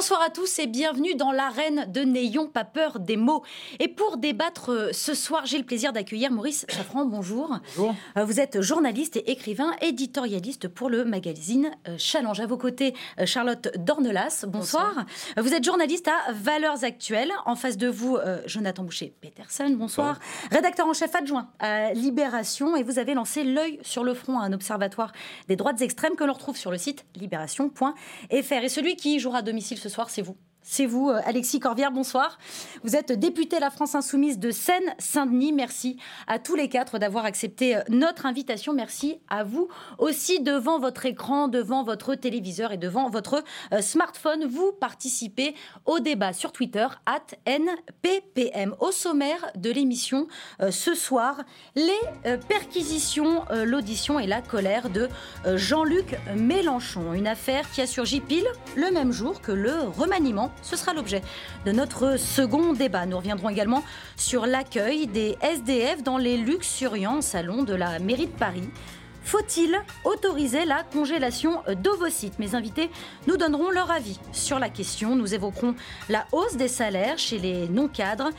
Bonsoir à tous et bienvenue dans l'arène de N'ayons pas peur des mots. Et pour débattre euh, ce soir, j'ai le plaisir d'accueillir Maurice Chaffran. Bonjour. Bonjour. Euh, Vous êtes journaliste et écrivain, éditorialiste pour le magazine euh, Challenge. À vos côtés, Charlotte Dornelas. Bonsoir. Vous êtes journaliste à Valeurs Actuelles. En face de vous, Jonathan Boucher-Peterson. Bonsoir. Rédacteur en chef adjoint à Libération. Et vous avez lancé L'œil sur le front, un observatoire des droites extrêmes que l'on retrouve sur le site libération.fr. Et celui qui jouera à domicile ce soir, c'est vous. C'est vous, euh, Alexis Corbière, bonsoir. Vous êtes député La France Insoumise de Seine-Saint-Denis. Merci à tous les quatre d'avoir accepté euh, notre invitation. Merci à vous aussi devant votre écran, devant votre téléviseur et devant votre euh, smartphone. Vous participez au débat sur Twitter, at NPPM. Au sommaire de l'émission ce soir, les perquisitions, l'audition et la colère de Jean-Luc Mélenchon. Une affaire qui a surgi pile le même jour que le remaniement. Ce sera l'objet de notre second débat. Nous reviendrons également sur l'accueil des SDF dans les luxuriants salons de la mairie de Paris. Faut-il autoriser la congélation d'ovocytes? Mes invités nous donneront leur avis sur la question. Nous évoquerons la hausse des salaires chez les non-cadres,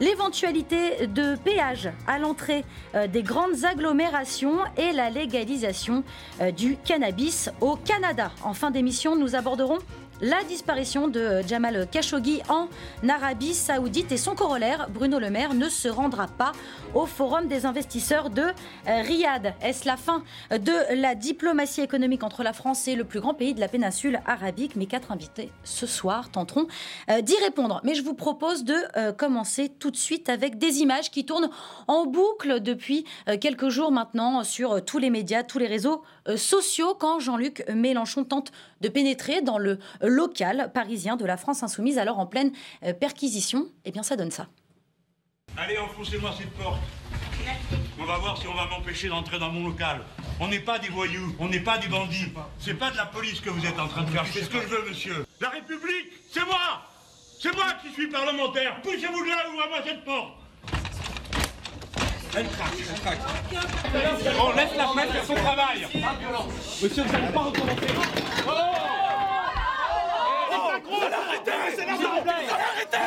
l'éventualité de péage à l'entrée euh, des grandes agglomérations et la légalisation euh, du cannabis au Canada. En fin d'émission, nous aborderons la disparition de Jamal Khashoggi en Arabie Saoudite et son corollaire, Bruno Le Maire, ne se rendra pas au Forum des investisseurs de euh, Riyad. Est-ce la fin de la diplomatie économique entre la France et le plus grand pays de la péninsule arabique? Mes quatre invités ce soir tenteront euh, d'y répondre. Mais je vous propose de euh, commencer tout de suite avec des images qui tournent en boucle depuis quelques jours maintenant sur tous les médias, tous les réseaux sociaux, quand Jean-Luc Mélenchon tente de pénétrer dans le local parisien de la France insoumise, alors en pleine euh, perquisition. Eh bien, ça donne ça. Allez, enfoncez-moi cette porte. On va voir si on va m'empêcher d'entrer dans mon local. On n'est pas des voyous, on n'est pas des bandits. C'est pas de la police que vous êtes en train de faire. Je fais ce que je veux, monsieur. La République, c'est moi C'est moi qui suis parlementaire. Poussez-vous de là, ouvrez-moi cette porte. On laisse la fenêtre faire son travail. Monsieur, vous n'allez pas recommencer. Vous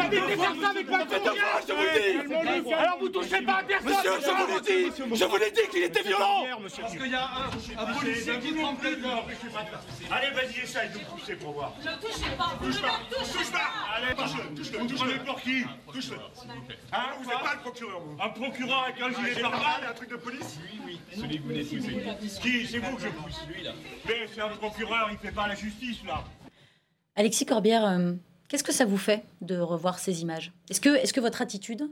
avez été faire ça avec ma je vous dis Alors vous touchez pas à personne Monsieur, je vous l'ai dit. Je vous l'ai dit qu'il était violent. Parce qu'il y a un, un policier qui nous empêche de... Allez, vas-y, essaye de pousser pour voir. Ne touchez pas, vous ne Touche pas, touche pas. Allez, touche-le, touche-le. Vous prenez pour qui Touche-le. Hein, vous n'êtes pas le procureur, vous. Un procureur avec un gilet pare-balles et un truc de police. Oui, oui. Celui que vous venez de Qui C'est vous que je pousse. Celui-là. Mais c'est un procureur, il fait pas la justice, là. Alexis Corbière, euh, qu'est-ce que ça vous fait de revoir ces images? Est-ce que, est que votre attitude,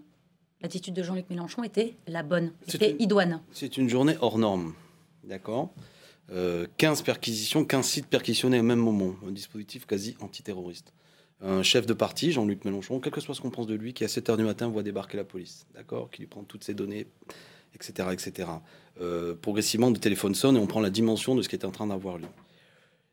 l'attitude de Jean-Luc Mélenchon, était la bonne, C'est était une- idoine? C'est une journée hors norme. D'accord? Euh, 15 perquisitions, 15 sites perquisitionnés au même moment. Un dispositif quasi antiterroriste. Un chef de parti, Jean-Luc Mélenchon, quel que soit ce qu'on pense de lui, qui à 7 h du matin voit débarquer la police. D'accord? Qui lui prend toutes ses données, etc. etc. Euh, progressivement, le téléphone sonne et on prend la dimension de ce qui est en train d'avoir lieu.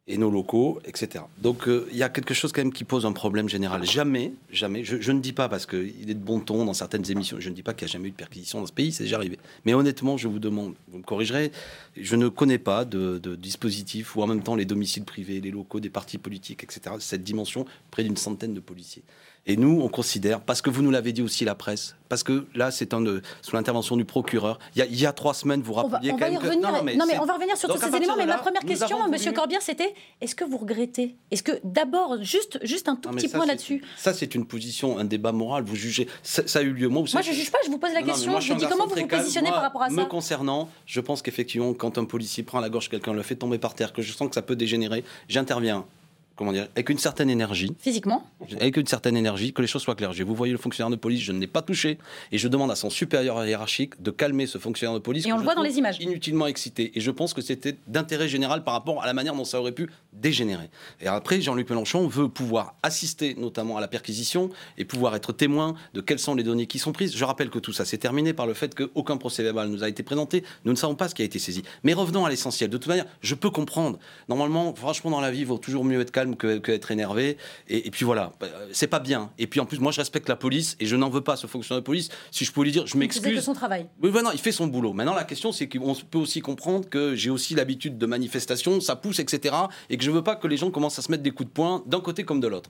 Et nos locaux, etc. Donc euh, il y a quelque chose quand même qui pose un problème général. Jamais, jamais, je, ne dis pas parce qu'il est de bon ton dans certaines émissions, je ne dis pas qu'il n'y a jamais eu de perquisition dans ce pays, c'est déjà arrivé. Mais honnêtement, je vous demande, vous me corrigerez, je ne connais pas de, de dispositif où en même temps les domiciles privés, les locaux des partis politiques, etc., cette dimension, près d'une centaine de policiers. Et nous, on considère, parce que vous nous l'avez dit aussi la presse, parce que là, c'est un, euh, sous l'intervention du procureur. Il y a, il y a trois semaines, vous on va, rappeliez on va y revenir. Non, non, mais, c'est- on va revenir sur Donc, tous ces éléments. Mais ma première question, avons Monsieur voulu- Corbière, c'était est-ce que vous regrettez? Est-ce que d'abord, juste, juste un tout Non, mais petit ça, point là-dessus. Ça, c'est une position, un débat moral. Vous jugez. Ça, ça a eu lieu. Moi, vous Moi, savez- je juge pas. Je vous pose la Non, non, mais question. moi, je vous dis comment vous vous positionnez Moi, par rapport à Me ça. concernant, je pense qu'effectivement, quand un policier prend à la gorge quelqu'un, le fait tomber par terre, que je sens que ça peut dégénérer, j'interviens. Comment dire Avec une certaine énergie. Physiquement, Avec une certaine énergie, que les choses soient claires. Je vous voyez le fonctionnaire de police, je ne l'ai pas touché. Et je demande à son supérieur hiérarchique de calmer ce fonctionnaire de police. Et on le voit dans les images. Inutilement excité. Et je pense que c'était d'intérêt général par rapport à la manière dont ça aurait pu dégénérer. Et après, Jean-Luc Mélenchon veut pouvoir assister notamment à la perquisition et pouvoir être témoin de quelles sont les données qui sont prises. Je rappelle que tout ça s'est terminé par le fait qu'aucun procès verbal nous a été présenté. Nous ne savons pas ce qui a été saisi. Mais revenons à l'essentiel. De toute manière, je peux comprendre. Normalement, franchement, dans la vie, il vaut toujours mieux être calme que, que être énervé. Et, et puis voilà, Euh, c'est pas bien. Et puis en plus, moi, je respecte la police et je n'en veux pas ce fonctionnaire de police. Si je pouvais lui dire, je m'excuse. son travail. Oui, voilà, il fait son boulot. Maintenant, la question, c'est qu'on peut aussi comprendre que j'ai aussi l'habitude de manifestations, ça pousse, etc. Et que je veux pas que les gens commencent à se mettre des coups de poing d'un côté comme de l'autre.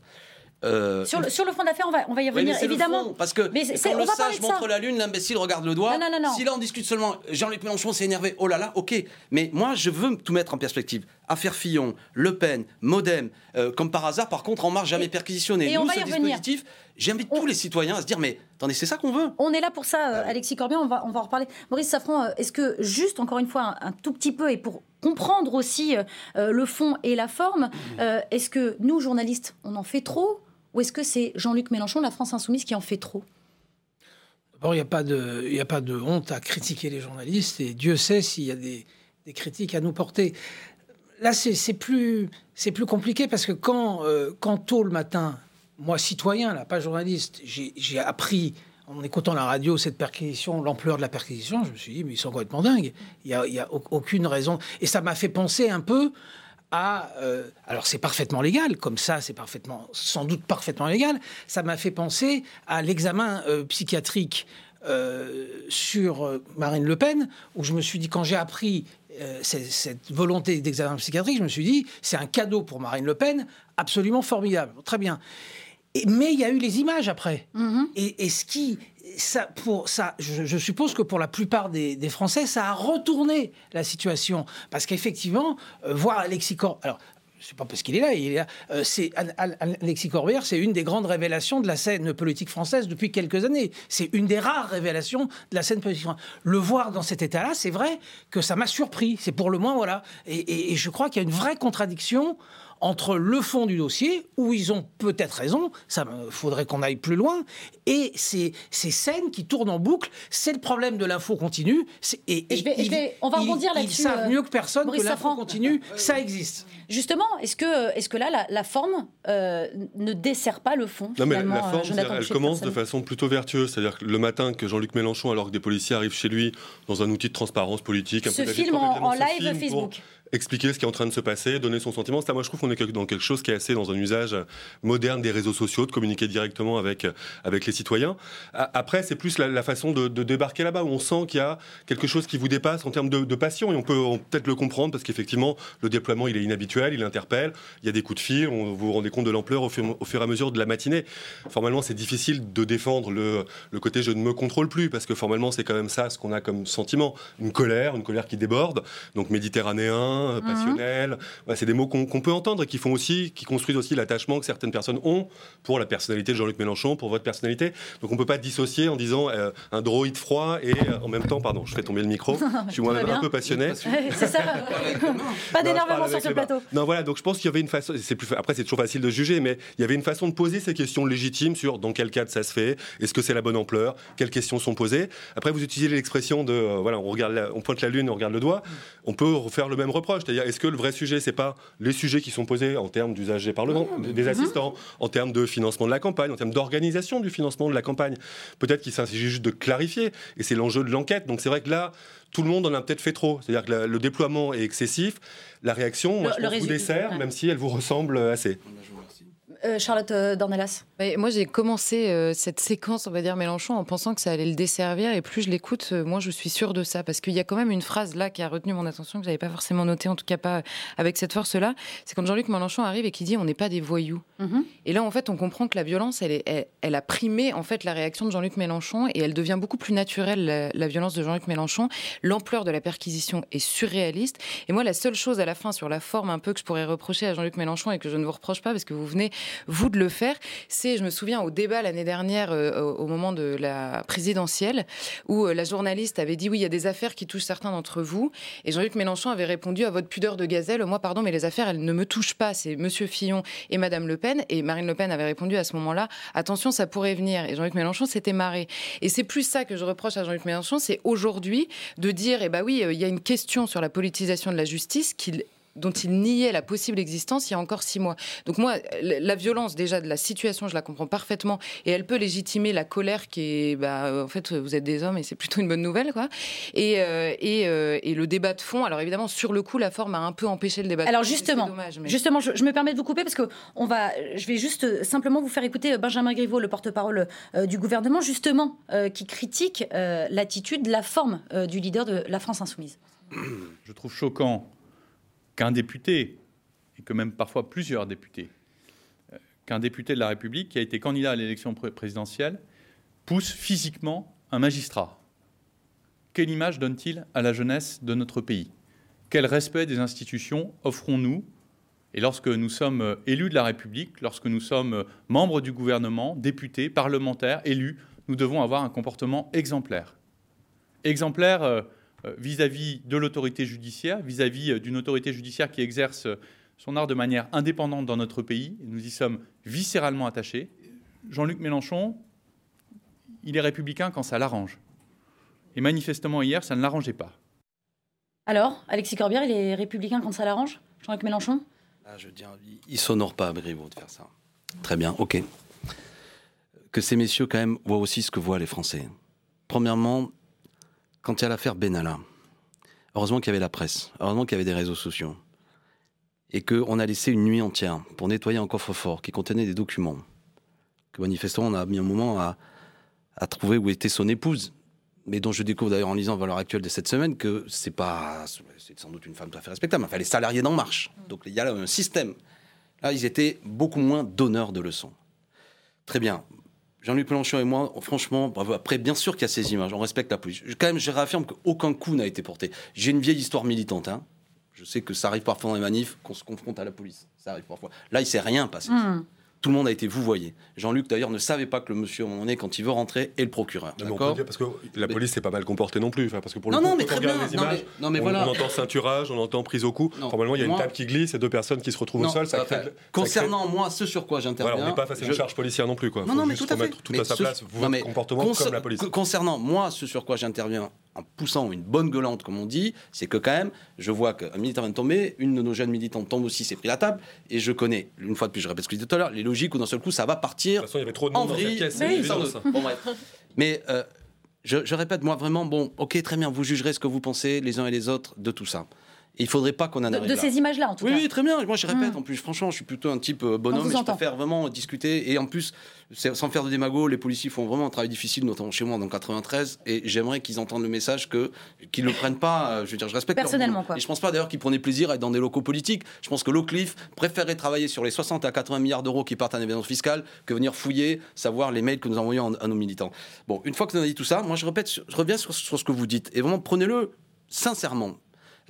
Euh, sur, le, sur le fond d'affaires, on va, on va y revenir, évidemment. parce que mais quand le sage montre la lune, l'imbécile regarde le doigt. Si là on discute seulement, Jean-Luc Mélenchon s'est énervé, oh là là, ok. Mais moi, je veux tout mettre en perspective. Affaire Fillon, Le Pen, Modem, euh, comme par hasard, par contre, En Marche jamais perquisitionné. Et Nous, on va ce y dispositif, j'invite tous les citoyens à se dire, mais attendez, c'est ça qu'on veut? On est là pour ça, euh, Alexis Corbian, on va, on va en reparler. Maurice Safran, est-ce que juste, encore une fois, un, tout petit peu, et pour comprendre aussi le fond et la forme, est-ce que nous, journalistes, on en fait trop? Ou est-ce que c'est Jean-Luc Mélenchon, la France insoumise, qui en fait trop? D'abord, il n'y a, pas de, a pas de honte à critiquer les journalistes, et Dieu sait s'il y a des, critiques à nous porter. Là, c'est plus, plus compliqué parce que quand, euh, quand tôt le matin, moi, citoyen, là, pas journaliste, j'ai appris en écoutant la radio cette perquisition, l'ampleur de la perquisition, je me suis dit, mais ils sont complètement dingues. Il n'y a, y a aucune raison. Et ça m'a fait penser un peu euh, alors c'est parfaitement légal, comme ça c'est parfaitement, sans doute parfaitement légal, ça m'a fait penser à l'examen euh, psychiatrique sur Marine Le Pen, où je me suis dit, quand j'ai appris cette, volonté d'examen psychiatrique, je me suis dit, c'est un cadeau pour Marine Le Pen, absolument formidable, très bien. mais il y a eu les images après. Et, et, ce qui ça, pour ça, je, suppose que pour la plupart des, Français, ça a retourné la situation. Parce qu'effectivement, euh, voir Alexis Corbière, alors c'est pas parce qu'il est là, il. Euh, c'est Alexis Corbière, c'est une des grandes révélations de la scène politique française depuis quelques années. C'est une des rares révélations de la scène politique française. Le voir dans cet état-là, c'est vrai que ça m'a surpris. C'est pour le moins voilà. Et je crois qu'il y a une vraie contradiction entre le fond du dossier, où ils ont peut-être raison, ça faudrait qu'on aille plus loin, et ces, ces scènes qui tournent en boucle, c'est le problème de l'info continue. Et, on va rebondir là-dessus. Ils savent euh, mieux que personne que l'info continue, ça existe. Justement, est-ce que, est que là, la, forme euh, ne dessert pas le fond Non, mais la forme, euh, elle commence de façon plutôt vertueuse. C'est-à-dire que le matin que Jean-Luc Mélenchon, alors que des policiers arrivent chez lui dans un outil de transparence politique, un ce film en, live Facebook expliquer ce qui est en train de se passer, donner son sentiment. Ça, moi, je trouve qu'on est dans quelque chose qui est assez dans un usage moderne des réseaux sociaux, de communiquer directement avec, avec les citoyens. Après, c'est plus la, façon de, débarquer là-bas, où on sent qu'il y a quelque chose qui vous dépasse en termes de, passion, et on peut peut-être le comprendre, parce qu'effectivement, le déploiement, il est inhabituel, il interpelle, il y a des coups de fil, on, vous vous rendez compte de l'ampleur au, fur et à mesure de la matinée. Formellement, c'est difficile de défendre le, le côté je ne me contrôle plus, parce que formellement, c'est quand même ça ce qu'on a comme sentiment. Une colère, une colère qui déborde, donc méditerranéen, Mhm. passionnel. c'est des mots qu'on peut entendre et qui font aussi, qui construisent aussi l'attachement que certaines personnes ont pour la personnalité de Jean-Luc Mélenchon, pour votre personnalité. Donc on peut pas dissocier en disant euh, un droïde froid et euh, en même temps, pardon, je fais tomber le micro. je suis moi-même un peu passionné. c'est ça. pas d'énervement sur ce plateau. Non, voilà. Donc je pense qu'il y avait une façon. C'est plus. Après, c'est toujours facile de juger, mais il y avait une façon de poser ces questions légitimes sur dans quel cadre ça se fait, est-ce que c'est la bonne ampleur, quelles questions sont posées. Après, vous utilisez l'expression de euh, voilà, on regarde, on pointe la lune, on regarde le doigt. On peut refaire le même reproche c'est-à-dire, est-ce que le vrai sujet, c'est pas les sujets qui sont posés en termes d'usage des parlements, mmh. des assistants, en termes de financement de la campagne, en termes d'organisation du financement de la campagne? Peut-être qu'il s'agit juste de clarifier, et c'est l'enjeu de l'enquête. Donc c'est vrai que là, tout le monde en a peut-être fait trop. C'est-à-dire que le déploiement est excessif. La réaction, moi, je vous dessert, même si elle vous ressemble assez. Euh, Charlotte euh, Dornelas Moi, j'ai commencé euh, cette séquence, on va dire, Mélenchon, en pensant que ça allait le desservir. Et plus je l'écoute, moi, je suis sûre de ça. Parce qu'il y a quand même une phrase là qui a retenu mon attention, que je n'avais pas forcément notée, en tout cas pas avec cette force-là. C'est quand Jean-Luc Mélenchon arrive et qui dit on n'est pas des voyous. Mm-hmm. Et là, en fait, on comprend que la violence, elle, est, elle, a primé en fait la réaction de Jean-Luc Mélenchon et elle devient beaucoup plus naturelle, la, violence de Jean-Luc Mélenchon. L'ampleur de la perquisition est surréaliste. Et moi, la seule chose à la fin sur la forme un peu que je pourrais reprocher à Jean-Luc Mélenchon et que je ne vous reproche pas parce que vous venez, vous, de le faire, c'est, je me souviens au débat l'année dernière, euh, au moment de la présidentielle, où euh, la journaliste avait dit oui, il y a des affaires qui touchent certains d'entre vous. Et Jean-Luc Mélenchon avait répondu à votre pudeur de gazelle, moi pardon, mais les affaires, elles ne me touchent pas. C'est Monsieur Fillon et Madame Le Pen. Et Marine Le Pen avait répondu à ce moment-là, attention, ça pourrait venir. Et Jean-Luc Mélenchon s'était marré. Et c'est plus ça que je reproche à Jean-Luc Mélenchon, c'est aujourd'hui de dire, eh ben oui, euh, il y a une question sur la politisation de la justice qu'il dont il niait la possible existence il y a encore six mois. Donc moi, la violence déjà de la situation, je la comprends parfaitement, et elle peut légitimer la colère qui est, bah, en fait, vous êtes des hommes et c'est plutôt une bonne nouvelle, quoi. Et, euh, euh, et, le débat de fond, alors évidemment, sur le coup, la forme a un peu empêché le débat. Alors justement, justement, je, me permets de vous couper parce que on va, je vais juste simplement vous faire écouter Benjamin Griveaux, le porte-parole euh, du gouvernement, justement, qui critique l'attitude, la forme du leader de la France insoumise. Je trouve choquant qu'un député et que même parfois plusieurs députés, euh, qu'un député de la République qui a été candidat à l'élection présidentielle pousse physiquement un magistrat. Quelle image donne-t-il à la jeunesse de notre pays? Quel respect des institutions offrons-nous? Et lorsque nous sommes euh, élus de la République, lorsque nous sommes euh, membres du gouvernement, députés, parlementaires, élus, nous devons avoir un comportement exemplaire. Exemplaire vis-à-vis de l'autorité judiciaire, vis-à-vis d'une autorité judiciaire qui exerce son art de manière indépendante dans notre pays. Nous y sommes viscéralement attachés. Jean-Luc Mélenchon, il est républicain quand ça l'arrange. Et manifestement, hier, ça ne l'arrangeait pas. Alors, Alexis Corbière, il est républicain quand ça l'arrange Jean-Luc Mélenchon? Ah, Je veux dire, il s'honore pas à Brivout de faire ça. Très bien, ok. Que ces messieurs, quand même, voient aussi ce que voient les Français. Premièrement, quand il y a l'affaire Benalla, heureusement qu'il y avait la presse, heureusement qu'il y avait des réseaux sociaux et qu'on a laissé une nuit entière pour nettoyer un coffre-fort qui contenait des documents, que manifestement on a mis un moment à, trouver où était son épouse, mais dont je découvre d'ailleurs en lisant Valeur Actuelle de cette semaine que c'est pas, c'est sans doute une femme tout à fait respectable, enfin les salariés d'En Marche. Donc il y a là un système. Là, ils étaient beaucoup moins donneurs de leçons. Très bien. Jean-Luc Mélenchon et moi, franchement. Après, bien sûr qu'il y a ces images, on respecte la police. Quand même, je réaffirme qu'aucun coup n'a été porté. J'ai une vieille histoire militante. Hein. Je sais que ça arrive parfois dans les manifs qu'on se confronte à la police. Ça arrive parfois. Là, il s'est rien passé. Hmm. Tout le monde a été vous voyez. Jean-Luc d'ailleurs ne savait pas que le monsieur, à un moment donné, quand il veut rentrer, est le procureur. D'accord parce que la police s'est pas mal comportée non plus. Parce que pour le non, coup, non, mais très bien. Les images, non, mais, voilà. on, entend ceinturage, on entend prise au cou. Normalement, il y a une table qui glisse et deux personnes qui se retrouvent au sol. Ça concernant moi, ce sur quoi j'interviens. on n'est pas face à une charge policière non plus. Quoi. Non, non, mais tout à fait. tout à sa place, votre comportement comme la police. Concernant moi, ce sur quoi j'interviens, en poussant une bonne gueulante, comme on dit, c'est que quand même, je vois qu'un militant vient de tomber, une de nos jeunes militantes tombe aussi, s'est pris la table, et je connais, une fois de plus, je répète ce que je disais tout à l'heure, les logiques où d'un seul coup ça va partir. De toute façon, il y avait trop de monde dans cette pièce. Mais, euh, je, je, répète, moi vraiment, bon, ok, très bien, vous jugerez ce que vous pensez les uns et les autres de tout ça. Il faudrait pas qu'on en arrive de, ces images-là, en tout oui, cas. Oui, très bien. Moi, je répète. Hmm. En plus, franchement, je suis plutôt un type euh, bonhomme. Et je préfère vraiment discuter. Et en plus, sans faire de démago, les policiers font vraiment un travail difficile, notamment chez moi, dans 93. Et j'aimerais qu'ils entendent le message que qu'ils le prennent pas. Euh, je veux dire, je respecte. Personnellement, quoi. Et je pense pas d'ailleurs qu'ils prenaient plaisir à être dans des locaux politiques. Je pense que l'Oclif préférerait travailler sur les 60 à 80 milliards d'euros qui partent à événement fiscal que venir fouiller, savoir les mails que nous envoyons à nos militants. Bon, une fois que nous avons dit tout ça, moi, je répète, je reviens sur, sur ce que vous dites. Et vraiment, prenez-le sincèrement.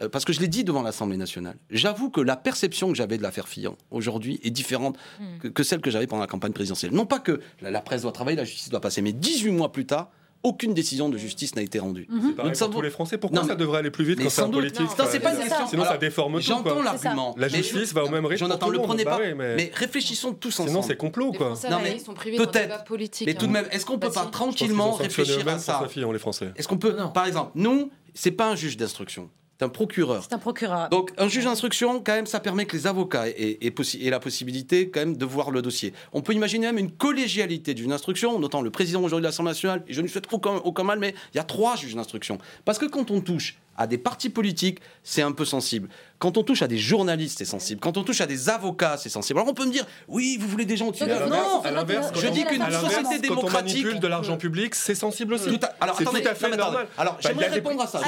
Euh, parce que je l'ai dit devant l'Assemblée nationale, j'avoue que la perception que j'avais de l'affaire Fillon aujourd'hui est différente hmm. que, celle que j'avais pendant la campagne présidentielle. Non pas que la, presse doit travailler, la justice doit passer, mais 18 mois plus tard, aucune décision de justice n'a été rendue. Mhm. C'est pareil pour tous les Français. Pourquoi ça devrait aller plus vite quand c'est en politique Non, c'est pas une question. Sinon, ça déforme tout. J'entends l'argument. La justice va au même rythme. J'entends le prenez bah pas. mais... réfléchissons tous ensemble. Sinon, c'est complot, quoi. Non, mais peut-être. Mais tout de même, est-ce qu'on peut pas tranquillement réfléchir à ça les Français. Est-ce qu'on peut, par exemple, nous, c'est pas un juge d'instruction. C'est un procureur. C'est un procureur. Donc, un juge d'instruction, quand même, ça permet que les avocats aient, aient, la possibilité, quand même, de voir le dossier. On peut imaginer même une collégialité d'une instruction, notamment le président aujourd'hui de l'Assemblée nationale, et je ne souhaite aucun, aucun mal, mais il y a trois juges d'instruction. Parce que quand on touche à des partis politiques, c'est un peu sensible. Quand on touche à des journalistes, c'est sensible. Quand on touche à des avocats, c'est sensible. Alors on peut me dire, oui, vous voulez des gens au-dessus. Non, à l'inverse, je dis qu'une société démocratique. Quand on manipule de l'argent public, c'est sensible aussi. Tout alors, c'est tout à fait normal. Alors, bah, j'aimerais répondre à ça.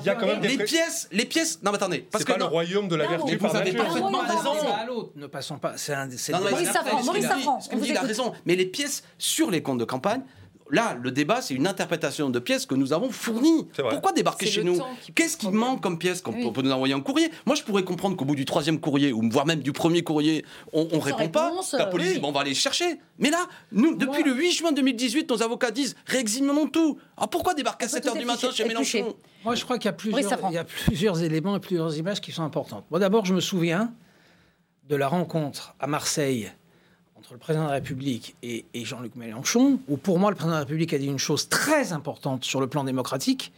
il y a quand même les pièces, les pièces. Non, mais attendez. Parce que pas le royaume de la vertu. Vous avez parfaitement raison. Ne passons pas. C'est un. Maurice Safran. Maurice Safran. Il a raison. Mais les pièces sur les comptes de campagne Là, le débat, c'est une interprétation de pièces que nous avons fournies. Pourquoi débarquer chez nous Qu'est-ce qui manque comme pièce qu'on peut nous envoyer un courrier Moi, je pourrais comprendre qu'au bout du troisième courrier, ou voire même du premier courrier, on ne répond pas. La police, on va aller chercher. Mais là, nous, depuis le 8 juin 2018, nos avocats disent réexaminons tout. Alors pourquoi débarquer à 7h du matin chez Mélenchon Moi, je crois qu'il y, a plusieurs, il y a plusieurs éléments et plusieurs images qui sont importantes. Moi, d'abord, je me souviens de la rencontre à Marseille entre le président de la République et, Jean-Luc Mélenchon, où pour moi le président de la République a dit une chose très importante sur le plan démocratique,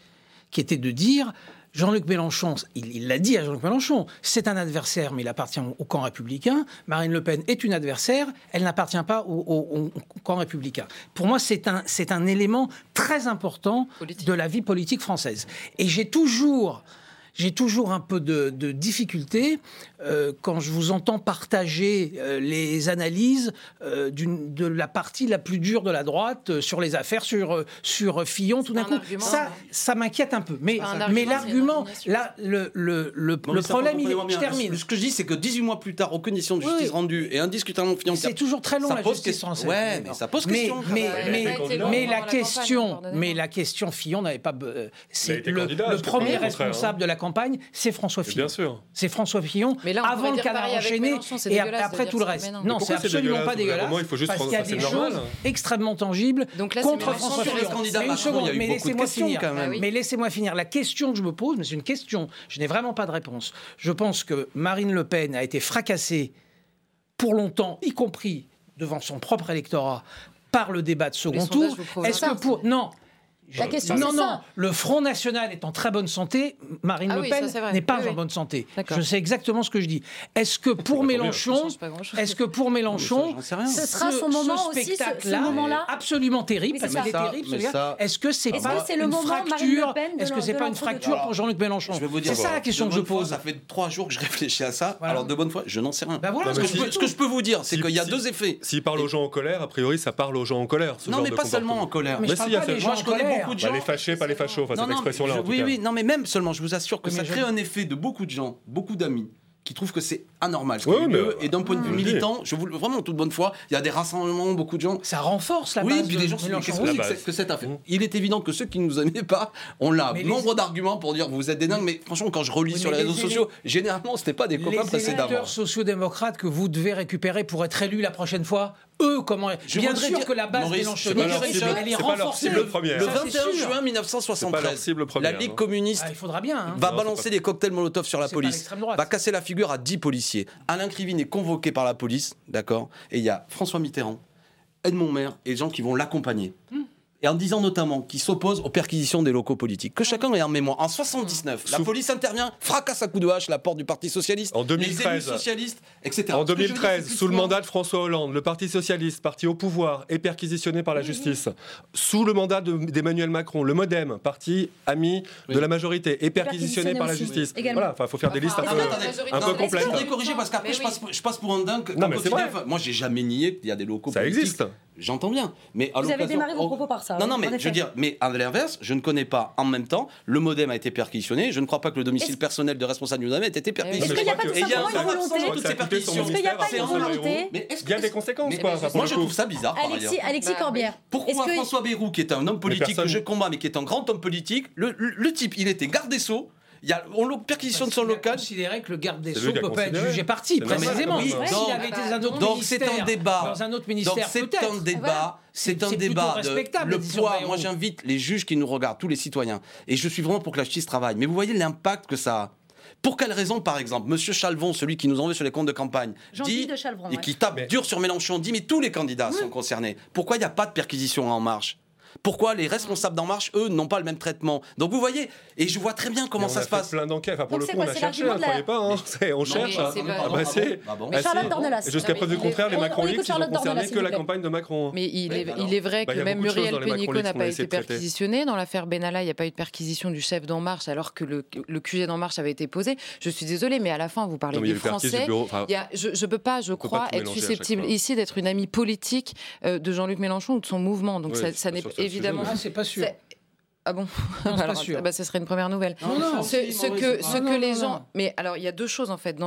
qui était de dire Jean-Luc Mélenchon, il l'a dit à Jean-Luc Mélenchon, c'est un adversaire, mais il appartient au camp républicain. Marine Le Pen est une adversaire, elle n'appartient pas au, camp républicain. Pour moi, c'est un, élément très important de la vie politique française. Et j'ai toujours, un peu de, de difficulté euh, quand je vous entends partager euh, les analyses euh, de la partie la plus dure de la droite sur les affaires, sur, sur Fillon, tout d'un coup. Ça, ça m'inquiète un peu. Mais, mais l'argument, là, le, le, le, problème. Je termine. Ce que je dis, c'est que 18 mois plus tard, aux conditions de justice oui. et indiscutablement financières. C'est toujours très long, ça la pose question. Ouais, mais ça pose question. Mais, mais, mais la question, mais la question Fillon n'avait pas. C'est le, premier responsable de la campagne, c'est François Fillon. C'est François Fillon mais là, avant le canard enchaîné et après tout le reste. Non, c'est absolument pas dégueulasse. Parce qu'il y a des choses extrêmement tangibles contre François Fillon. Mais laissez-moi finir. Mais laissez-moi finir. La question que je me pose, mais c'est une question, je n'ai vraiment pas de réponse. Je pense que Marine Le Pen a été fracassée pour longtemps, y compris devant son propre électorat, par le débat de second tour. Est-ce que pour non non, non, le Front National est en très bonne santé, Marine Le Pen n'est pas en bonne santé. Je sais exactement ce que je dis. Est-ce que pour Mélenchon, est-ce que pour Mélenchon, ce sera son moment aussi, ce, ce moment-là absolument terrible, parce qu'il est terrible. Est-ce que c'est pas une fracture Est-ce que c'est pas une fracture pour Jean-Luc Mélenchon C'est ça la question que je pose. Ça fait trois jours que je réfléchis à ça. Alors de bonne foi, je n'en sais rien. Ben ce que je peux vous dire, c'est qu'il y a deux effets. S'il parle aux gens en colère, a priori, ça parle aux gens en colère. Non, mais pas seulement en colère. Moi, je connais beaucoup de bah, les fâchés, pas les fachos, enfin, non, cette expression-là. Oui, oui, oui, non, mais même seulement, je vous assure que ça crée un effet de beaucoup de gens, beaucoup d'amis qui trouvent que c'est anormal. Oui, mais... Et d'un point de vue militant, je vous, vraiment, toute bonne foi, il y a des rassemblements, beaucoup de gens. Ça renforce la. Oui, puis les gens se disent qu'est-ce que, que cette affaire. Mmh. Il est évident que ceux qui ne nous aimaient pas, on l'a. Nombre d'arguments pour dire vous êtes des dingues, mais franchement, quand je relis sur les, réseaux sociaux, généralement, ce n'était pas des copains précédemment. les précédemment. Les sociodémocrates que vous devez récupérer pour être élu la prochaine fois, comment je bien que la base Maurice, renforcée. le, 21 juin 1973 la Ligue hein. communiste ah, hein. va balancer des cocktails Molotov sur la police. va casser la figure à 10 policiers. Alain Crivine est convoqué par la police d'accord? Et il y a François Mitterrand Edmond Maire et les gens qui vont l'accompagner. Hmm et en disant notamment qu'il s'oppose aux perquisitions des locaux politiques. Que chacun ait en mémoire. En 79, mmh. Sous... la police intervient, fracasse à coups de hache la porte du Parti socialiste, en 2013, les socialistes, etc. En 2013, sous le mandat de François Hollande, le Parti socialiste, parti au pouvoir, est perquisitionné par la mmh. justice. Sous le mandat d'Emmanuel de, Macron, le MoDem, parti ami de la majorité, est perquisitionné, par la justice. Oui, voilà, enfin, faut faire des listes un peu, un peu complexes. Je corriger parce qu'après, je, passe pour un dingue. Non, mais Moi, j'ai jamais nié qu'il y a des locaux. Ça existe. J'entends bien. Mais à Vous avez démarré vos propos par non, non, mais je veux dire, mais à l'inverse, je ne connais pas en même temps, le modem a été perquisitionné, je ne crois pas que le domicile personnel de responsable du modem ait été eh perquisitionné. Est-ce qu'il n'y a pas une volonté ces perquisitions Est-ce qu'il a pas volonté Il y a des conséquences, Moi, je trouve ça bizarre. Alexis Corbière. Pourquoi François Bayrou, qui est un homme politique que je combats, mais qui est un grand homme politique, le type, il était garde des Sceaux, il y a, on le perquisitionne son local. considéré que le garde des Sceaux ne peut pas être jugé parti, précisément. Oui. Donc, c'est un débat. Dans un autre ministère, c'est un débat. C'est un débat. De, le poids. Moi, j'invite les juges qui nous regardent, tous les citoyens. Et je suis vraiment pour que la justice travaille. Mais vous voyez l'impact que ça a. Pour quelle raison, par exemple, Monsieur Chalvon, celui qui nous envoie sur les comptes de campagne, dit, et qui tape dur sur Mélenchon, dit mais tous les candidats sont concernés. Pourquoi il n'y a pas de perquisition en marche? Pourquoi les responsables d'En Marche, eux, n'ont pas le même traitement Donc vous voyez, et je vois très bien comment ça se passe. plein d'enquêtes. Enfin, pour Donc le coup, quoi, on a cherché, ne la... croyez pas. Hein. On cherche. Pas... Ah bah c'est. Ah ah, Jusqu'à preuve du contraire, les macronistes ils que la campagne de Macron. Hein. Mais il est, vrai bah, que même Muriel Pénicaud n'a pas été perquisitionné. Dans l'affaire Benalla, il n'y a pas eu de perquisition du chef d'En Marche, alors que le, QG d'En Marche avait été posé. Je suis désolée, mais à la fin, vous parlez des Français. Je ne peux pas, je crois, être susceptible ici d'être une amie politique euh, de Jean-Luc Mélenchon ou de son mouvement. Donc ça, n'est évidemment. Ah, c'est pas sûr. Ah bon sûr. Bah, ce serait une première nouvelle. Non, non, ce, que, ce que les gens. Mais alors, il y a deux choses, en fait,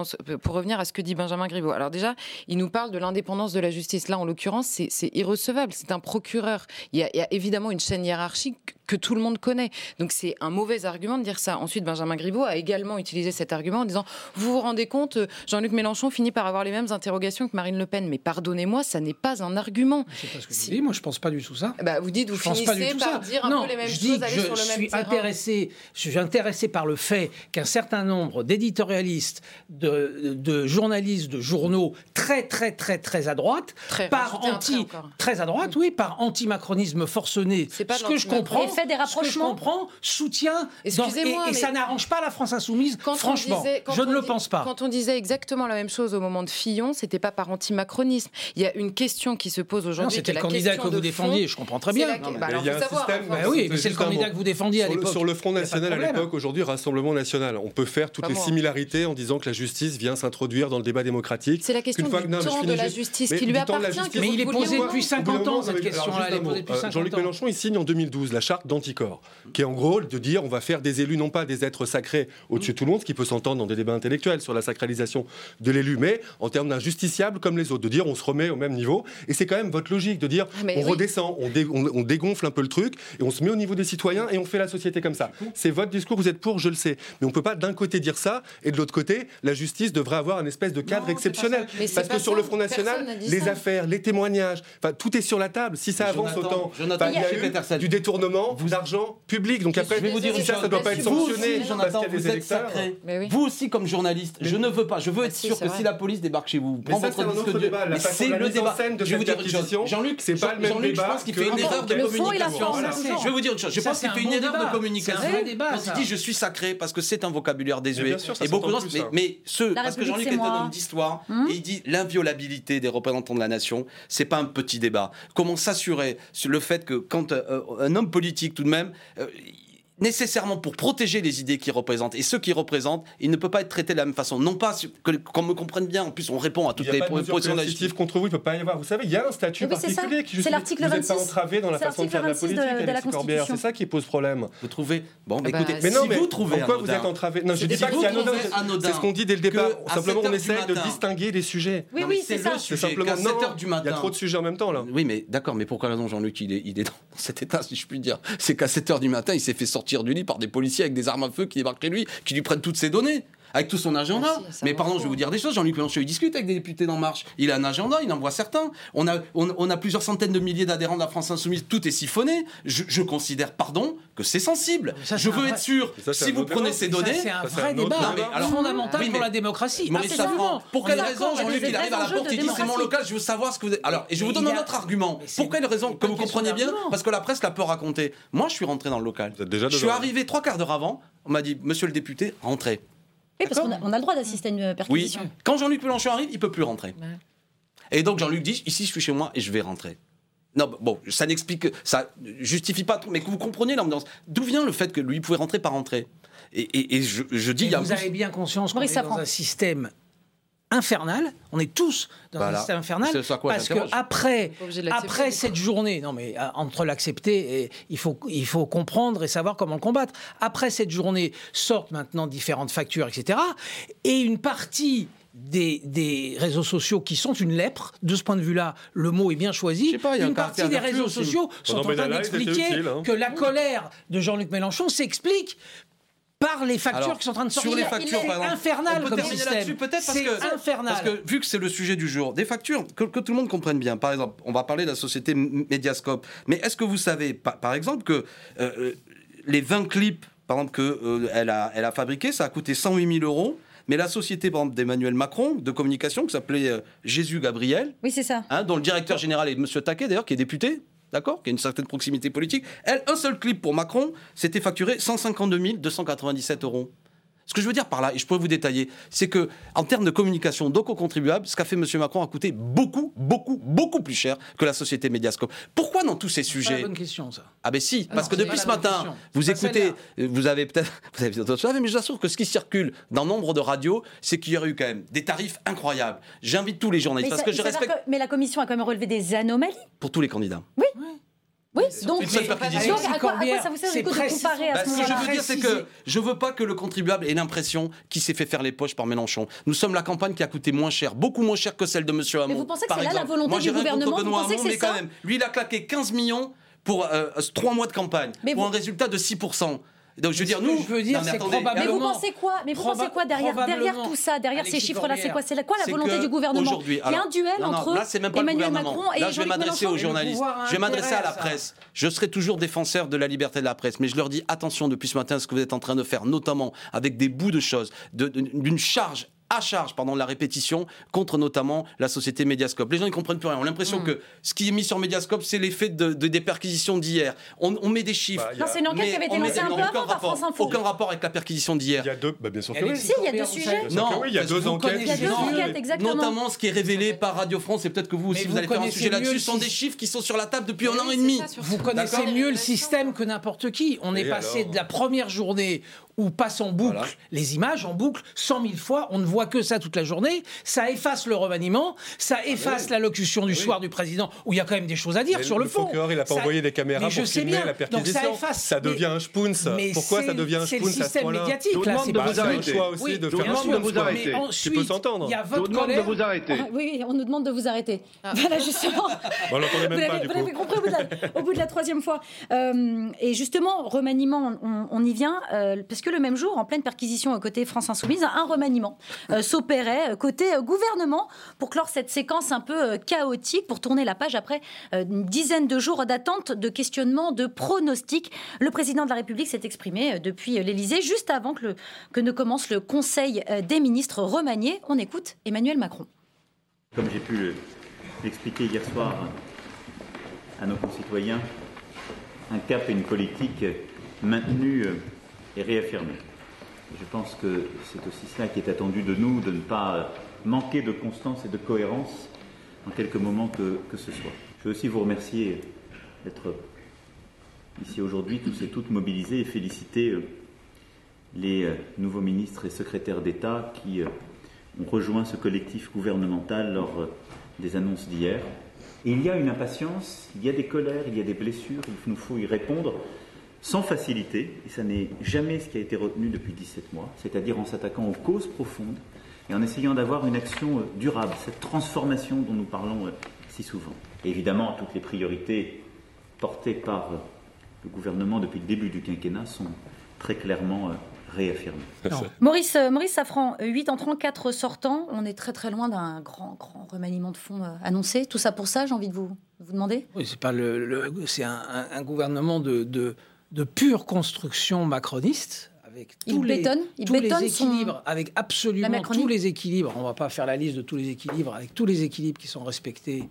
pour revenir à ce que dit Benjamin Griveaux. Alors, déjà, il nous parle de l'indépendance de la justice. Là, en l'occurrence, c'est irrecevable. C'est un procureur. Il y, a, il y, a, évidemment une chaîne hiérarchique que tout le monde connaît. Donc c'est un mauvais argument de dire ça. Ensuite, Benjamin Griveaux a également utilisé cet argument en disant Vous vous rendez compte, euh, Jean-Luc Mélenchon finit par avoir les mêmes interrogations que Marine Le Pen. Mais pardonnez-moi, ça n'est pas un argument. C'est si... dis, moi je pense pas du tout ça. Bah, vous dites, vous finissez par dire un non, peu les mêmes choses, aller je, sur le même suis intéressé, Je suis intéressé par le fait qu'un certain nombre d'éditorialistes, de, journalistes, de journaux très, très, très, très à droite, très, par anti. Très à droite, mm. oui, par anti-macronisme forcené. Ce que je comprends, fait des rapprochements. Ce que je soutien, et, ça n'arrange pas la France insoumise. Quand franchement, disait, quand je ne le pense pas. Quand on disait exactement la même chose au moment de Fillon, c'était pas par anti-macronisme. Il y a une question qui se pose aujourd'hui. C'était le candidat que vous défendiez, je comprends très bien. Bah, il y a un système. Bah oui, c'est le candidat que vous défendiez à l'époque. Sur le Front National à l'époque, aujourd'hui Rassemblement National, on peut faire toutes les similarités en disant que la justice vient s'introduire dans le débat démocratique. C'est la question du temps de la justice qui lui appartient. Mais il est posé depuis 50 ans cette question-là. Euh, Jean-Luc Mélenchon, il signe en 2012 la charte d'anticorps, qui est en gros de dire on va faire des élus non pas des êtres sacrés au-dessus de tout le monde, ce qui peut s'entendre dans des débats intellectuels sur la sacralisation de l'élu, mais en termes d'injusticiables comme les autres, de dire on se remet au même niveau. Et c'est quand même votre logique de dire on redescend, on, dégonfle un peu le truc et on se met au niveau des citoyens et on fait la société comme ça. C'est votre discours, vous êtes pour, je le sais. Mais on ne peut pas d'un côté dire ça et de l'autre côté, la justice devrait avoir un espèce de cadre exceptionnel. Parce que sur le Front National, les affaires, les témoignages, tout est sur la table. Si ça avance Jonathan, autant, il y a eu du détournement, vous argent public. Donc après, je vais vous dire si ça, ça doit pas être sanctionné. Jonathan, vous êtes sacré. Vous aussi, comme journaliste, je ne veux pas. Je veux être sûr que si la police débarque chez vous, prend votre disque de. C'est le débat. Je vais vous dire Jean-Luc, c'est pas le même débat. Je pense qu'il fait une erreur de communication. Je vais vous dire une chose. Je pense qu'il fait une erreur de communication. Quand il dit je suis sacré parce que c'est un vocabulaire désuet. Et beaucoup de gens, mais ceux parce que Jean-Luc est un homme d'histoire et il dit l'inviolabilité des représentants de la nation, c'est pas un petit débat. Comment s'assurer sur le fait que quand un homme politique tout de même. Euh, nécessairement pour protéger les idées qu'il représente et ceux qu'il représente, il ne peut pas être traité de la même façon. Non pas qu'on me comprenne bien, en plus on répond à toutes il y les propositions législatives contre vous, il ne peut pas y avoir. Vous savez, il y a un statut oui, particulier qui justifie l'article vous n'êtes pas entravé dans la façon de faire de la politique, de, de la C'est ça qui pose problème. Vous trouvez Bon, écoutez, mais non, si mais vous trouvez pourquoi vous êtes entravé? Non, je dis pas que c'est anodin. C'est ce qu'on dit dès le départ. Simplement, on essaye de distinguer les sujets. Oui, oui, c'est ça. Simplement 7 heures du matin. Il y a trop de sujets en même temps là. Oui, mais d'accord, mais pourquoi raison Jean-Luc il est dans cet état, si je puis dire? C'est qu'à 7 heures du matin, il s'est fait sortir sortir du lit par des policiers avec des armes à feu qui débarquent chez lui, qui lui prennent toutes ses données avec tout son agenda. Mais pardon, je vais vous dire des choses. Jean-Luc Mélenchon, il discute avec des députés d'En Marche. Il a un agenda, il en voit certains. On a, plusieurs centaines de milliers d'adhérents de la France Insoumise. Tout est siphonné. Je, considère, pardon, que c'est sensible. Je veux être sûr. Si vous prenez ces données, c'est un vrai débat, débat. Alors, fondamental pour la démocratie. Mais ça Pour quelle raison, Jean-Luc, il arrive à la porte, il dit c'est mon local, je veux savoir ce que vous. Alors, et je vous donne un autre argument. Pour quelle raison Que vous comprenez bien, parce que la presse l'a peu raconté. Moi, je suis rentré dans le local. Je suis arrivé trois quarts d'heure avant. On m'a dit, monsieur le député, rentrez. Oui, parce qu'on a, on a, le droit d'assister à une euh, perquisition. Oui. Quand Jean-Luc Mélenchon arrive, il peut plus rentrer. Et donc Jean-Luc dit ici, je suis chez moi et je vais rentrer. Non, bon, ça n'explique, ça justifie pas tout, mais que vous comprenez l'ambiance. D'où vient le fait que lui pouvait rentrer par entrée et, et, je, dis, il y a vous avez bien conscience qu'on est dans un système infernal. On est tous dans un système infernal. Quoi, parce que après, après cette journée, non mais euh, entre l'accepter il faut, il faut comprendre et savoir comment le combattre. Après cette journée sortent maintenant différentes factures, etc. Et une partie des, des, réseaux sociaux qui sont une lèpre. De ce point de vue-là, le mot est bien choisi. Une partie des réseaux sociaux sont en train d'expliquer que la colère de Jean-Luc Mélenchon s'explique par les factures qui sont en train de sortir. Sur les factures, infernal on peut comme système. Peut-être parce que, infernal. Parce que vu que c'est le sujet du jour, des factures que, tout le monde comprenne bien. Par exemple, on va parler de la société Mediascope, mais est-ce que vous savez, par, exemple, que euh, euh, les 20 clips, par exemple, que euh, elle a, elle a fabriqué, ça a coûté 108 000 euros. Mais la société, par exemple, d'Emmanuel Macron, de communication, qui s'appelait euh, Jésus Gabriel, oui, c'est ça. Hein, dont le directeur général est M. Taquet, d'ailleurs, qui est député, d'accord, qui a une certaine proximité politique, elle, un seul clip pour Macron, c'était facturé 152 297 euros. Ce que je veux dire par là, et je pourrais vous détailler, c'est que en termes de communication, donc aux contribuables, ce qu'a fait M. Macron a coûté beaucoup, beaucoup, beaucoup plus cher que la société Mediascope. Pourquoi dans tous ces sujets C'est une bonne question, ça. Ah ben si, parce que depuis ce matin, vous écoutez, vous avez peut-être, vous avez peut-être mais je vous assure que ce qui circule dans nombre de radios, c'est qu'il y aurait eu quand même des tarifs incroyables. J'invite tous les journalistes mais parce que je respecte. Mais la commission a quand même relevé des anomalies. Pour tous les candidats. Oui. Oui, donc, une à, quoi, ça vous sert de comparer à ce bah, Ce que je veux dire, c'est que je veux pas que le contribuable ait l'impression qu'il s'est fait faire les poches par Mélenchon. Nous sommes la campagne qui a coûté moins cher, beaucoup moins cher que celle de M. Hamon. Mais vous pensez que c'est là la volonté Moi, du gouvernement Vous pensez Hamon, que c'est ça même, Lui, il a claqué 15 millions pour euh, 3 mois de campagne, pour un résultat de 6%. Donc je veux dire, nous. Je veux dire, mais, mais vous pensez quoi? Mais vous pensez quoi derrière, derrière tout ça, derrière ces chiffres-là C'est quoi? C'est quoi la volonté du gouvernement? Il y a un duel non, entre là, même pas Emmanuel Macron et là, je vais m'adresser aux journalistes. Je vais m'adresser à la presse. Je serai toujours défenseur de la liberté de la presse, mais je leur dis attention depuis ce matin à ce que vous êtes en train de faire, notamment avec des bouts de choses, d'une charge pendant la répétition contre notamment la société Mediascope. Les gens ne comprennent plus rien. On a l'impression Mm. que ce qui est mis sur Mediascope, c'est l'effet de, de- des perquisitions d'hier. On, on met des chiffres. Bah, a- c'est une enquête qui avait été lancée un peu aucun avant par rapport, France Info. Aucun rapport avec la perquisition d'hier. Il y a deux, bah, bien sûr que oui. Si, il y a deux sujets. Non, oui, il y a deux enquêtes. Il y a deux enquêtes, exactement. Notamment ce qui est révélé par Radio France, et peut-être que vous aussi vous vous allez faire un sujet là-dessus, sont des chiffres qui sont sur la table depuis Oui, un an et demi. Vous connaissez mieux le système que n'importe qui. On est passé de la première journée où passe en boucle Voilà. les images, en boucle, 100 000 fois. On ne voit que ça toute la journée. Ça efface le remaniement, ça efface l'allocution du soir du président, où il y a quand même des choses à dire Mais sur le, fond. procureur, il n'a pas Ça- envoyé des caméras Mais je pour sais filmer bien. la Donc ça perquisition. efface. Ça devient Mais- un spoons. mais Pourquoi ça c'est- devient un C'est le spoons à ce système point-là médiatique. Je demande c'est de vous C'est un arrêter. choix aussi Oui, de je faire demande de vous arrêter. Mais Tu peux s'entendre. Il y a Je vous votre demande de vous arrêter. Ah, Oui, oui, on nous demande de vous arrêter. Voilà, justement. Vous même pas, l'avez compris au bout de la, la troisième fois. Euh, et justement, remaniement, on, on y vient, euh, parce que le même jour, en pleine perquisition côté France Insoumise, un remaniement euh, s'opérait euh, côté euh, gouvernement pour clore cette séquence un peu chaotique, pour tourner la page après une dizaine de jours d'attente, de questionnement, de pronostics. Le président de la République s'est exprimé depuis l'Élysée, juste avant que, ne commence le Conseil des ministres remaniés. On écoute Emmanuel Macron. Comme j'ai pu le- l'expliquer hier soir à nos concitoyens, un cap et une politique maintenus euh, et réaffirmés. Je pense que c'est aussi cela qui est attendu de nous, de ne pas euh, manquer de constance et de cohérence en quelques moments que, que ce soit. Je veux aussi vous remercier d'être ici aujourd'hui, tous et toutes mobilisés, et féliciter euh, les euh, nouveaux ministres et secrétaires d'État qui ont rejoint ce collectif gouvernemental lors des annonces d'hier. Il y a une impatience, il y a des colères, il y a des blessures, il nous faut y répondre sans facilité, et ça n'est jamais ce qui a été retenu depuis 17 mois, c'est-à-dire en s'attaquant aux causes profondes et en essayant d'avoir une action euh, durable, cette transformation dont nous parlons euh, si souvent. Et évidemment, toutes les priorités portées par euh, le gouvernement depuis le début du quinquennat sont très clairement réaffirmées. Maurice, Maurice Safran, 8 entrants, 4 sortants. On est très très loin d'un grand, grand remaniement de fonds annoncé. Tout ça pour ça, j'ai envie de vous, vous demander? Oui, c'est pas le, le- c'est un, un- un gouvernement de, de, de pure construction macroniste. Avec Il tous les, il tous bétonne les son- équilibres, avec absolument tous les équilibres. On va pas faire la liste de tous les équilibres, avec tous les équilibres qui sont respectés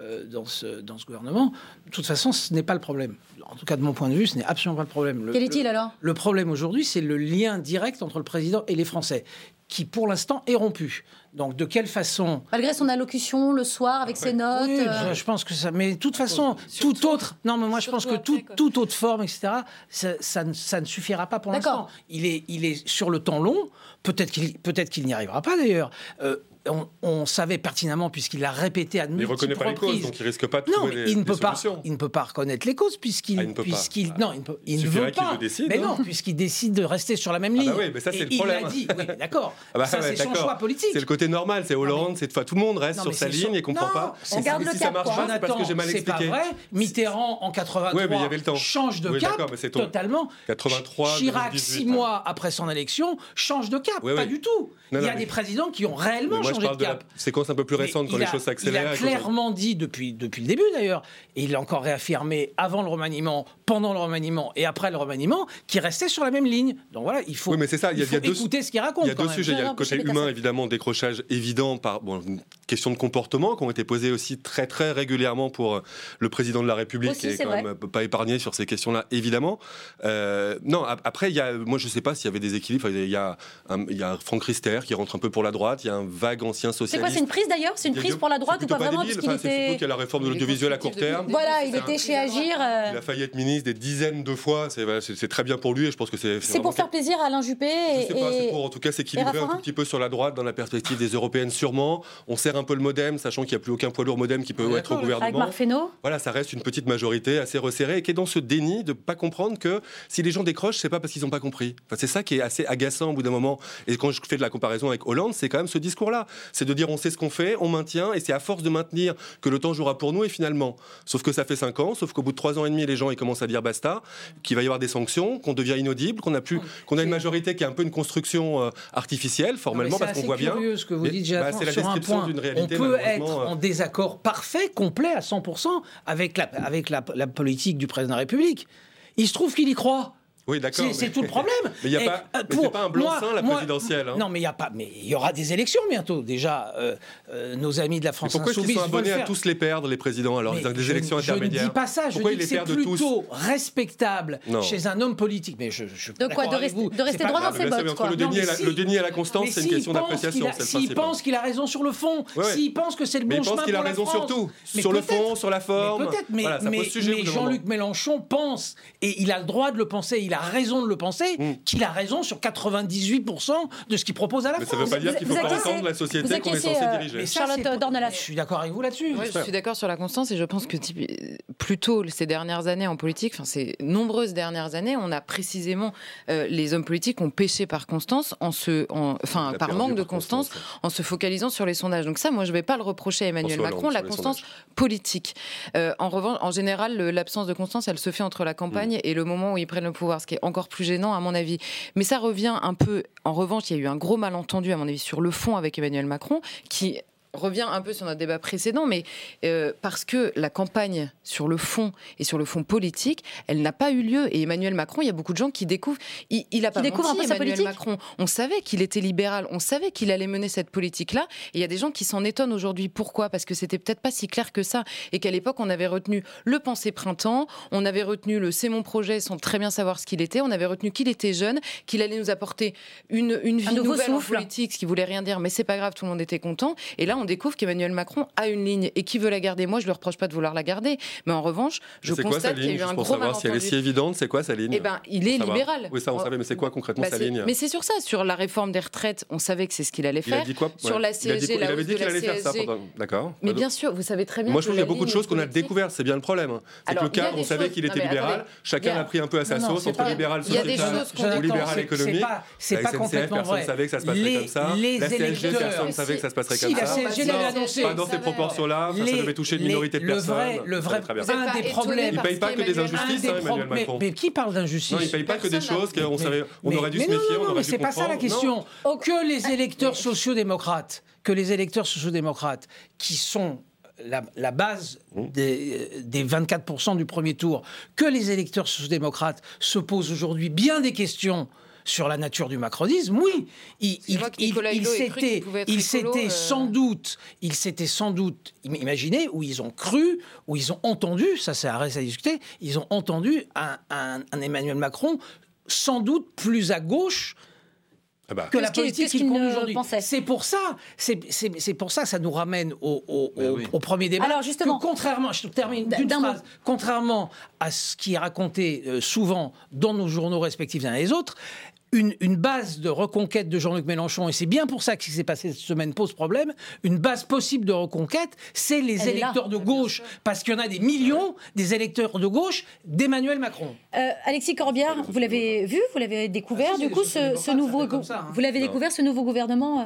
euh, dans, ce, dans ce gouvernement. De toute façon, ce n'est pas le problème. En tout cas, de mon point de vue, ce n'est absolument pas le problème. Le- Quel est-il alors? le problème aujourd'hui, c'est le lien direct entre le président et les Français, qui pour l'instant est rompu. Donc de quelle façon Malgré son allocution le soir avec ses notes. oui, euh, je, je pense que ça. Mais de toute façon, Surtout- toute autre. Non, mais moi, je pense que tout- après, toute autre forme, etc., ça, ça ne, ça ne suffira pas pour l'instant. Il est, il est sur le temps long. Peut-être qu'il peut qu'il n'y arrivera pas, d'ailleurs. Euh, on, on savait pertinemment, puisqu'il l'a répété à Mais il reconnaît multiples pas les causes, donc il risque pas de Non, trouver mais des, il ne peut pas. Il ne peut pas reconnaître les causes puisqu'il, Ah, il ne puisqu'il, non, il, ne peut- il Il ne veut pas. le décide, mais hein. non, puisqu'il décide de rester sur la même Ah ligne. bah oui, mais ça, c'est le il problème. l'a dit. Oui, d'accord. Ah bah ça, ouais, c'est son choix politique. C'est le côté normal, c'est Hollande, c'est fois tout le monde reste Non, sur sa ligne son- et comprend Non, pas. on garde si le ça cap, marche quoi. pas, c'est parce que j'ai mal c'est pas expliqué. vrai. Mitterrand en 83 Ouais, mais il y avait le temps. change de cap totalement. 83, Chirac, 2018, six ouais. mois après son élection, change de cap. Pas du tout. Il y a des présidents qui ont réellement je changé parle de de la cap. séquence un peu plus récente, Mais quand il les a- choses Il s'accélèrent. a cause de- clairement dit depuis, depuis le début d'ailleurs, et il l'a encore réaffirmé avant le remaniement, pendant le remaniement et après le remaniement, qu'il restait sur la même ligne. Donc voilà, il faut, Oui, mais c'est ça, il y a- faut il y a deux- écouter ce qu'il raconte. Il y a quand deux même. sujets. Il y a le côté humain, évidemment, décrochage évident par bon, une question de comportement qui ont été posées aussi très très régulièrement pour euh, le président de la République, Aussi, qui est c'est quand vrai. même pas épargné sur ces questions-là, évidemment. Euh, non, ap- après, il y a, moi je sais pas s'il y avait des équilibres. Il y a, un, il y a Franck Rister qui rentre un peu pour la droite, il y a un vague C'est quoi. C'est une prise d'ailleurs C'est une prise pour la droite c'est ou pas plutôt vraiment. Parce qu'il Enfin, C'est surtout était. qu'il y a la réforme de l'audiovisuel à court terme. Voilà, il C'est était chez Agir. euh, Il a failli être ministre des dizaines de fois. C'est voilà, c'est- c'est très bien pour lui et je pense que c'est. C'est pour faire plaisir à Alain Juppé je sais pas, c'est pour en tout cas s'équilibrer un tout petit peu sur la droite dans la perspective des européennes sûrement. On serre un peu le modem, sachant qu'il n'y a plus aucun poids lourd modem qui peut être au. Avec gouvernement. Fesneau Voilà, ça reste une petite majorité assez resserrée et qui est dans ce déni de pas comprendre que si les gens décrochent, c'est pas parce qu'ils n'ont pas compris. Enfin, c'est ça qui est assez agaçant au bout d'un moment. Et quand je fais de la comparaison avec Hollande, c'est quand même ce discours-là. C'est de dire on sait ce qu'on fait, on maintient, et c'est à force de maintenir que le temps jouera pour nous et finalement. Sauf que ça fait cinq ans, sauf qu'au bout de trois ans et demi, les gens ils commencent à dire basta, qu'il va y avoir des sanctions, qu'on devient inaudible, qu'on a plus, qu'on a une majorité qui est un peu une construction euh, artificielle formellement c'est parce qu'on voit bien. curieux ce que vous Mais- dites, bah, c'est la description d'une On réalité, peut être euh. en désaccord parfait, complet à 100% avec la, avec la, la politique du président de la République. Il se trouve qu'il y croit. Oui, d'accord. C'est mais- tout le problème. Mais il y a pas- euh, pas un blanc-seing, la présidentielle, hein. Non, mais il y a pas. Mais il y aura des élections bientôt. Déjà, euh, euh, nos amis de la Mais France pourquoi est-ce qu'ils insoumise sont abonnés à tous les perdre, les présidents, alors Mais Ils ont des je- élections Je ne intermédiaires dis pas ça. Je Pourquoi dis ils que c'est plutôt respectable Non. chez un homme politique. Mais je, je De quoi de vous. de rester droit dans ses bottes, quoi. le déni, et la, si- le déni et la constance, c'est une question d'appréciation, S'il pense qu'il a raison sur le fond, s'il pense que c'est le Mais bon il pense chemin qu'il a pour la raison France, sur tout. mais Sur le fond, sur la forme. Mais peut-être, mais. Jean-Luc Mélenchon pense, et il a le droit de le penser, il a raison de le penser, Mm. qu'il a raison sur 98% de ce qu'il propose à la Mais ça France. ne veut pas dire qu'il vous faut pas entendre la société qu'on est censé euh, diriger. Mais ça, Charlotte Dornelas. Je suis d'accord avec vous là-dessus. Ouais, je suis d'accord sur la constance et je pense que plutôt ces dernières années en politique, enfin ces nombreuses dernières années, on a précisément euh, les hommes politiques ont péché par constance, en se, en- enfin par manque de constance, constance, en se focalisant sur les sondages. Donc ça, moi, je vais pas le reprocher à Emmanuel François Macron, la constance politique. Euh, en revanche, en général, l'absence de constance, elle se fait entre la campagne et le moment où ils prennent le pouvoir, ce qui est encore plus gênant à mon avis. Mais ça revient un peu. En revanche, il y a eu un gros malentendu à mon avis sur le fond avec Emmanuel Macron, qui revient un peu sur notre débat précédent, mais euh, parce que la campagne sur le fond et sur le fond politique, elle n'a pas eu lieu. Et Emmanuel Macron, il y a beaucoup de gens qui découvrent. Il, il a pas découvrent menti, un peu sa Emmanuel politique Macron. On savait qu'il était libéral, on savait qu'il allait mener cette politique-là. Et il y a des gens qui s'en étonnent aujourd'hui. Pourquoi? Parce que c'était peut-être pas si clair que ça. Et qu'à l'époque, on avait retenu le pensée printemps, on avait retenu le c'est mon projet sans très bien savoir ce qu'il était, on avait retenu qu'il était jeune, qu'il allait nous apporter une, une vie nouveau nouvelle en politique, ce qui voulait rien dire, mais c'est pas grave, tout le monde était content. Et là, on découvre qu'Emmanuel Macron a une ligne et qui veut la garder. Moi, je lui reproche pas de vouloir la garder, mais en revanche, je C'est quoi sa constate qu'il y a ligne eu un pour gros savoir si elle est si évidente, c'est quoi sa ligne Eh ben, il est libéral. Oui, ça on savait, mais c'est quoi concrètement Bah, sa ligne Mais c'est sur ça, sur la réforme des retraites, on savait que c'est ce qu'il allait Il a faire. dit quoi? Sur Ouais. la Il a dit CSG, quoi? la Il avait dit qu'il la allait faire ça pendant. D'accord. Mais bien sûr, vous savez très bien. Moi, je trouve qu'il y a beaucoup de choses qu'on a découvertes, c'est bien le problème. C'est que Alors, le il des on savait qu'il était libéral, chacun Il a- pris un peu à sa sauce entre libéral il y a des sociétal choses qu'on ou libéral c'est- économique. c'est pas- complètement vrai. ne savait que ça se passerait Les- comme ça. La CSG, électeurs- personne ne savait que ça se passerait comme ça. CSG l'avait annoncé. Pas dans ces proportions-là, ça devait toucher une minorité de le personnes. vrai- le vrai- un des problèmes. Il parce paye pas que des injustices, hein, Emmanuel mais, Macron. mais qui parle d'injustice Non, il paye pas que des choses qu'on savait, on aurait dû se méfier, non, on non, mais c'est pas ça la question. Que les électeurs sociodémocrates, que les électeurs sociodémocrates, qui sont la, la base Mmh. des, des 24% du premier tour, que les électeurs sociodémocrates se posent aujourd'hui bien des questions sur la nature du macronisme, oui, il, il, que s'était, s'était euh. sans doute, il s'était sans doute, im- imaginez, où ils ont cru, où ils ont entendu, ça c'est à reste à discuter, ils ont entendu un, un- un Emmanuel Macron sans doute plus à gauche Ah bah, que la politique qu'il conduit ne aujourd'hui. C'est pour ça, c'est pour ça, ça nous ramène au, au- au- oui. au premier débat. Alors, justement- que contrairement, je termine D'un- d'une d'un phrase, mot. contrairement à ce qui est raconté euh, souvent dans nos journaux respectifs les uns et les autres. Une, une base de reconquête de Jean-Luc Mélenchon, et c'est bien pour ça que ce qui s'est passé cette semaine pose problème, une base possible de reconquête, c'est les Elle est là. électeurs de gauche, parce qu'il y en a des millions, des électeurs de gauche d'Emmanuel Macron. Euh, Alexis Corbière, vous l'avez vu, vous l'avez découvert, Ah, si, du coup, ce, ce nouveau, hein. vous l'avez découvert, ce nouveau gouvernement euh,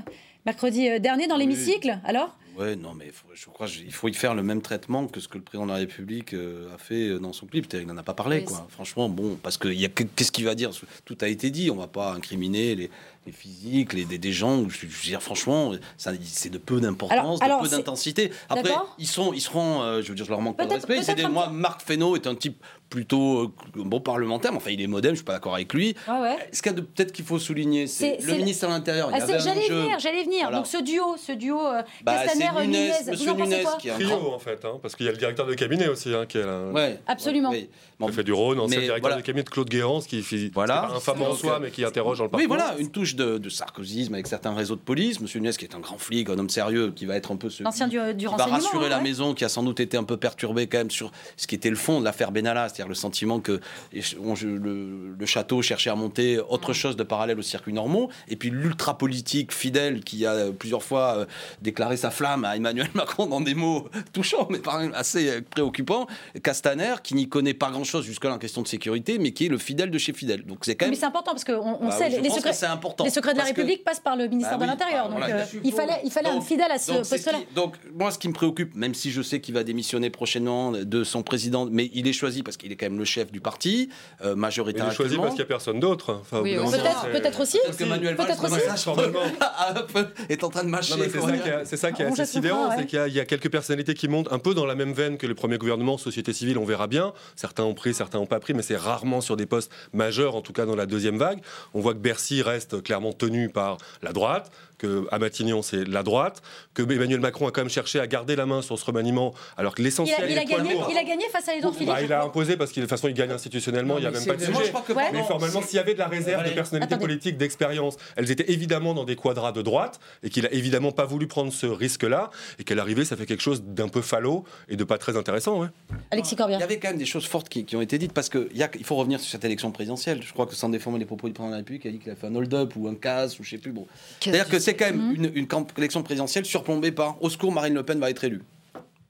mercredi euh, dernier dans l'hémicycle. Alors, Ouais, non, mais faut- je crois qu'il faut y faire le même traitement que ce que le président de la République euh, a fait euh, dans son clip. Il n'en a pas parlé, Oui, quoi. Franchement, bon, parce que qu'est-ce qu'il va dire? Tout a été dit. On va pas incriminer les, les physiques, les, des, des gens. Je, je veux dire, franchement, ça, c'est de peu d'importance, alors, de peu d'intensité. Après, ils sont, ils seront. euh, je veux dire, je leur manque pas de respect. Des- moi, Marc Fesneau est un type plutôt euh, bon parlementaire. Mais enfin, il est moderne. Je suis pas d'accord avec lui. ouais, ouais. Ce qu'il y a de- peut-être qu'il faut souligner, c'est C'est- le c'est- ministre à l'intérieur. Ah, c'est- un j'allais venir, j'allais venir. Voilà. Donc ce duo, ce duo euh, Bah, c'est Castaner, Nunez, Nunez, Monsieur vous en pensez Nunez quoi qui est un grand trio en fait, hein, parce qu'il y a le directeur de cabinet aussi, hein, qui est là. Ouais, Absolument. ouais, oui. Bon, fait du Rhône, ancien mais directeur voilà. de cabinet de Claude Guérance, qui fait Voilà. c'est pas infamant en soi, euh, mais qui interroge dans le Oui, parcours. voilà, une touche de, de sarkozysme avec certains réseaux de police. Monsieur Nunes, qui est un grand flic, un homme sérieux, qui va être un peu ce. L'ancien du, du qui va rassurer hein, la maison, qui a sans doute été un peu perturbé quand même sur ce qui était le fond de l'affaire Benalla, c'est-à-dire le sentiment que on- le, le château cherchait à monter autre chose de parallèle aux circuits normaux, et puis l'ultra politique fidèle qui a euh, plusieurs fois euh, déclaré sa flamme à Emmanuel Macron dans des mots touchants, mais assez euh, préoccupants. Castaner, qui n'y connaît pas grand-chose jusque-là en question de sécurité, mais qui est le fidèle de chez fidèle. Donc c'est quand Mais même c'est important parce qu'on on Bah sait les secrets. que c'est important. Les secrets de la que- République passent par le ministère Bah de oui, l'Intérieur. bah donc voilà. euh, il fallait, il fallait un fidèle à ce poste-là. donc, moi, ce qui me préoccupe, même si je sais qu'il va démissionner prochainement de son président, mais il est choisi parce qu'il est quand même le chef du parti, euh, Il majoritaire est choisi parce qu'il n'y a personne d'autre. Enfin, au Oui, oui, Peut-être, peut-être aussi. Que Manuel comme aussi. ça, Formellement. est en train de mâcher. C'est ça qui est- c'est ça qui est On assez sidérant, c'est qu'il y, a- il y a quelques personnalités qui montent un peu dans la même veine que les premiers gouvernements, société civile, on verra bien. Certains ont pris, certains n'ont pas pris, mais c'est rarement sur des postes majeurs, en tout cas dans la deuxième vague. On voit que Bercy reste clairement tenu par la droite, que à Matignon c'est la droite, que Emmanuel Macron a quand même cherché à garder la main sur ce remaniement, alors que Il l'essentiel il lourd. il a gagné face à Edouard Philippe. Bah, il a imposé parce que de toute façon il gagne institutionnellement, Non, il n'y a même pas de c'est- Moi, je sujet. crois que Ouais. Mais formellement, s'il y avait de la réserve de personnalités Attendez. politiques, d'expérience, elles étaient évidemment dans des quadras de droite et qu'il a évidemment pas voulu prendre ce risque-là et qu'à l'arrivée, ça fait quelque chose d'un peu falot et de pas très intéressant. ouais. Alexis Il Corbière. y avait quand même des choses fortes qui, qui ont été dites parce qu'il faut revenir sur cette élection présidentielle. Je crois que sans déformer les propos du président de la République, il a dit qu'il a fait un hold-up ou un casse ou je sais plus. Bon. C'est-à-dire que c'est quand même une, une camp- élection présidentielle surplombée par au secours, Marine Le Pen va être élue.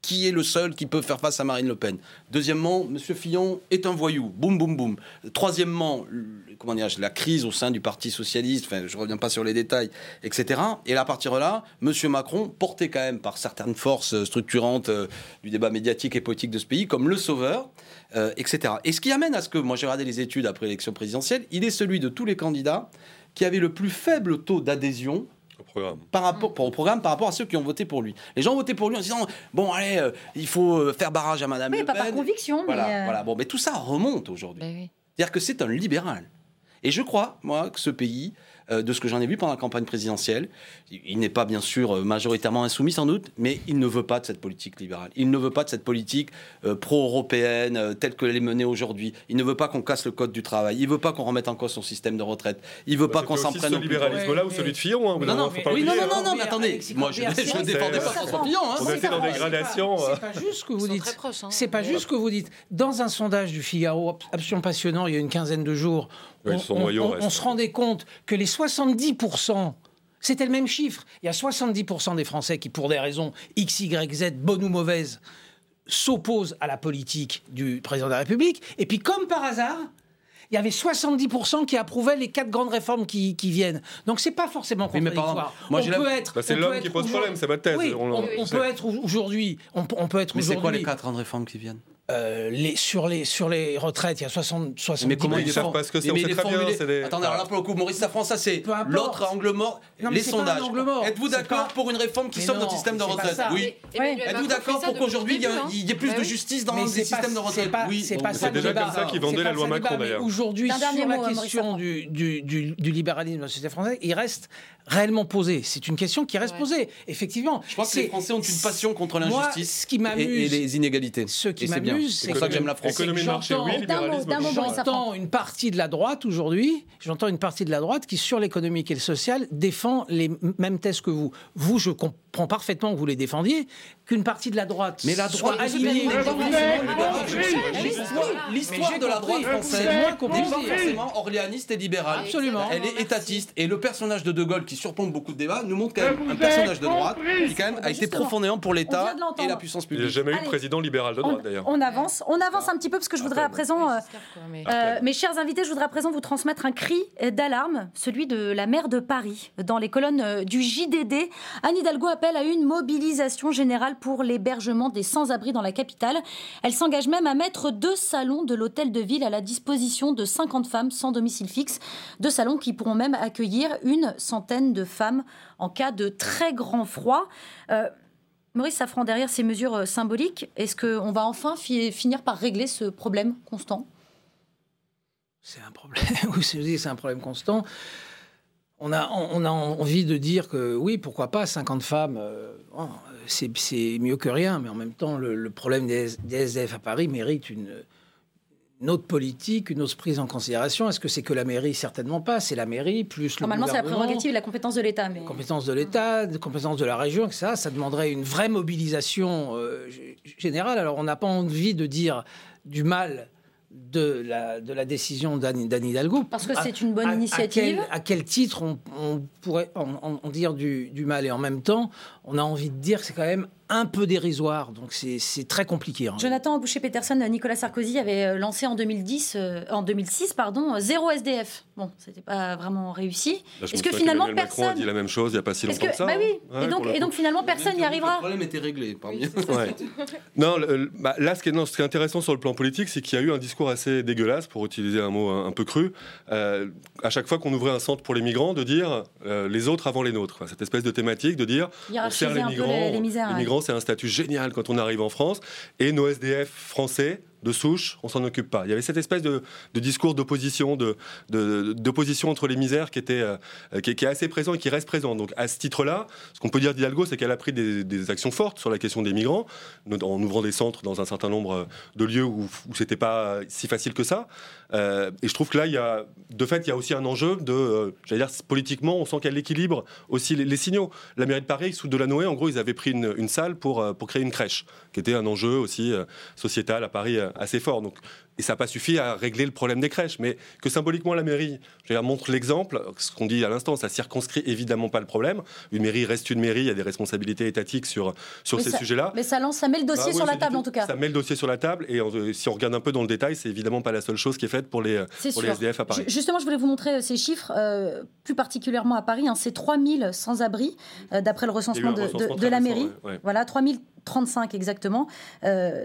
Qui est le seul qui peut faire face à Marine Le Pen? Deuxièmement, Monsieur Fillon est un voyou. Boum, boum, boum. Troisièmement, le- comment dirais-je, la crise au sein du Parti socialiste. Enfin, je reviens pas sur les détails, etc. Et là, à partir de là, Monsieur Macron, porté quand même par certaines forces structurantes euh, du débat médiatique et politique de ce pays, comme le sauveur, euh, etc. Et ce qui amène à ce que, moi, j'ai regardé les études après l'élection présidentielle, il est celui de tous les candidats qui avait le plus faible taux d'adhésion programme. par rapport pour- au programme par rapport à ceux qui ont voté pour lui. Les gens ont voté pour lui en se disant bon allez euh, il faut euh, faire barrage à Madame Oui, Le pas par conviction, mais. Voilà, euh, voilà. Bon, mais tout ça remonte aujourd'hui. Oui. C'est-à-dire que c'est un libéral. Et je crois, moi, que ce pays, de ce que j'en ai vu pendant la campagne présidentielle, il n'est pas bien sûr euh, majoritairement insoumis sans doute, mais il ne veut pas de cette politique libérale. Il ne veut pas de cette politique euh, pro-européenne euh, telle qu'elle est menée aujourd'hui. Il ne veut pas qu'on casse le code du travail. Il ne veut pas qu'on remette en cause son système de retraite. Il ne veut pas Bah, qu'on c'était s'en prenne ce libéralisme-là ou celui de Fillon. hein, Non, non, mais- pas oui, non, non, hein. non, mais attendez, moi je, c'est- défendais pas François Fillon. hein. On C'est était dans pas- des c'est pas- gradations. euh. C'est pas juste ce que vous dites. hein. C'est pas juste ce que vous dites. Dans un sondage du Figaro, ab- absolument passionnant, il y a une quinzaine de jours, Oui, on, son on- noyau on- reste. on se rendait compte que les 70%, c'était le même chiffre. Il y a 70% des Français qui, pour des raisons X, Y, Z, bonnes ou mauvaises, s'opposent à la politique du président de la République. Et puis, comme par hasard, il y avait 70% qui approuvaient les quatre grandes réformes qui, qui viennent. Donc c'est pas forcément Oui, mais par contradictoire. exemple, moi, on peut être, Bah, c'est l'homme qui pose problème, c'est votre thèse. Oui, On- on, on c'est- peut être aujourd'hui, on, peut- on peut être Mais c'est quoi les quatre grandes réformes qui viennent? Euh, les, sur les sur les retraites, il y a 60 70 Mais comment ils il est savent pas ce que c'est, on sait très bien, formulé- c'est des- Attendez, alors là pour le coup, Maurice Safran, ça c'est l'autre angle mort. Non, les c'est sondages. Êtes-vous C'est d'accord pas- pour une réforme qui Mais sauve non, notre système de c'est retraite. Oui. Êtes-vous d'accord pour qu'aujourd'hui il y, ait plus Bah de justice dans les c'est systèmes de c'est retraite Oui. c'est pas c'est ça le déjà comme ça qu'ils C'est vendaient la loi Macron, d'ailleurs. Aujourd'hui, sur la question du, du, du- du libéralisme de la société française, il reste réellement posé. C'est une question qui reste posée. Effectivement. Je crois que c'est- les Français ont une passion contre l'injustice et, m'amuse, les inégalités. ce qui c'est bien. M'amuse, C'est pour ça que j'aime la France. Économie de marché, j'entends- oui, une partie de la droite aujourd'hui, j'entends une partie de la droite qui, sur l'économique et le social, défend les mêmes thèses que vous. Vous, je comprends parfaitement que vous les défendiez, qu'une partie de la droite Mais la soit droite, alignée. libérale. Mais L'histoire- de la droite française n'est pas forcément orléaniste et libérale. Absolument. Elle est étatiste. Et le personnage de De Gaulle, qui surplombe beaucoup de débats, nous montre quand même un personnage de droite qui, quand même, a été profondément pour l'État et la puissance Il n'y a publique. jamais eu de président libéral de On, droite, d'ailleurs. on avance, on avance un petit peu parce que je voudrais à présent, euh, euh, mes chers invités, je voudrais à présent vous transmettre un cri d'alarme, celui de la maire de Paris. Dans les colonnes euh, du JDD, Anne Hidalgo appelle à une mobilisation générale pour l'hébergement des sans-abri dans la capitale. Elle s'engage même à mettre deux salons de l'hôtel de ville à la disposition de 50 femmes sans domicile fixe. Deux salons qui pourront même accueillir une centaine de femmes en cas de très grand froid. Euh, Maurice Safran, derrière ces mesures euh, symboliques, est-ce qu'on va enfin fi- finir par régler ce problème constant? C'est un problème. Oui, c'est un problème constant. On a, on a envie de dire que oui, pourquoi pas, 50 femmes, euh, bon, c'est c'est mieux que rien, mais en même temps, le, le problème des, SDF à Paris mérite une, une autre politique, une autre prise en considération. Est-ce que c'est que la mairie? Certainement pas. C'est la mairie plus le Normalement, c'est la prérogative la compétence de l'État. Mais... compétence de l'État, compétence de la région, etc. Ça demanderait une vraie mobilisation euh, générale. Alors, on n'a pas envie de dire du mal de la, de la décision d'Anne Hidalgo. Parce que c'est une bonne à- à initiative. quel, à quel titre on, on pourrait en dire du, du mal? Et en même temps, on a envie de dire que c'est quand même un peu dérisoire. Donc c'est très compliqué. Hein. Jonathan Boucher-Peterson, Nicolas Sarkozy avait euh, lancé en 2010, en 2006, pardon, zéro SDF. Bon, c'était pas vraiment réussi. Est-ce que finalement personne Macron a dit la même chose il n'y a pas si longtemps que, ça bah oui. et, donc, et donc finalement personne n'y arrivera. Le problème était réglé. Parmi... non, bah, là ce qui, est, non, ce qui, est, intéressant sur le plan politique, c'est qu'il y a eu un discours assez dégueulasse, pour utiliser un mot un, peu cru, euh, à chaque fois qu'on ouvrait un centre pour les migrants, de dire euh, les autres avant les nôtres. cette espèce de thématique de dire on sert les migrants. Les, migrants, c'est un statut génial quand on arrive en France, et nos SDF français de souche, on s'en occupe pas. Il y avait cette espèce de, discours d'opposition, de, d'opposition entre les misères qui, était, euh, qui, est assez présent et qui reste présent. Donc à ce titre-là, ce qu'on peut dire d'Hidalgo, c'est qu'elle a pris des, actions fortes sur la question des migrants, en ouvrant des centres dans un certain nombre de lieux où, où c'était pas si facile que ça. Euh, et je trouve que là, il y a, de fait, il y a aussi un enjeu de, euh, j'allais dire, politiquement, on sent a l'équilibre aussi les, signaux. La mairie de Paris, sous Delanoë, en gros, ils avaient pris une, une salle pour, pour créer une crèche, qui était un enjeu aussi sociétal à Paris assez fort. Donc et ça n'a pas suffi à régler le problème des crèches. Mais que symboliquement la mairie je dire, montre l'exemple, ce qu'on dit à l'instant, ça circonscrit évidemment pas le problème. Une mairie reste une mairie, il y a des responsabilités étatiques sur, sur ces sujets-là. Mais ça lance, ça met le dossier bah sur la table en tout cas. Ça met le dossier sur la table et euh, si on regarde un peu dans le détail, c'est évidemment pas la seule chose qui est faite pour les, pour les SDF à Paris. Justement, je voulais vous montrer euh, ces chiffres, euh, plus particulièrement à Paris. Hein, c'est 3000 sans-abri, d'après le recensement de, la mairie. Voilà, 3035 exactement.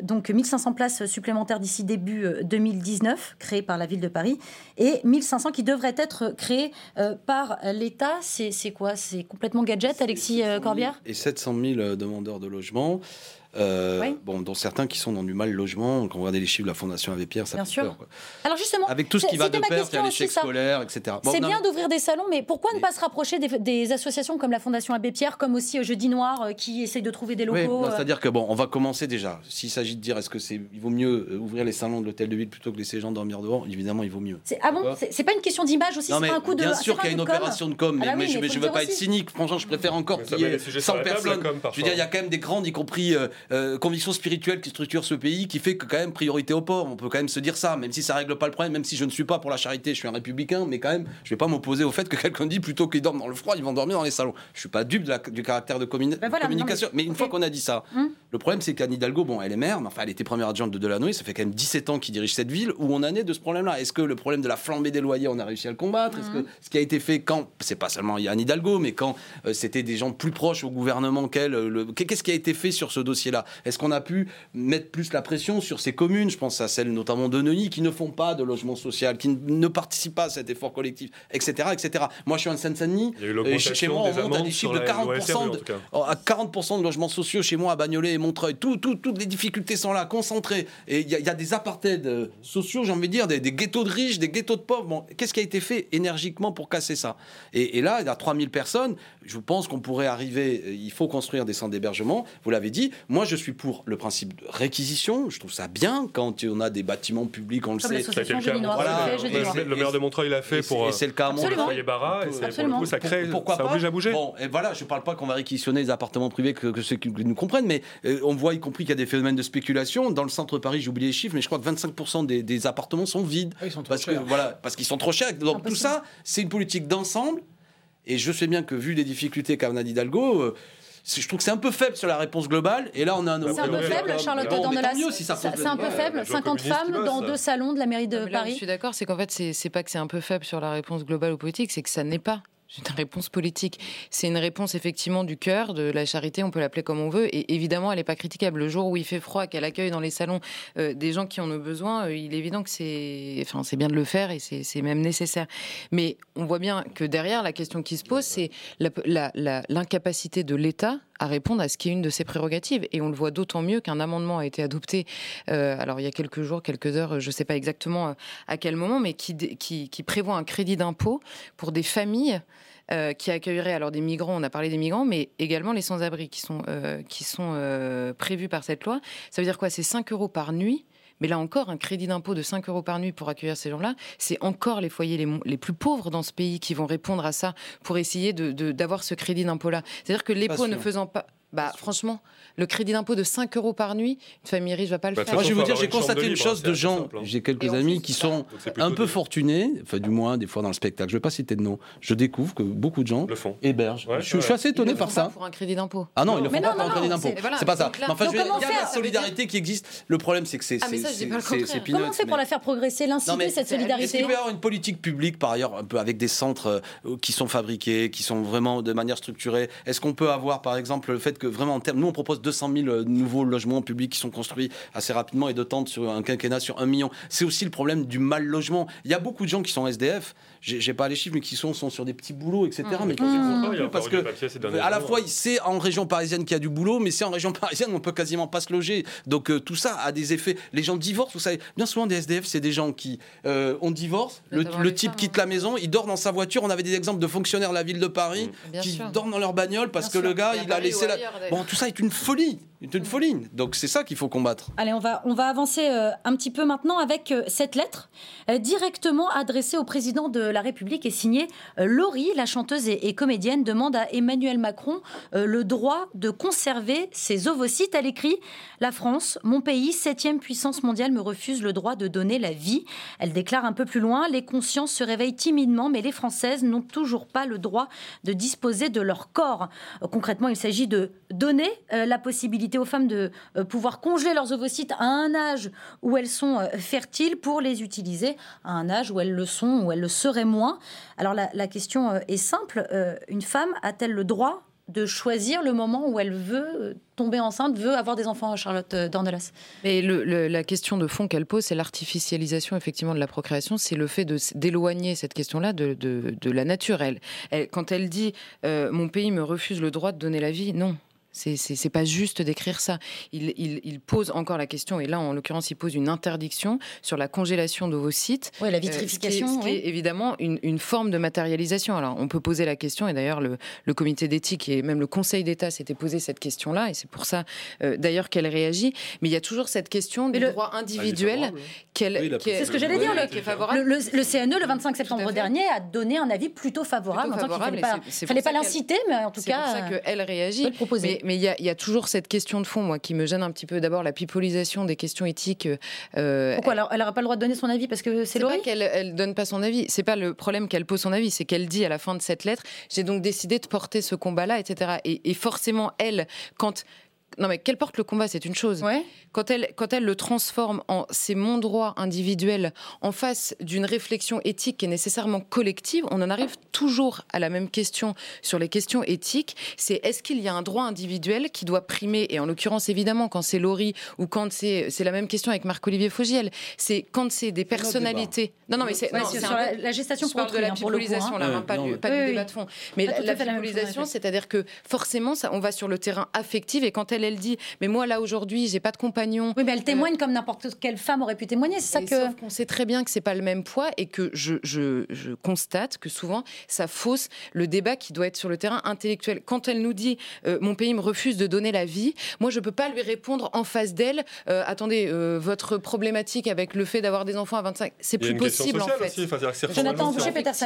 donc 1500 places supplémentaires d'ici début 2019, créées par la ville de Paris, et 1500 qui devraient être créées euh, par l'État. C'est quoi? C'est complètement gadget, Alexis euh, Corbière? Et 700 000 demandeurs de logement. Euh, bon, dont certains qui sont dans du mal logement. Quand on regarde les chiffres de la Fondation Abbé Pierre, ça bien fait sûr. peur. Alors justement, avec tout ce qui va de pair, il y a l'échec scolaire, etc. c'est bien d'ouvrir des salons, mais pourquoi ne pas se rapprocher des, associations comme la Fondation Abbé Pierre, comme aussi euh, Jeudi Noir, euh, qui essayent de trouver des locaux C'est-à-dire que bon, on va commencer déjà. S'il s'agit de dire est-ce que c'est, il vaut mieux ouvrir les salons de l'hôtel de ville plutôt que laisser les gens dormir dehors, évidemment, il vaut mieux. C'est, ah bon C'est pas une question d'image aussi, c'est un coup de. Bien sûr qu'il y a une opération de com, ah mais, bah je, ne veux pas être cynique. Franchement, je préfère encore qu'il y ait 100 personnes. Je veux dire, il y a quand même des grandes, y compris convictions spirituelle qui structure ce pays, qui fait que quand même priorité aux pauvres. On peut quand même se dire ça, même si ça règle pas le problème, même si je ne suis pas pour la charité, je suis un républicain, mais quand même, je vais pas m'opposer au fait que quelqu'un dit plutôt qu'ils dorment dans le froid, ils vont dormir dans les salons. Je suis pas dupe du caractère de ben communication. mais, une fois qu'on a dit ça, hum. Le problème c'est qu'Anne Hidalgo, bon, elle est maire, mais enfin, elle était première adjointe de Delanoë, ça fait quand même 17 ans qu'il dirige cette ville, où on en est de ce problème-là? Est-ce que le problème de la flambée des loyers, on a réussi à le combattre? Est-ce que hum. ce qui a été fait quand, c'est pas seulement Anne Hidalgo, mais quand euh, c'était des gens plus proches au gouvernement qu'elle, euh, qu'est-ce qui a été fait sur ce dossier-là? Est-ce qu'on a pu mettre plus la pression sur ces communes, je pense à celles notamment de Neuilly, qui ne font pas de logement social, qui ne participent pas à cet effort collectif, etc. etc. Moi, je suis en Seine-Saint-Denis. Chez moi, on monte à des chiffres de 40%, de, à 40 de logements sociaux chez moi à Bagnolet et Montreuil. Tout, toutes les difficultés sont là, concentrées. Et il y, a des apartheids euh, sociaux, j'ai envie de dire, des, ghettos de riches, des ghettos de pauvres. Bon, Qu'est-ce qui a été fait énergiquement pour casser ça? Et, là, il y a 3000 personnes. Je pense qu'on pourrait arriver, euh, il faut construire des centres d'hébergement. Vous l'avez dit. Moi, je suis pour le principe de réquisition je trouve ça bien quand on a des bâtiments publics, on le sait. le, maire de Montreuil l'a fait pour c'est le cas Montreuil Barra. Et coup, ça crée, Pourquoi ça oblige à bouger. Bon, et voilà, je ne parle pas qu'on va réquisitionner les appartements privés que, ceux qui nous comprennent, mais euh, on voit y compris qu'il y a des phénomènes de spéculation. Dans le centre Paris, j'ai oublié les chiffres, mais je crois que 25% des, appartements sont vides. Ah, ils sont parce, que, voilà, parce qu'ils sont trop chers. Donc tout ça, c'est une politique d'ensemble. Et je sais bien que vu les difficultés qu'a Hidalgo, euh, je trouve que c'est un peu faible sur la réponse globale. Et là, on a un. C'est un peu faible, Charlotte Dornelas. C'est un peu faible. 50 femmes dans deux salons de la mairie de Paris. je suis d'accord, c'est qu'en fait, c'est pas que c'est un peu faible sur la réponse globale aux politiques, c'est que ça n'est pas c'est une réponse politique. C'est une réponse effectivement du cœur, de la charité, on peut l'appeler comme on veut. Et évidemment, elle n'est pas critiquable. Le jour où il fait froid, qu'elle accueille dans les salons euh, des gens qui en ont besoin, euh, il est évident que c'est, enfin, c'est bien de le faire et c'est même nécessaire. Mais on voit bien que derrière, la question qui se pose, c'est l'incapacité de l'État à répondre à ce qui est une de ses prérogatives. Et on le voit d'autant mieux qu'un amendement a été adopté, euh, alors il y a quelques jours, quelques heures, je ne sais pas exactement à quel moment, mais qui, prévoit un crédit d'impôt pour des familles euh, qui accueillerait alors des migrants, on a parlé des migrants, mais également les sans-abri qui sont, euh, qui sont euh, prévus par cette loi. Ça veut dire quoi? C'est 5 euros par nuit. Mais là encore, un crédit d'impôt de 5 euros par nuit pour accueillir ces gens-là, c'est encore les foyers les, les, plus pauvres dans ce pays qui vont répondre à ça pour essayer d'avoir de, d'avoir ce crédit d'impôt-là. C'est-à-dire que les ne faisant pas Bah, franchement, le crédit d'impôt de 5 euros par nuit, une famille riche ne va pas le Bah, faire. Moi, je vais vous dire, j'ai constaté une libre, chose de gens, hein. j'ai quelques Et amis qui sont un peu fortunés, enfin du moins des fois dans le spectacle, je ne vais pas citer de nom, je découvre que beaucoup de gens Le font. hébergent. Ouais, je, suis- je ouais. suis assez Ils étonné le par font pas ça. Pour un crédit d'impôt. Ah non, ils le font pas pour un crédit d'impôt. c'est- pas ça. enfin, je Donc veux dire, comment il y a la solidarité qui existe. Le problème, c'est que c'est Ah, Comment on fait pour la faire progresser, l'inciter, cette Est-ce solidarité qu'il peut y avoir une politique publique, par ailleurs, un peu avec des centres euh, qui sont fabriqués, qui sont vraiment de manière structurée? Est-ce qu'on peut avoir, par exemple, le fait que vraiment en termes, nous on propose 200 000 euh, nouveaux logements publics qui sont construits assez rapidement et de tentes sur un quinquennat sur un million. C'est aussi le problème du mal logement. Il y a beaucoup de gens qui sont SDF. J'ai pas les chiffres, mais qui sont, sont sur des petits boulots, etc. Mais qui Mmh. plus encore parce que à la fois c'est en région parisienne qu'il y a du boulot, mais c'est en région parisienne on peut quasiment pas se loger. Donc euh, tout ça a des effets. Les gens divorcent, vous savez. Bien souvent des SDF, c'est des gens qui euh, on divorce, le, type femmes, quitte hein. la maison, il dort dans sa voiture. On avait des exemples de fonctionnaires de la ville de Paris Bien qui sûr. dorment dans leur bagnole parce Bien que le gars il a laissé la. ailleurs. Bon, tout ça est une folie, est une folie. Donc c'est ça qu'il faut combattre. Allez, on va, on va avancer euh, un petit peu maintenant avec euh, cette lettre euh, directement adressée au président de la République et signée euh, Laurie, la chanteuse et, et comédienne, demande à Emmanuel Macron euh, le droit de conserver ses ovocytes. Elle écrit La France, mon pays, septième puissance mondiale, me refuse le droit de donner la vie. Elle déclare un peu plus loin Les consciences se réveillent timidement, mais les Françaises n'ont toujours pas le droit de disposer de leur corps. Euh, Concrètement, il s'agit de donner euh, la possibilité aux femmes de euh, pouvoir congeler leurs ovocytes à un âge où elles sont euh, fertiles pour les utiliser à un âge où elles le sont, où elles le seraient moins. Alors la, question est simple. Une femme a-t-elle le droit de choisir le moment où elle veut euh, tomber enceinte, veut avoir des enfants, Charlotte euh, Dornelas Mais la question de fond qu'elle pose, c'est l'artificialisation effectivement de la procréation, c'est le fait d'éloigner cette question-là de, la nature. Elle, elle- quand elle dit euh, mon pays me refuse le droit de donner la vie, non. C'est- pas juste d'écrire ça. Il, il- il pose encore la question, et là en l'occurrence il pose une interdiction sur la congélation d'ovocytes. Oui, la Euh, ce qui est- vitrification. ce qui est, oui. évidemment une, une forme de matérialisation. Alors, on peut poser la question, et d'ailleurs, le, le comité d'éthique et même le Conseil d'État s'était posé cette question-là, et c'est pour ça, euh, d'ailleurs, qu'elle réagit. Mais il y a toujours cette question Mais du le- droit Ah, individuel. qu'elle- Oui, C'est ce que j'allais dire, le- qui est favorable. Le, le- le CNE, le 25 Tout septembre dernier, a donné un avis plutôt favorable, Plutôt en disant qu'il ne fallait pas, l'inciter, mais en tout C'est pour ça cas, euh, qu'elle réagit. Mais mais il y, a- il y a toujours cette question de fond, moi, qui me gêne un petit peu. D'abord, la pipolisation des questions éthiques. euh, Pourquoi alors, Elle n'aura pas le droit de donner son avis parce que c'est C'est pas Laurie? qu'elle elle donne pas son avis. C'est pas le problème qu'elle pose son avis. C'est qu'elle dit à la fin de cette lettre, j'ai donc décidé de porter ce combat-là, etc. Et, et forcément, elle, quand non mais qu'elle porte le combat, c'est une chose. Ouais. Quand elle, quand elle le transforme en c'est mon droit individuel en face d'une réflexion éthique qui est nécessairement collective, on en arrive toujours à la même question sur les questions éthiques. C'est est-ce qu'il y a un droit individuel qui doit primer? Et en l'occurrence, évidemment, quand c'est Laurie ou quand c'est c'est la même question avec Marc-Olivier Fogiel, c'est quand c'est des personnalités. Non, non, mais c'est Ouais, la, la gestation pour parle de autrui, la hein, pour le coup. hein. là, Ouais, pas, non, du, oui. pas Oui, du oui. débat de fond. Mais la, la c'est-à-dire que forcément, ça, on va sur le terrain affectif. Et quand elle, elle dit, mais moi là aujourd'hui, j'ai pas de compagnon. Oui, mais elle témoigne comme n'importe quelle femme aurait pu témoigner. C'est ça Et que. Sauf qu'on sait très bien que c'est pas le même poids et que je, je, je constate que souvent ça fausse le débat qui doit être sur le terrain intellectuel. Quand elle nous dit euh, mon pays me refuse de donner la vie, moi je peux pas lui répondre en face d'elle. euh, attendez, euh, votre problématique avec le fait d'avoir des enfants à 25, c'est plus possible en fait. aussi. Enfin.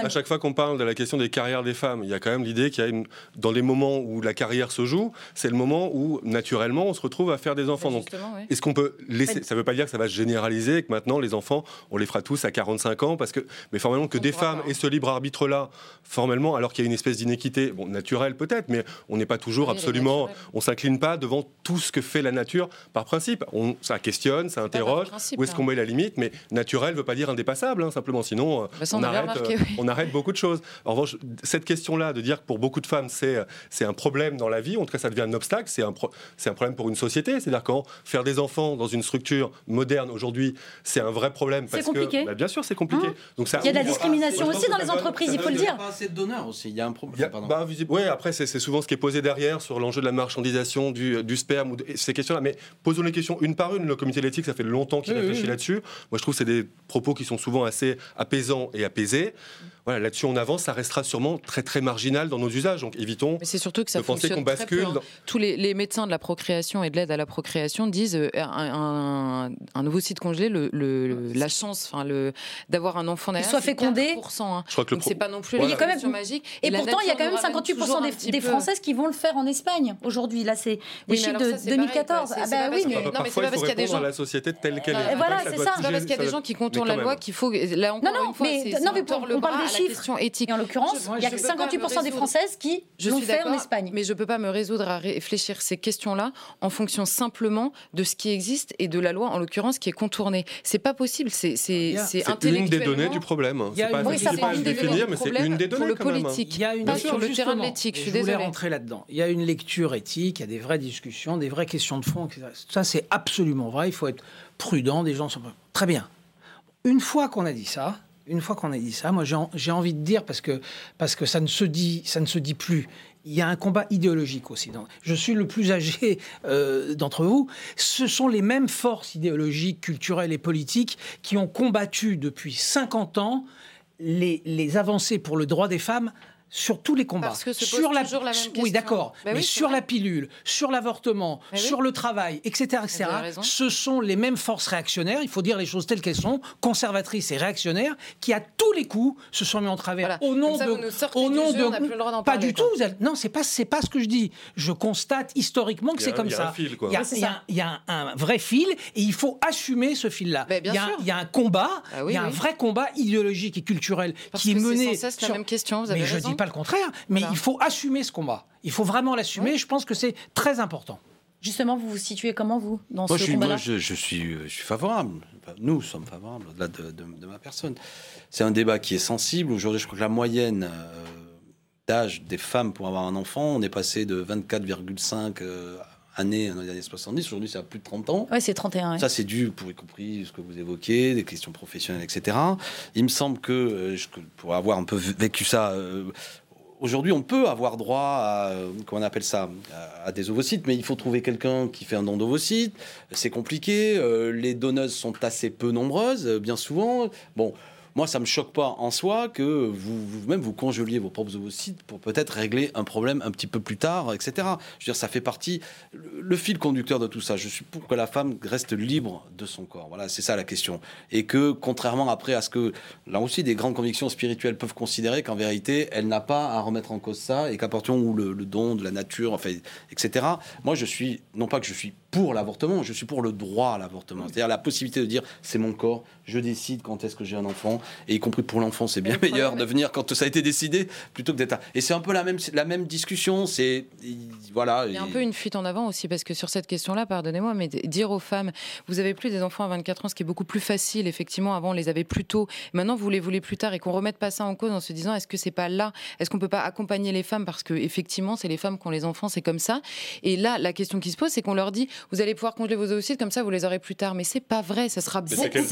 À chaque fois qu'on parle de la question des carrières des femmes, il y a quand même l'idée qu'il y a une, dans les moments où la carrière se joue, c'est le moment où naturellement on se retrouve à faire des enfants. Donc, Justement, ouais. est-ce qu'on peut laisser Ça ne veut pas dire que ça va se généraliser, que maintenant les enfants, on les fera tous à 45 ans, parce que, mais formellement que On des femmes aient ce libre arbitre-là, formellement, alors qu'il y a une espèce d'inéquité, bon, naturelle peut-être, mais on n'est pas toujours Oui, absolument, on s'incline pas devant tout ce que fait la nature par principe. On, ça questionne, ça interroge. principe, Où est-ce hein. qu'on met la limite? Mais naturel veut pas dire indépassable, hein, simplement. Sinon, euh, Bah, ça, on on, avait arrête, remarqué, euh, oui. on arrête beaucoup de choses. En revanche, cette question-là, de dire que pour beaucoup de femmes, c'est c'est un problème dans la vie, en tout cas, ça devient un obstacle, c'est un, pro- c'est un problème pour une société. C'est-à-dire quand faire des enfants dans une structure moderne aujourd'hui, c'est un vrai problème. C'est compliqué. Que, bah, bien sûr, c'est compliqué. Hein Donc ça Il y a de la discrimination aussi dans les entreprises, il faut le dire. pas assez de donneurs aussi. Il y a un il problème. bah, visible- ouais, après, c'est c'est souvent ce qui est posé derrière sur l'enjeu de la marchandisation du, du sperme ou de- ces questions-là. Mais posons les questions une par une. Le comité d'éthique, ça fait longtemps qu'il Oui, réfléchit oui, oui. là-dessus. Moi, je trouve que c'est des propos qui sont souvent assez apaisants et apaisés. Voilà, là-dessus, on avance. Ça restera sûrement très, très marginal dans nos usages. Donc, évitons Mais c'est surtout que ça de penser fonctionne qu'on très peu, bascule. hein. dans- Tous les, les médecins de la la procréation et de l'aide à la procréation disent euh, un, un, nouveau site congelé, le, le, la chance, enfin le d'avoir un enfant derrière, soit fécondé. Hein. Je crois que Donc c'est pas non plus voilà. magique. Et, pourtant, il y a quand même 58% des, des, Françaises qui vont le faire en Espagne aujourd'hui. Là, c'est des chiffres de 2014. ah bah oui, mais non, mais c'est pas parce qu'il y a des gens la société telle qu'elle est. Voilà, c'est ça. C'est pas parce qu'il y a des gens qui contournent la loi qu'il faut. Là encore une fois, non, mais on parle des chiffres éthiques. En l'occurrence, il y a 58% des Françaises qui l'ont fait en Espagne. Mais je peux pas me résoudre à réfléchir ces questions-là en fonction simplement de ce qui existe et de la loi, en l'occurrence, qui est contournée. C'est pas possible. C'est une des données du problème. C'est pas à définir, mais c'est une des données pour le politique. Il y a une sur le terrain de l'éthique. Je voulais rentrer là-dedans. Il y a une lecture éthique, il y a des vraies discussions, des vraies questions de fond. Ça, c'est absolument vrai. Il faut être prudent. Des gens sont très bien. Une fois qu'on a dit ça, une fois qu'on a dit ça, moi j'ai envie de dire parce que parce que ça ne se dit ça plus. Il y a un combat idéologique aussi. Je suis le plus âgé euh, d'entre vous. Ce sont les mêmes forces idéologiques, culturelles et politiques qui ont combattu depuis 50 ans les avancées pour le droit des femmes sur tous les combats. Parce que sur la, la oui, d'accord, bah mais sur la pilule, sur l'avortement, bah sur le travail, etc., etc. Ce sont les mêmes forces réactionnaires. Il faut dire les choses telles qu'elles sont, conservatrices et réactionnaires, qui à tous les coups se sont mis en travers au nom de, au nom de, pas du tout. non, c'est pas, c'est pas ce que je dis. Je constate historiquement que c'est comme ça. Il y a un vrai fil et il faut assumer ce fil-là. Bah, il y, a un combat, il y a un vrai combat idéologique et culturel qui est mené. C'est la même question. Vous avez raison pas le contraire, mais il faut assumer ce combat. Il faut vraiment l'assumer. Je pense que c'est très important. Justement, vous vous situez comment, vous, dans ce combat-là Moi, je, suis, je suis favorable. Nous sommes favorables, au-delà de, ma personne. C'est un débat qui est sensible. Aujourd'hui, je crois que la moyenne euh, d'âge des femmes pour avoir un enfant, on est passé de 24,5 euh, années dans les années 70. Aujourd'hui, c'est à plus de 30 ans. Oui, c'est 31. Ça, c'est dû, pour y compris ce que vous évoquez, des questions professionnelles, etc. Il me semble que, euh, je, pour avoir un peu vécu ça aujourd'hui, on peut avoir droit à, comment on appelle ça, à, des ovocytes, mais il faut trouver quelqu'un qui fait un don d'ovocytes. C'est compliqué. Euh, les donneuses sont assez peu nombreuses, bien souvent. Bon. Moi, ça me choque pas en soi que vous-même vous, congeliez vos propres ovocytes pour peut-être régler un problème un petit peu plus tard, etc. Je veux dire, ça fait partie le, fil conducteur de tout ça. Je suis pour que la femme reste libre de son corps. Voilà, c'est ça la question. Et que contrairement après à ce que là aussi des grandes convictions spirituelles peuvent considérer qu'en vérité, elle n'a pas à remettre en cause ça et qu'à partir le, le don de la nature, enfin, etc. Moi, je suis non pas que je suis pour l'avortement, je suis pour le droit à l'avortement. C'est-à-dire la possibilité de dire c'est mon corps, je décide quand est-ce que j'ai un enfant, et y compris pour l'enfant, c'est bien meilleur de venir quand ça a été décidé plutôt que d'être. Et c'est un peu la même, la même discussion. C'est voilà. Il y a un peu une fuite en avant aussi parce que sur cette question-là, pardonnez-moi, mais dire aux femmes, vous avez plus des enfants à 24 ans, ce qui est beaucoup plus facile. Effectivement, avant on les avait plus tôt. Maintenant, vous les voulez plus tard et qu'on remette pas ça en cause en se disant, est-ce que c'est pas là, est-ce qu'on peut pas accompagner les femmes? Parce que effectivement, c'est les femmes qui ont les enfants, c'est comme ça. Et là, la question qui se pose, c'est qu'on leur dit, vous allez pouvoir congeler vos ovocytes comme ça, vous les aurez plus tard. Mais c'est pas vrai, ça sera beaucoup. C'est une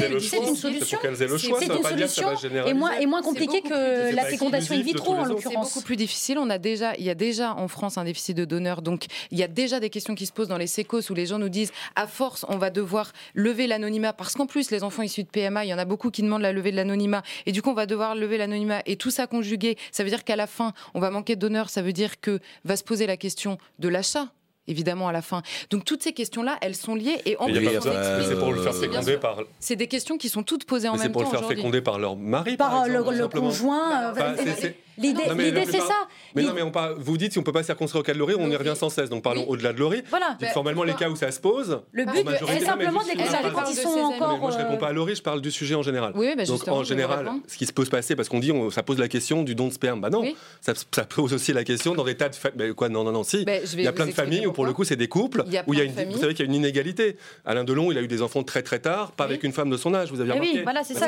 solution. C'est une solution et moins, et moins compliqué que la fécondation in vitro en l'occurrence. C'est beaucoup plus difficile. On a déjà, il y a déjà en France un déficit de donneurs, donc il y a déjà des questions qui se posent dans les sécos où les gens nous disent à force on va devoir lever l'anonymat parce qu'en plus les enfants issus de PMA, il y en a beaucoup qui demandent la levée de l'anonymat et du coup on va devoir lever l'anonymat et tout ça conjugué, ça veut dire qu'à la fin on va manquer de donneurs, ça veut dire que va se poser la question de l'achat évidemment à la fin. Donc toutes ces questions-là, elles sont liées et en plus, c'est pour le faire féconder par. C'est des questions qui sont toutes posées en même temps. C'est pour le faire féconder par leur mari, par, par exemple, le, conjoint. Euh, L'idée, c'est ça. Mais non, mais on vous dites si on peut pas circonscrire au cas de Laurie, on y revient sans cesse. Donc parlons au-delà de Laurie. Voilà. formellement, les cas où ça se pose. Le but est simplement de déclarer quand ils sont encore. Moi, je réponds pas à Laurie, je parle du sujet en général. Donc en général, ce qui se peut se passer, parce qu'on dit, ça pose la question du don de sperme. Bah non, ça pose aussi la question dans des tas de familles. Quoi Non, non, non, si. Il y a plein de familles où pour le coup, c'est des couples où il y a une. Vous savez qu'il y a une inégalité. Alain Delon, il a eu des enfants très très tard, pas avec une femme de son âge. Vous avez remarqué Oui, voilà, c'est ça.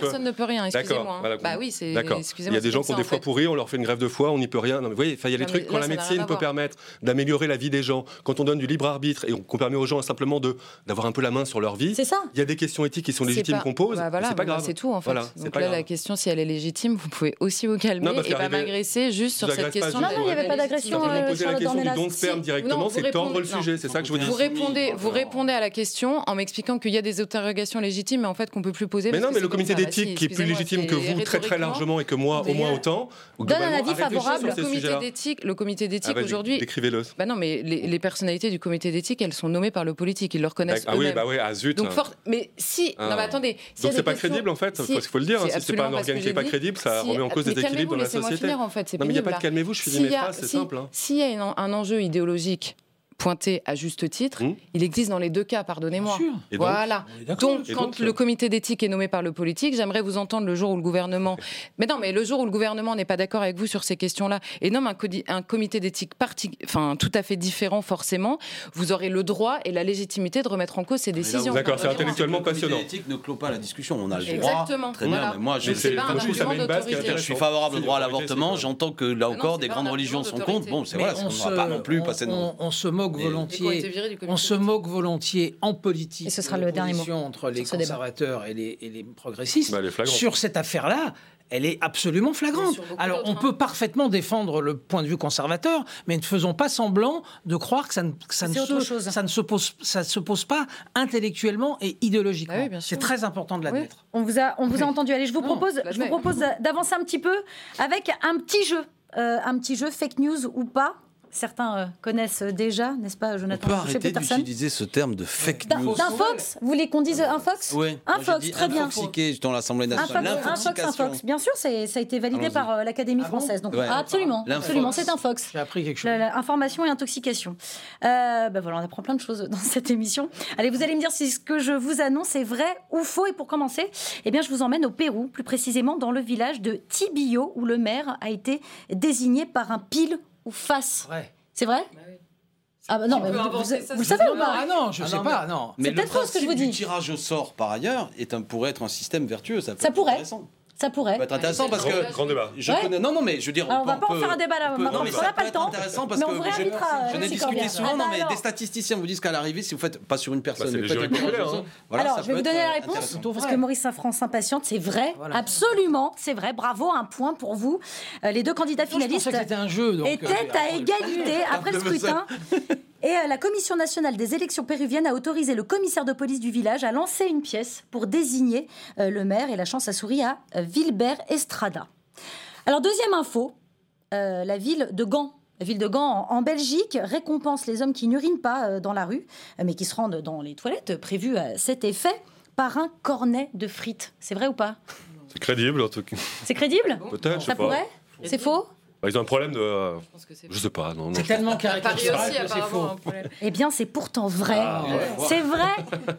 Personne ne peut rien. Excusez-moi. Bah oui, c'est. Il y a des gens qui ont des pourri, on leur fait une grève de foie, on n'y peut rien. Non, mais vous voyez, il y a des trucs, quand la médecine peut permettre d'améliorer la vie des gens, quand on donne du libre arbitre et qu'on permet aux gens simplement d'avoir un peu la main sur leur vie, ça. il y a des questions éthiques qui sont légitimes qu'on pose, bah c'est pas grave. C'est tout en fait. Donc là, la question, si elle est légitime, vous pouvez aussi vous calmer et pas m'agresser juste sur cette question. Non, il n'y avait pas d'agression, euh, Dornelas. donc si- perdre directement, non, vous c'est tordre répondez- le non. sujet. C'est ça que je. Vous répondez, vous répondez à la question en m'expliquant qu'il y a des interrogations légitimes, mais en fait qu'on peut plus poser. Mais non, mais le comité. Bah, d'éthique qui est plus légitime que vous, très très largement, et que moi, au moins autant. Donne un avis favorable. Le comité d'éthique, le comité Ah, d'éthique aujourd'hui. Décrivez-le. Bah non, mais les, les personnalités du comité d'éthique, elles sont nommées par le politique, ils le reconnaissent Ah oui, eux-mêmes. bah oui, ah zut. Donc fort- mais si, Ah. non mais attendez. a Donc c'est pas crédible en fait, si- il faut le dire, hein, si c'est pas un parce organe qui j'ai pas crédible, ça si- remet en cause des équilibres dans la société. Non mais il n'y a pas de calmez-vous, je finis mes phrases, c'est si- simple. hein. S'il y a une- un enjeu idéologique pointé à juste titre, Hmm. il existe dans les deux cas, pardonnez-moi. Donc Voilà. Donc, quand donc, le euh, comité d'éthique est nommé par le politique, j'aimerais vous entendre le jour où le gouvernement. Mais non, mais le jour où le gouvernement n'est pas d'accord avec vous sur ces questions-là et nomme un, comité d'éthique parti... enfin, tout à fait différent, forcément, vous aurez le droit et la légitimité de remettre en cause ces décisions. D'accord, c'est intellectuellement Le comité passionnant. d'éthique ne clôt pas la discussion. On a le droit. Exactement. Très bien, mais moi, je, Mais pas un moi, je trouve que ça met une base je suis favorable au droit à l'avortement. J'entends que là encore, des grandes religions sont contre. Bon, c'est voilà, on ne va pas non plus passer on se moque Mais- volontiers. On se moque volontiers en politique. Et ce sera de le dernier mot entre les conservateurs et les, et les progressistes. Bah, sur cette affaire-là, elle est absolument flagrante. Alors, on hein. peut parfaitement défendre le point de vue conservateur, mais ne faisons pas semblant de croire que ça ne, que ça ne, C'est autre se, chose. ça ne se pose, ça se pose pas intellectuellement et idéologiquement. Ah oui. C'est très important de l'admettre. On vous a, on vous a entendu. Allez, je vous Non, propose, je je vous l'admets. propose d'avancer un petit peu avec un petit jeu, Euh, un petit jeu fake news ou pas. Certains euh, connaissent déjà, n'est-ce pas, On Jonathan peut Boucher arrêter d'utiliser ce terme de fake news. d'un fox? Vous voulez qu'on dise un fox? Oui, Un fox, très bien. Dans l'Assemblée Un fox, nationale. un fox, un fox. Bien sûr, c'est- ça a été validé par euh, l'Académie Ah française. Donc, absolument, absolument, c'est un fox. J'ai appris quelque chose. Information et intoxication. Ben voilà, on apprend plein de choses dans cette émission. Allez, vous allez me dire si ce que je vous annonce est vrai ou faux. Et pour commencer, eh bien, je vous emmène au Pérou, plus précisément dans le village de Tibillo, où le maire a été désigné par un pile ou face. Ouais. C'est vrai Ah bah non, mais vous, inventer vous- ça, vous le savez ou Non, pas ah non, je Ah sais non, pas, non. Mais le ce que je vous du dis. tirage au sort, par ailleurs, est un, pourrait être un système vertueux. Ça, peut Ça être pourrait. intéressant. Ça pourrait. Ça peut être intéressant parce que grand débat. je Ouais. connais. Non, non, mais je veux dire. Alors, on va peut- pas en faire un débat là on peut- maintenant, non, mais parce qu'on ça n'a pas le être temps. intéressant parce Mais on que vous je- réinvitera, euh, J'en ai Alexis discuté souvent, Ah non, bah mais alors. des statisticiens vous disent qu'à l'arrivée, si vous faites pas sur une personne, Bah, c'est mais personnes, voilà, Alors, ça je vais peut vous donner la réponse, parce que Maurice Safran s'impatiente. C'est vrai, Voilà. absolument, c'est vrai. Bravo, un point pour vous. Euh, les deux candidats finalistes pensais que c'était un jeu. donc, étaient euh, à égalité après le scrutin. Et euh, la Commission nationale des élections péruviennes a autorisé le commissaire de police du village à lancer une pièce pour désigner euh, le maire. Et la chance a souri à euh, Vilbert Estrada. Alors, deuxième info, euh, la ville de Gand. La ville de Gand, en, Belgique, récompense les hommes qui n'urinent pas euh, dans la rue, euh, mais qui se rendent dans les toilettes prévues à cet effet, par un cornet de frites. C'est vrai ou pas? C'est crédible en tout cas. C'est crédible? Peut-être, je Ça sais pas. pourrait? C'est faux? Bah, ils ont un problème de. euh, Je pense que c'est Je sais pas, non. non C'est tellement Paris caricatural aussi, que c'est apparemment, faux. un problème. Eh bien, c'est pourtant vrai. Ah, ouais. C'est vrai.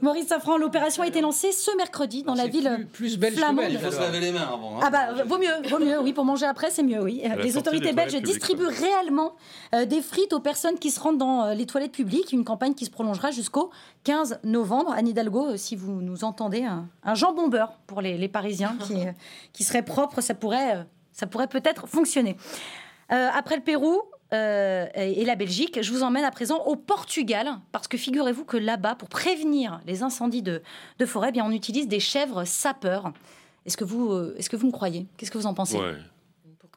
Maurice Safran, l'opération a été lancée ce mercredi dans la C'est ville plus, plus belge que flamande. belge, Il faut se alors. laver les mains avant. hein. Ah bah vaut mieux, vaut mieux, oui, pour manger après, c'est mieux, oui. la Les sortie autorités des belges toilettes publiques, distribuent réellement euh, des frites aux personnes qui se rendent dans euh, les toilettes publiques, une campagne qui se prolongera jusqu'au 15 novembre. Anne Hidalgo, euh, si vous nous entendez, un, un jambon beurre pour les, les Parisiens qui, euh, qui serait propre, ça pourrait, euh, ça pourrait peut-être fonctionner. Euh, après le Pérou, euh, et la Belgique, je vous emmène à présent au Portugal, parce que figurez-vous que là-bas, pour prévenir les incendies de, de forêt, eh bien, on utilise des chèvres sapeurs. Est-ce que vous, euh, est-ce que vous me croyez? Qu'est-ce que vous en pensez? Ouais.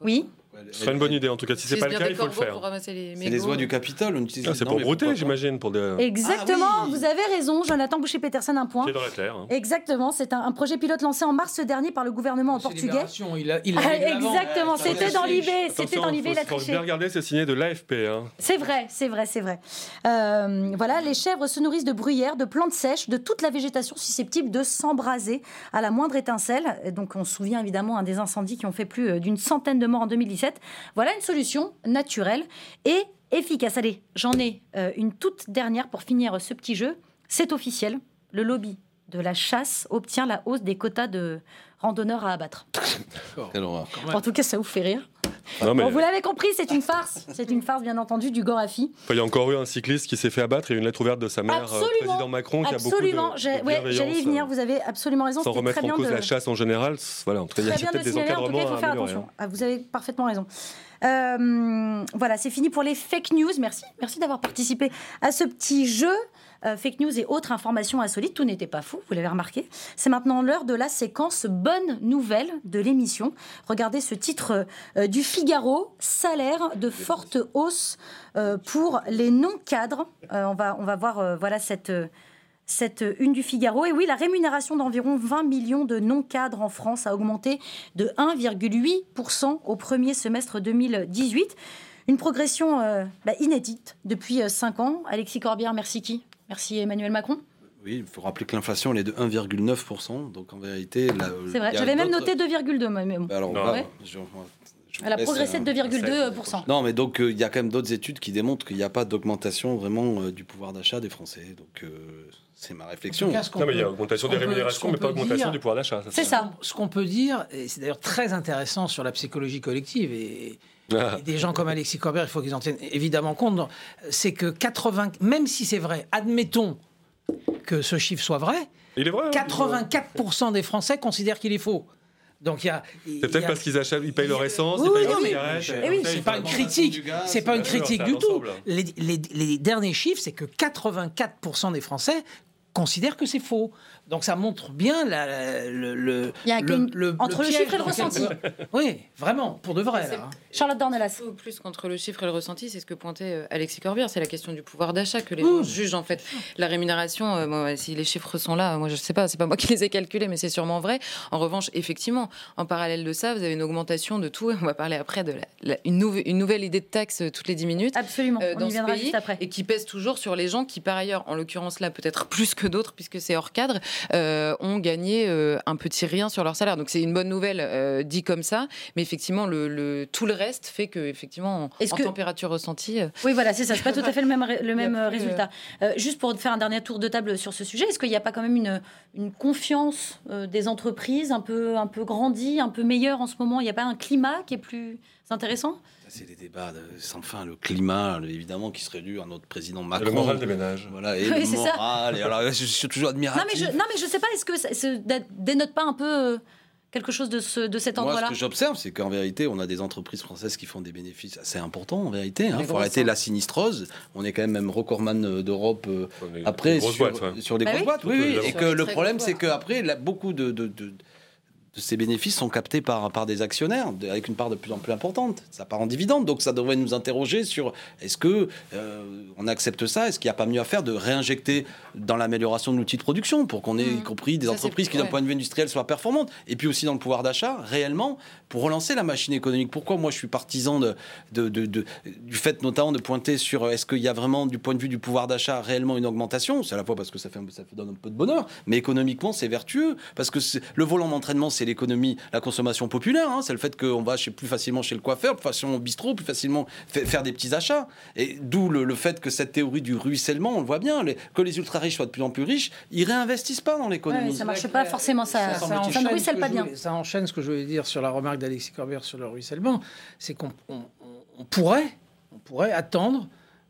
Oui? Ce serait une bonne idée en tout cas. Si c'est pas le cas, il faut le faire. ramasser les C'est les oies du Capitole. On utilise Ah, c'est pour brouter, j'imagine, pour des. Exactement, Ah oui. vous avez raison, Jonathan Boucher-Peterson, un point. Qui est dans la terre. hein. Exactement, c'est un, un projet pilote lancé en mars dernier par le gouvernement C'est portugais. Il a, il a Ah, exactement, c'était triche. dans l'IB, c'était dans l'IB, il a faut, faut triché. bien regarder, c'est signé de l'AFP. Hein. C'est vrai, c'est vrai, c'est vrai. Euh, voilà, les chèvres se nourrissent de bruyères, de plantes sèches, de toute la végétation susceptible de s'embraser à la moindre étincelle. Donc on se souvient évidemment hein, des incendies qui ont fait plus euh, d'une centaine de morts en 2017. Voilà une solution naturelle et efficace. Allez, j'en ai euh, une toute dernière pour finir ce petit jeu. C'est officiel, le lobby de la chasse obtient la hausse des quotas de randonneurs à abattre. Quelle horreur. En tout cas, ça vous fait rire. Non, mais Bon, vous l'avez compris, c'est une farce. C'est une farce, bien entendu, du Gorafi. il y a encore eu un cycliste qui s'est fait abattre et une lettre ouverte de sa mère, euh, Absolument. président Macron, qui a beaucoup de, de ouais, j'allais y venir, euh, vous avez absolument raison. Sans remettre très en cause de, la chasse en général, voilà, en tout cas, il y a peut-être des signaler, en tout cas, encadrements il faut faire attention. Ah, vous avez parfaitement raison. Euh, voilà, c'est fini pour les fake news. Merci, merci d'avoir participé à ce petit jeu. Euh, fake news et autres informations insolites. Tout n'était pas fou, vous l'avez remarqué. C'est maintenant l'heure de la séquence Bonne nouvelle de l'émission. Regardez ce titre euh, du Figaro salaire de forte hausse euh, pour les non-cadres. On, va, on va voir voilà cette. cette une du Figaro. Et oui, la rémunération d'environ 20 millions de non-cadres en France a augmenté de 1,8% au premier semestre 2018. Une progression bah, inédite depuis 5 ans. Alexis Corbière, merci qui? Merci Emmanuel Macron. Oui, il faut rappeler que l'inflation elle est de 1,9%. Donc en vérité, là, C'est vrai, j'avais même noté 2,2 moi. mais bon. Alors, Non. Ouais. je- je vous Elle a progressé euh, de 2,2%. Non, mais donc euh, il y a quand même d'autres études qui démontrent qu'il n'y a pas d'augmentation vraiment euh, du pouvoir d'achat des Français. Donc euh, c'est ma réflexion. cas, Non, mais il y a augmentation des rémunérations, mais pas augmentation dire- du pouvoir d'achat. C'est ça. Ce qu'on peut dire, et c'est d'ailleurs très intéressant sur la psychologie collective, et, Ah. des gens comme Alexis Corbière, il faut qu'ils en tiennent évidemment compte, c'est que 80, même si c'est vrai, admettons que ce chiffre soit vrai, Il est vrai. hein. 84% des Français considèrent qu'il est faux. Donc il y a. C'est peut-être parce qu'ils achètent, ils payent leur essence, Oui, ils payent oui, Ils c'est pas une leur- critique, c'est pas une critique du tout. ensemble. Les, les- les derniers chiffres, c'est que 84% des Français considèrent que c'est faux. Donc ça montre bien la- la- le, le- Il y a le- entre le piège chiffre et le dans ressenti. Oui, vraiment, pour de vrai. Là, hein. Charlotte Dornelas. Au plus contre le chiffre et le ressenti, c'est ce que pointait euh, Alexis Corbière, c'est la question du pouvoir d'achat que les Mmh. gens jugent en fait. La rémunération, euh, bon, si les chiffres sont là, moi je sais pas, c'est pas moi qui les ai calculés, mais c'est sûrement vrai. En revanche, effectivement, en parallèle de ça, vous avez une augmentation de tout, on va parler après de la- la- une, nouve- une nouvelle idée de taxe euh, toutes les 10 minutes. Absolument, euh, on dans y ce viendra pays, juste après. et qui pèse toujours sur les gens qui, par ailleurs, en l'occurrence là, peut-être plus que d'autres, puisque c'est hors cadre, euh, ont gagné euh, un petit rien sur leur salaire. Donc c'est une bonne nouvelle euh, dit comme ça, mais effectivement, le, le- tout le reste fait que, effectivement, en, Est-ce en que- température ressentie, euh, Oui, voilà, c'est ça. C'est pas tout à fait le même, le même plus, résultat. Euh, juste pour faire un dernier tour de table sur ce sujet, est-ce qu'il n'y a pas quand même une, une confiance euh, des entreprises un peu, un peu grandie, un peu meilleure en ce moment? Il n'y a pas un climat qui est plus intéressant? C'est des débats de- sans fin. Le climat, évidemment, qui serait dû à notre président Et Macron. Le moral des ménages. Voilà, et Oui, le c'est ça. moral. Et alors, je suis toujours non admiratif. mais, je, non, mais je sais pas, est-ce que ça, ça dénote pas un peu euh, quelque chose de, ce, de cet Moi, ce que j'observe, c'est qu'en vérité, on a des entreprises françaises qui font des bénéfices assez importants, en vérité. Il Les faut arrêter hein. la sinistrose. On est quand même même recordman euh, d'Europe euh, après des grosses sur, boîtes, ouais. sur les Bah grosses oui. boîtes. Oui, Et que le problème, c'est qu'après, beaucoup de, de, de- de ces bénéfices sont captés par, par des actionnaires, avec une part de plus en plus importante. Ça part en dividende, donc ça devrait nous interroger sur est-ce que euh, on accepte ça? Est-ce qu'il n'y a pas mieux à faire de réinjecter dans l'amélioration de l'outil de production pour qu'on ait y Mhm. compris des Ça, entreprises qui, d'un ouais. point de vue industriel, soient performantes? Et puis aussi dans le pouvoir d'achat, réellement, pour relancer la machine économique. Pourquoi moi je suis partisan de, de- de- de- du fait notamment de pointer sur euh, est-ce qu'il y a vraiment, du point de vue du pouvoir d'achat, réellement une augmentation? C'est à la fois parce que ça, fait, ça donne un peu de bonheur, mais économiquement c'est vertueux parce que le volant d'entraînement c'est l'économie, la consommation populaire. hein. c'est le fait qu'on va chez, plus facilement chez le coiffeur, plus facilement au bistrot, plus facilement fa- faire des petits achats. Et d'où le, le fait que cette théorie du ruissellement, on le voit bien, les- que les ultra riches soient de plus en plus riches, ils réinvestissent pas dans l'économie. Ouais, ça marche pas forcément, ça, ça, ça pas bien. voulais- ça enchaîne ce que je voulais dire sur la remarque d'Alexis Corbière sur le ruissellement. C'est qu'on on- on- on pourrait, on pourrait attendre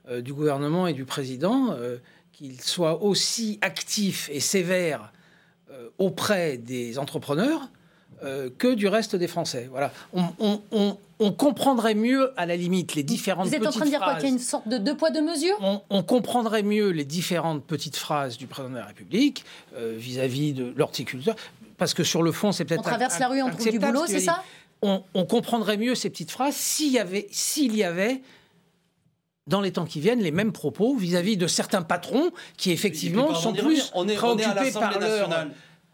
euh, du gouvernement et du président euh, qu'ils soient aussi actifs et sévères euh, auprès des entrepreneurs euh, que du reste des Français. Voilà. On, on- on- on comprendrait mieux, à la limite, les différentes Vous êtes en petites train de dire quoi phrases. Qu'il y a une sorte de deux poids, deux mesures? On, on comprendrait mieux les différentes petites phrases du président de la République euh, vis-à-vis de l'horticulteur, parce que sur le fond, c'est peut-être On traverse la rue, on trouve du boulot, c'est ça? on, on comprendrait mieux ces petites phrases s'il y avait, s'il y avait dans les temps qui viennent, les mêmes propos vis-à-vis de certains patrons qui effectivement sont plus on est, on est à préoccupés par l'Assemblée leur nationale.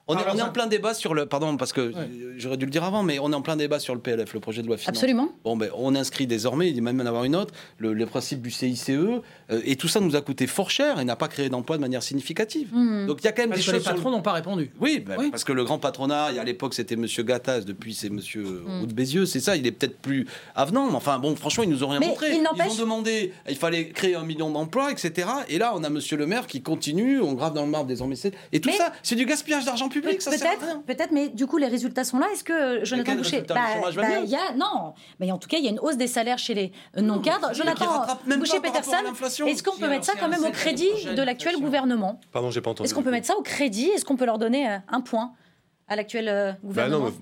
On est, on en plein débat sur le. Pardon, parce que j'aurais dû le dire avant, mais on est en plein débat sur le PLF, le projet de loi finance. Absolument. Bon, ben, on inscrit désormais, il dit même en avoir une autre, le, les principes du CICE, euh, et tout ça nous a coûté fort cher et n'a pas créé d'emploi de manière significative. Hmm. Donc il y a quand même parce des que les sur patrons n'ont pas répondu. Oui, ben, Oui. parce que le grand patronat, à l'époque c'était Monsieur Gattaz, depuis c'est Monsieur Hmm. Roux de Bézieux, c'est ça, il est peut-être plus avenant, mais enfin bon, franchement, ils nous ont rien Mais montré. il Ils ont demandé, il fallait créer un million d'emplois, etc. Et là, on a Monsieur le maire qui continue, on grave dans le marbre désormais. c'est- Et tout Mais- ça, c'est du gaspillage d'argent public, ça. Peut-être, peut-être, mais du coup, les résultats sont là. Est-ce que euh, Jonathan Boucher, mieux il y a non, mais en tout cas, il y a une hausse des salaires chez les euh, non-cadres. Jonathan rattrape même pas Boucher par rapport à Peterson, l'inflation. est-ce qu'on peut mettre ça quand même au crédit de l'actuel gouvernement? Pardon, j'ai pas entendu. Est-ce qu'on peut mettre ça au crédit? Est-ce qu'on peut leur donner euh, un point? À l'actuel euh, Bah gouvernement non,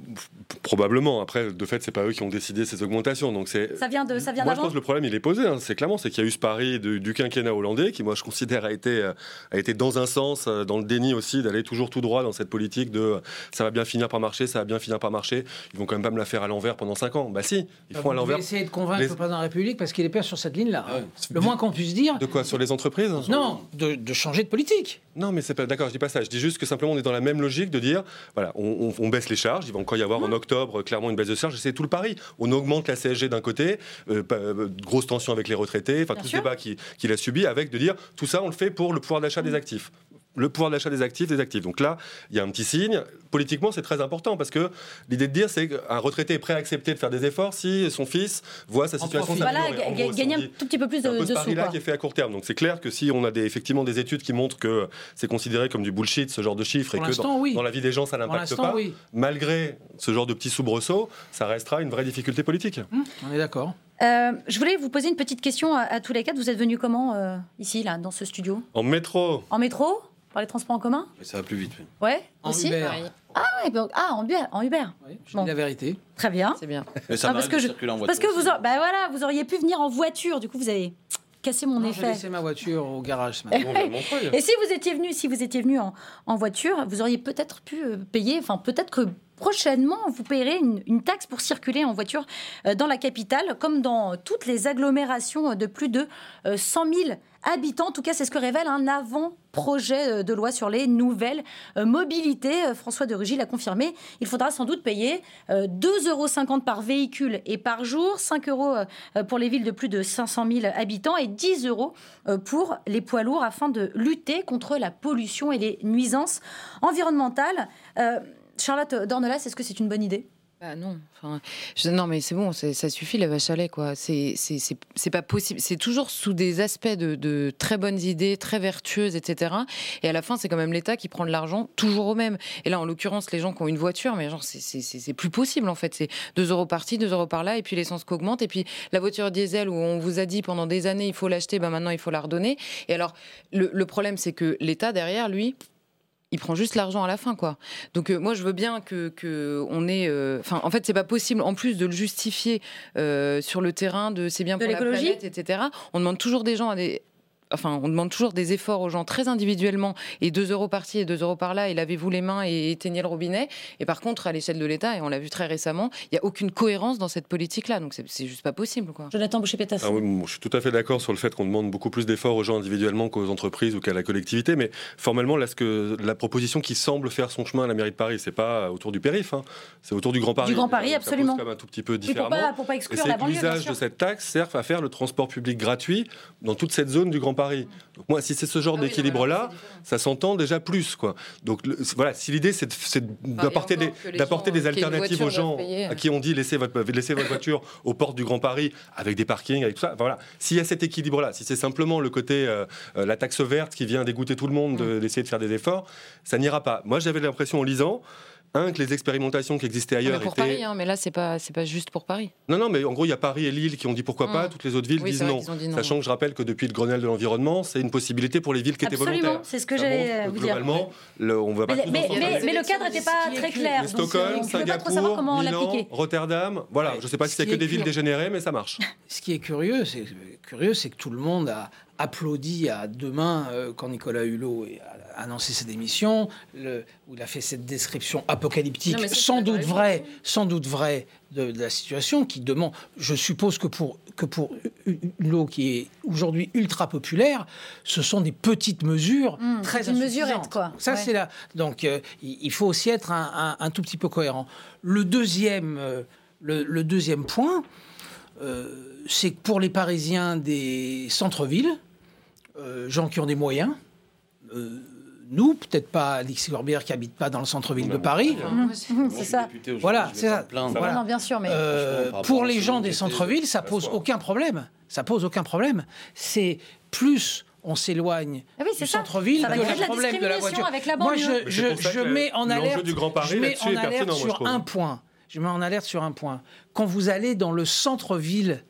probablement. Après, de fait, c'est pas eux qui ont décidé ces augmentations. Donc c'est. Ça vient de ça vient Moi, je pense que le problème, il est posé. hein. C'est clairement, c'est qu'il y a eu ce pari de- du quinquennat hollandais, qui, moi, je considère a été, euh, a été dans un sens, euh, dans le déni aussi, d'aller toujours tout droit dans cette politique de ça va bien finir par marcher, ça va bien finir par marcher. Ils vont quand même pas me la faire à l'envers pendant 5 ans. Bah si, ils Bah, font à l'envers. essayer de convaincre Les- le président de la République parce qu'il est père sur cette ligne-là. Ah ouais. Le moins qu'on puisse dire, De quoi Sur les entreprises non, de, de changer de politique. Non, mais c'est pas d'accord. Je dis pas ça. Je dis juste que simplement on est dans la même logique de dire, voilà, on, on- on baisse les charges. Il va encore y avoir en octobre clairement une baisse de charges. C'est tout le pari. On augmente la CSG d'un côté, euh, euh, grosse tension avec les retraités, enfin Bien tout sûr. le débat qui- qu'il a subi, avec de dire tout ça on le fait pour le pouvoir d'achat des actifs. Le pouvoir d'achat des actifs, des actifs. Donc là, il y a un petit signe. Politiquement, c'est très important parce que l'idée de dire, c'est qu'un retraité est prêt à accepter de faire des efforts si son fils voit sa situation. Voilà, si gagner un tout petit peu plus c'est de, peu de sous. pari-là quoi. qui est fait à court terme. Donc c'est clair que si on a des, effectivement des études qui montrent que c'est considéré comme du bullshit, ce genre de chiffres, et que dans, oui. dans la vie des gens, ça n'impacte pas, oui. malgré ce genre de petits soubresauts, ça restera une vraie difficulté politique. Hum, on est d'accord. Euh, je voulais vous poser une petite question à, à tous les quatre. Vous êtes venus comment euh, ici, là, dans ce studio? En métro, En métro? Par les transports en commun? Mais ça va plus vite. oui. Ouais En Aussi Uber. Ah, ouais, donc- ah, en Uber. En Uber. Oui, je Bon. dis la vérité. Très bien. C'est bien. Mais ça Ah, m'arrive parce que je- circuler en Parce voiture que vous, aur- bah voilà, vous auriez pu venir en voiture. Du coup, vous avez cassé mon Non, J'ai effet. laissé ma voiture au garage ce matin. Montreuil. Et si vous étiez venu, si vous étiez venu en, en voiture, vous auriez peut-être pu euh, payer, enfin peut-être que prochainement vous payerez une, une taxe pour circuler en voiture euh, dans la capitale, comme dans toutes les agglomérations de plus de euh, 100 000 habitants. En tout cas, c'est ce que révèle un avant-projet euh, de loi sur les nouvelles euh, mobilités. Euh, François de Rugy l'a confirmé. Il faudra sans doute payer euh, 2,50 euros par véhicule et par jour, 5 euros pour les villes de plus de 500 000 habitants et 10 euros pour les poids lourds afin de lutter contre la pollution et les nuisances environnementales. Charlotte Dornelas, est-ce que c'est une bonne idée? Bah non, non mais c'est bon, ça suffit la vache à lait quoi. C'est pas possible. C'est toujours sous des aspects de, très bonnes idées, très vertueuses, etc. Et à la fin, c'est quand même l'État qui prend de l'argent toujours au même. Et là, en l'occurrence, les gens qui ont une voiture, mais genre c'est- plus possible en fait. C'est 2 euros par-ci, 2 euros par-là, et puis l'essence qui augmente, et puis la voiture diesel où on vous a dit pendant des années il faut l'acheter, bah maintenant il faut la redonner. Et alors le problème c'est que l'État derrière lui il prend juste l'argent à la fin, quoi. Donc euh, moi, je veux bien que, que on ait. euh, Enfin, en fait, c'est pas possible. En plus de le justifier euh, sur le terrain, de c'est bien De pour la l'écologie planète, etc. On demande toujours des gens à des. Enfin, on demande toujours des efforts aux gens très individuellement et 2 euros par-ci et 2 euros par-là et lavez-vous les mains et éteignez le robinet. Et par contre, à l'échelle de l'État, et on l'a vu très récemment, il n'y a aucune cohérence dans cette politique-là. Donc c'est c'est juste pas possible, quoi. Jonathan Boucher-Pétas. Ah oui, bon, je suis tout à fait d'accord sur le fait qu'on demande beaucoup plus d'efforts aux gens individuellement qu'aux entreprises ou qu'à la collectivité, mais formellement, là, ce que, la proposition qui semble faire son chemin à la mairie de Paris, c'est pas autour du périph', hein, c'est autour du Grand Paris. Grand Paris, Ça pose absolument. quand même un tout petit peu Oui, pour différemment. pas, pour pas exclure c'est la banlieue, l'usage de cette taxe serve à faire le transport public gratuit dans toute cette zone du Grand Paris. Donc moi, si c'est ce genre Ah oui, d'équilibre-là, ça s'entend déjà plus, quoi. Donc le- voilà, si l'idée c'est de- d'apporter des, d'apporter alternatives aux gens à qui on dit laissez votre laissez votre voiture aux portes du Grand Paris avec des parkings, avec tout ça. Voilà. S'il y a cet équilibre-là, si c'est simplement le côté euh, euh, la taxe verte qui vient dégoûter tout le monde Mm. de- d'essayer de faire des efforts, ça n'ira pas. Moi, j'avais l'impression en lisant. Un, que les expérimentations qui existaient mais ailleurs pour étaient. Paris, hein, mais là, c'est pas, c'est pas juste pour Paris. Non, non, mais en gros, il y a Paris et Lille qui ont dit pourquoi pas, Mm. toutes les autres villes Oui, disent non. qu'ils ont dit non. Sachant que je rappelle que depuis le Grenelle de l'environnement, c'est une possibilité pour les villes qui étaient Absolument, volontaires. c'est ce que j'allais euh, vous dire. Globalement, le- on va pas Mais, mais- mais- mais le cadre n'était pas très clair. Mais donc, euh, Stockholm, pas trop savoir Singapour, Milan. Rotterdam. Voilà, Ouais. je ne sais pas si Ce c'est que des villes curieux- dégénérées, mais ça marche. Ce qui est curieux, c'est curieux, c'est que tout le monde a applaudi à deux mains euh, quand Nicolas Hulot a annoncé sa démission, le- où il a fait cette description apocalyptique, Non, sans doute vraie, sans doute vraie de, la situation, qui demande. Je suppose que pour que pour Hulot, qui est aujourd'hui ultra populaire, ce sont des petites mesures Mmh, très c'est une insuffisantes. mesurette, quoi. Ça, Ouais. c'est là. Donc, euh, il faut aussi être un, un- un tout petit peu cohérent. Le deuxième, euh, le, le deuxième point, euh, c'est que pour les Parisiens des centres-villes, gens qui ont des moyens, euh, nous, peut-être pas Alexis Corbière qui habite pas dans le centre-ville de Paris, C'est ça. Voilà, c'est ça. Voilà. non, bien sûr, mais euh, rapport pour les gens des centres-villes, ça ça se pose aucun problème. Ça pose aucun problème. C'est plus on s'éloigne Ah oui, du centre-ville que le de la problème de la voiture. avec la Moi, banlieue. je, mets en alerte, du Grand Paris je mets en alerte pertinent, moi, je sur un point. Je mets en alerte sur un point. Quand vous allez dans le centre-ville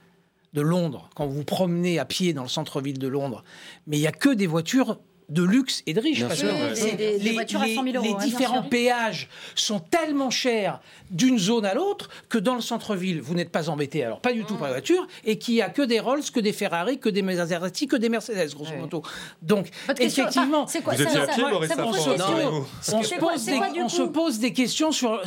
de Londres, quand vous vous promenez à pied dans le centre-ville de Londres, mais il n'y a que des voitures de luxe et de riche. Parce que les, différents péages sont tellement chers d'une zone à l'autre que dans le centre-ville, vous n'êtes pas embêté, alors pas du tout par la voiture, et qu'il n'y a que des Rolls, que des Ferrari, que des Maserati, que des Mercedes, grosso modo. Donc, effectivement, on, se pose des, questions sur,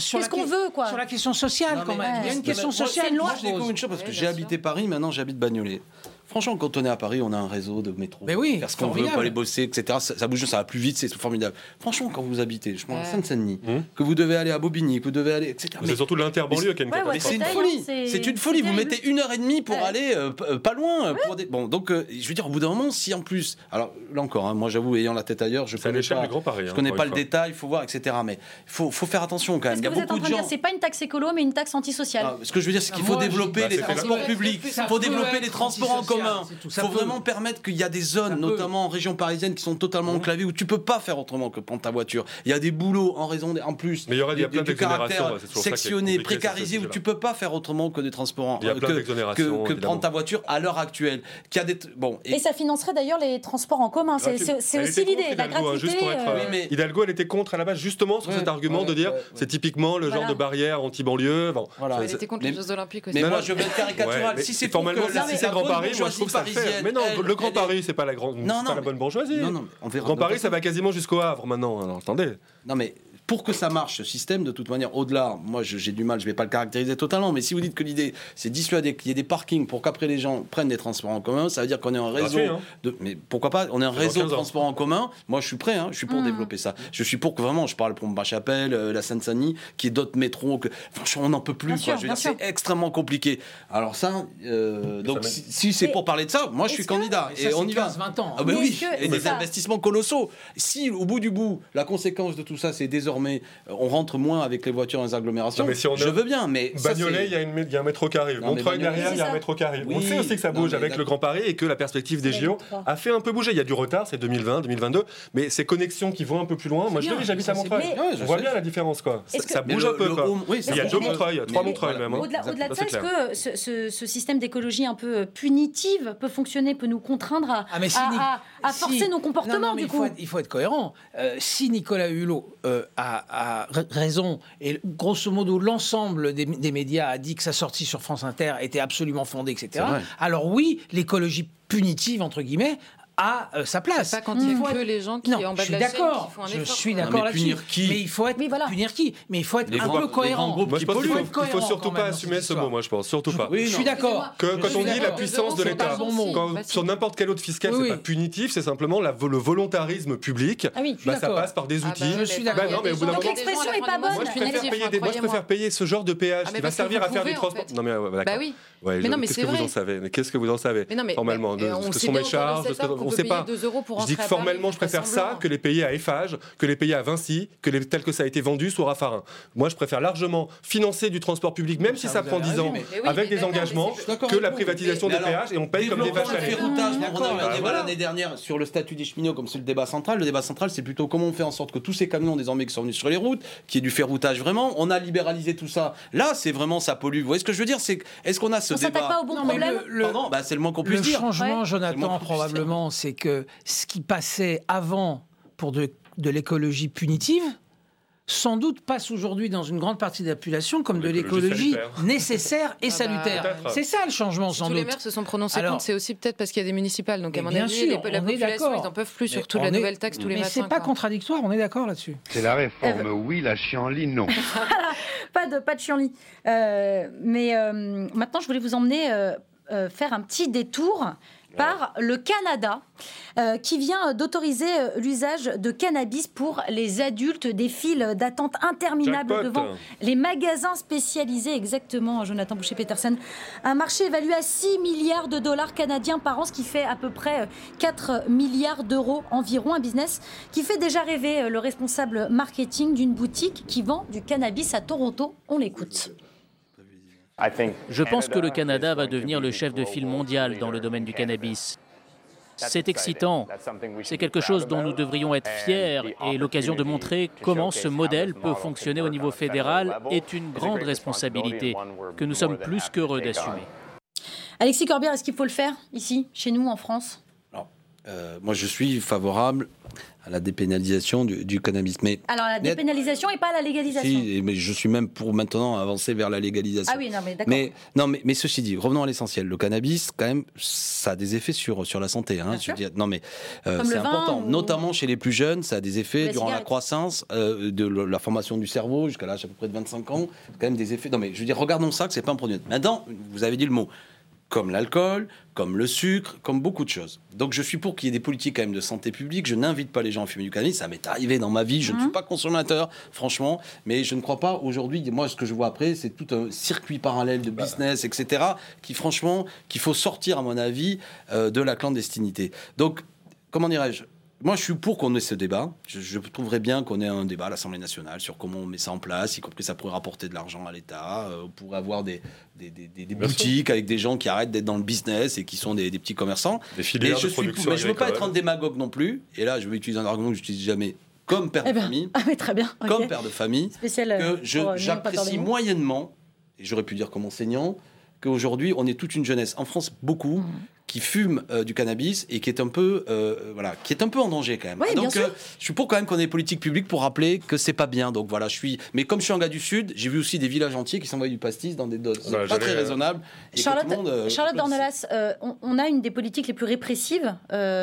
la, question sociale, quand même. Il y a une question sociale. Moi, je une chose, parce que j'ai habité Paris, maintenant j'habite Bagnolet. Franchement, quand on est à Paris, on a un réseau de métro. Mais oui, parce qu'on veut pas aller bosser, etc. Ça, bouge, ça va plus vite, c'est formidable. Franchement, quand vous habitez, je pense à Seine-Saint-Denis, hum. que vous devez aller à Bobigny, que vous devez aller, etc. C'est surtout l'interbanlieue qui a une ouais, ouais, c'est une folie. C'est une folie. Vous mettez une heure et demie pour aller euh, euh, pas loin. Euh, bon, donc, je veux dire, au bout d'un moment, si en plus, alors là encore, hein, moi j'avoue, ayant la tête ailleurs, je connais pas, hein, connais pas le détail, il faut voir, etc. Mais faut, faut faire attention quand même. Il y a beaucoup de gens. C'est pas une taxe écolo, mais une taxe antisociale. Ah, ce que je veux dire, c'est qu'il faut développer les transports publics, Il faut développer les transports en commun commun. Faut vraiment permettre qu'il y a des zones, notamment en région parisienne, qui sont totalement enclavées où tu peux pas faire autrement que prendre ta voiture. Il y a des boulots en raison des, en plus mais il y aura, du, caractère sectionné, précarisé où tu peux pas faire autrement que des transports en, euh, que, prendre ta voiture à l'heure actuelle. Qu'il des bon et... ça financerait d'ailleurs les transports en commun. C'est ah, aussi l'idée, la hein, gratuité. Euh, euh, Hidalgo, elle était contre à la base justement sur cet argument de dire c'est typiquement le genre de barrière anti-banlieue. Voilà. Elle était contre les Jeux Olympiques aussi. Mais moi je vais être caricatural. Si c'est formellement si c'est Grand Paris, moi je trouve ça fait. Mais non, le Grand Paris, c'est pas la grande, non, pas la bonne bourgeoisie. Non, non, on verra. Grand Paris, ça va quasiment jusqu'au Havre maintenant. Alors attendez. Non mais pour que ça marche, ce système, de toute manière, au-delà, moi j'ai du mal, je ne vais pas le caractériser totalement, mais si vous dites que l'idée, c'est dissuader qu'il y ait des parkings pour qu'après les gens prennent des transports en commun, ça veut dire qu'on est un réseau. De, mais pourquoi pas On est un réseau de transports en commun. Moi, je suis prêt, hein, je suis pour développer ça. Je suis pour que vraiment, je parle pour ma chapelle, euh, la Seine-Saint-Denis, qui est d'autres métros. Que, franchement, on n'en peut plus. c'est extrêmement compliqué. Alors ça, euh, donc si, c'est pour parler de ça, moi je suis candidat et, on y va. 20 ans. Hein. Ah bah oui, et des investissements colossaux. Si au bout du bout, la conséquence de tout ça, c'est désormais désormais, euh, on rentre moins avec les voitures dans les agglomérations. Mais si on je veux bien, mais. Bagnolet, il y, a un métro carré. Montreuil, derrière, il y a un métro carré. Oui. On sait aussi que ça bouge avec le Grand Paris et que la perspective des JO a fait un peu bouger. Il y a du retard, c'est 2020, 2022, mais ces connexions qui vont un peu plus loin, moi je dis, j'habite à Montreuil. On voit bien la différence, quoi. Ça bouge un peu, Il y a deux Montreuil, trois Montreuil même. Hein. Au-delà de ça, est-ce que ce système d'écologie un peu euh, punitive peut fonctionner, peut nous contraindre à, ah, forcer nos comportements du il coup. Faut être, il faut être cohérent. Euh, si Nicolas Hulot a a, raison. Et grosso modo, l'ensemble des, des, médias a dit que sa sortie sur France Inter était absolument fondée, etc. Alors oui, l'écologie punitive, entre guillemets, a euh, sa place. Pas quand il faut que les gens qui non, en bas de la chaîne qui font un effort. Je suis d'accord mais là-dessus. punir qui Mais il faut être voilà. punir qui Mais il faut être Les un grands- peu cohérent. groupes Moi, je pense faut, il faut surtout pas assumer ce mot, moi, je pense. Surtout pas. Oui, je suis d'accord. Que, Je quand on dit la puissance de l'État, sur n'importe quel autre fiscal, c'est pas punitif, c'est simplement le volontarisme public. Ah oui. Bah, ça passe par des ah bah, outils. je suis bah, d'accord. Donc l'expression est pas bonne. Moi, je préfère, payer moi, je préfère payer ce genre de péage ah, qui va servir à faire des transports. Non, mais bah d'accord. Bah oui. Mais non, mais Qu'est-ce que vous en savez? Qu'est-ce que vous en savez Normalement, de- ce sont mes charges, on sait pas. je dis que formellement, je préfère ça que les payer à Eiffage, que les payer à Vinci, que tel que ça a été vendu sous Raffarin. Moi, je préfère largement financer du transport public, même si ça prend 10 ans, avec des engagements, que la privatisation des péages et on paye comme des vaches à lait. On a eu un débat l'année dernière sur le statut des cheminots comme c'est le débat central. Le débat central, c'est plutôt comment on fait en sorte que tous ces camions désormais qui sont venus sur les routes, qui est du ferroutage vraiment, on a libéralisé tout ça. Là, c'est vraiment ça pollue. Vous voyez ce que je veux dire? C'est est-ce qu'on a ce on débat? pas au bon non, problème? le, le... Pardon, bah, c'est le moins qu'on puisse le dire. Changement, ouais. Jonathan, probablement c'est que ce qui passait avant pour de, l'écologie punitive, sans doute passe aujourd'hui dans une grande partie de la population comme de l'écologie nécessaire et ah bah, salutaire. C'est ça le changement sans doute. Tous les maires se sont prononcés Alors, contre, c'est aussi peut-être parce qu'il y a des municipales. Donc à mon avis, sûr, les, la population, ils n'en peuvent plus sur toute la nouvelle taxe tous les matins. Mais c'est pas contradictoire, on est d'accord là-dessus. C'est la réforme, eh ben. oui, la chienlit, non. pas de pas de chienlit. Euh, mais euh, maintenant, je voulais vous emmener euh, faire un petit détour par le Canada, euh, qui vient d'autoriser euh, l'usage de cannabis pour les adultes, des files d'attente interminables devant les magasins spécialisés, exactement, Jonathan Boucher-Peterson. Un marché évalué à 6 milliards de dollars canadiens par an, ce qui fait à peu près euh, 4 milliards d'euros environ, un business qui fait déjà rêver le responsable marketing d'une boutique qui vend du cannabis à Toronto. On l'écoute. Je pense que le Canada va devenir le chef de file mondial dans le domaine du cannabis. C'est excitant. C'est quelque chose dont nous devrions être fiers et l'occasion de montrer comment ce modèle peut fonctionner au niveau fédéral est une grande responsabilité que nous sommes plus qu'heureux d'assumer. Alexis Corbière, est-ce qu'il faut le faire ici, chez nous, en France? Euh, moi, je suis favorable à la dépénalisation du, cannabis. Mais Alors, la dépénalisation et pas la légalisation si, mais Je suis même pour maintenant avancer vers la légalisation. Ah oui, non, mais d'accord. Mais, non, mais, mais, ceci dit, revenons à l'essentiel. Le cannabis, quand même, ça a des effets sur, sur la santé. Hein, je non, mais euh, c'est important. Notamment chez les plus jeunes, ça a des effets durant la croissance, euh, de la formation du cerveau, jusqu'à l'âge à peu près de 25 ans. Quand même des effets. Non, mais je veux dire, regardons ça, que c'est pas un produit. Maintenant, vous avez dit le mot comme l'alcool, comme le sucre, comme beaucoup de choses. Donc je suis pour qu'il y ait des politiques quand même de santé publique. Je n'invite pas les gens à fumer du cannabis. Ça m'est arrivé dans ma vie. Je ne suis mhm. pas consommateur, franchement. Mais je ne crois pas aujourd'hui. Moi, ce que je vois après, c'est tout un circuit parallèle de business, etc. Qui, franchement, qu'il faut sortir, à mon avis, euh, de la clandestinité. Donc, comment dirais-je? Moi, je suis pour qu'on ait ce débat. Je, trouverais bien qu'on ait un débat à l'Assemblée nationale sur comment on met ça en place, y compris ça pourrait rapporter de l'argent à l'État. Euh, on pourrait avoir des, des, des, boutiques avec des gens qui arrêtent d'être dans le business et qui sont des, petits commerçants. Des filières je suis mais je ne veux pas être un démagogue non plus. Et là, je vais utiliser un argument que j'utilise jamais comme père de eh ben, famille. Ah, mais très bien. Comme père de famille. Spécial, que euh, j'apprécie moyennement, et j'aurais pu dire comme enseignant, qu'aujourd'hui, on est toute une jeunesse, en France beaucoup, mmh qui fume euh, du cannabis et qui est un peu euh, voilà qui est un peu en danger quand même. donc euh, je suis pour quand même qu'on ait des politiques publiques pour rappeler que c'est pas bien. Donc voilà, je suis mais comme je suis un gars du sud, j'ai vu aussi des villages entiers qui s'envoient du pastis dans des doses bah, pas très raisonnables. Charlotte, Charlotte Dornelas, on, a une des politiques les plus répressives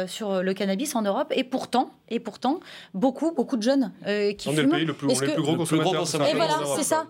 sur le cannabis en Europe et pourtant et pourtant beaucoup beaucoup de jeunes qui fument. on est le plus gros consommateur. Et voilà, c'est ça.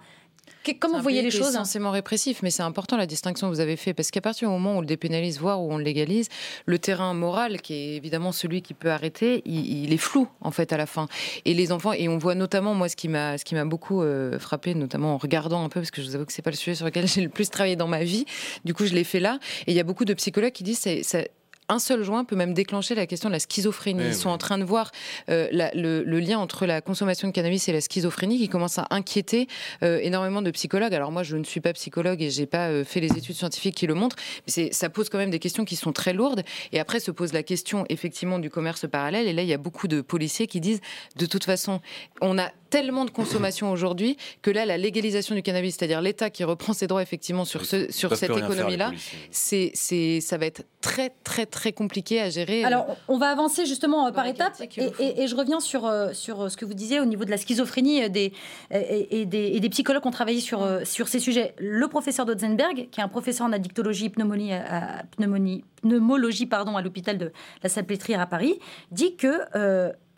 Comment vous voyez les choses essentiellement répressif, mais c'est important la distinction que vous avez faite, parce qu'à partir du moment où on le dépénalise, voire où on le légalise, le terrain moral, qui est évidemment celui qui peut arrêter, il, est flou en fait à la fin. Et les enfants, et on voit notamment moi ce qui m'a ce qui m'a beaucoup euh, frappé, notamment en regardant un peu, parce que je vous avoue que c'est pas le sujet sur lequel j'ai le plus travaillé dans ma vie. Du coup, je l'ai fait là. Et il y a beaucoup de psychologues qui disent c'est un seul joint peut même déclencher la question de la schizophrénie. Ils sont en train de voir euh, le, lien entre la consommation de cannabis et la schizophrénie qui commence à inquiéter euh, énormément de psychologues. Alors moi, je ne suis pas psychologue et j'ai pas euh, fait les études scientifiques qui le montrent, mais ça pose quand même des questions qui sont très lourdes. Et après se pose la question effectivement du commerce parallèle. Et là, il y a beaucoup de policiers qui disent, de toute façon, on a tellement de consommation aujourd'hui que là, la légalisation du cannabis, c'est-à-dire l'État qui reprend ses droits effectivement sur, ce, sur cette économie-là, c'est, ça va être très, très, très compliqué à gérer. Alors, on va avancer justement euh, par étapes et, je reviens sur, euh, sur euh, ce que vous disiez au niveau de la schizophrénie des, et, des, des psychologues qui ont travaillé sur, sur ces sujets. Le professeur Dotzenberg, qui est un professeur en addictologie, pneumonie, pneumonie, pneumologie pardon, à l'hôpital de la Salpêtrière à Paris, dit que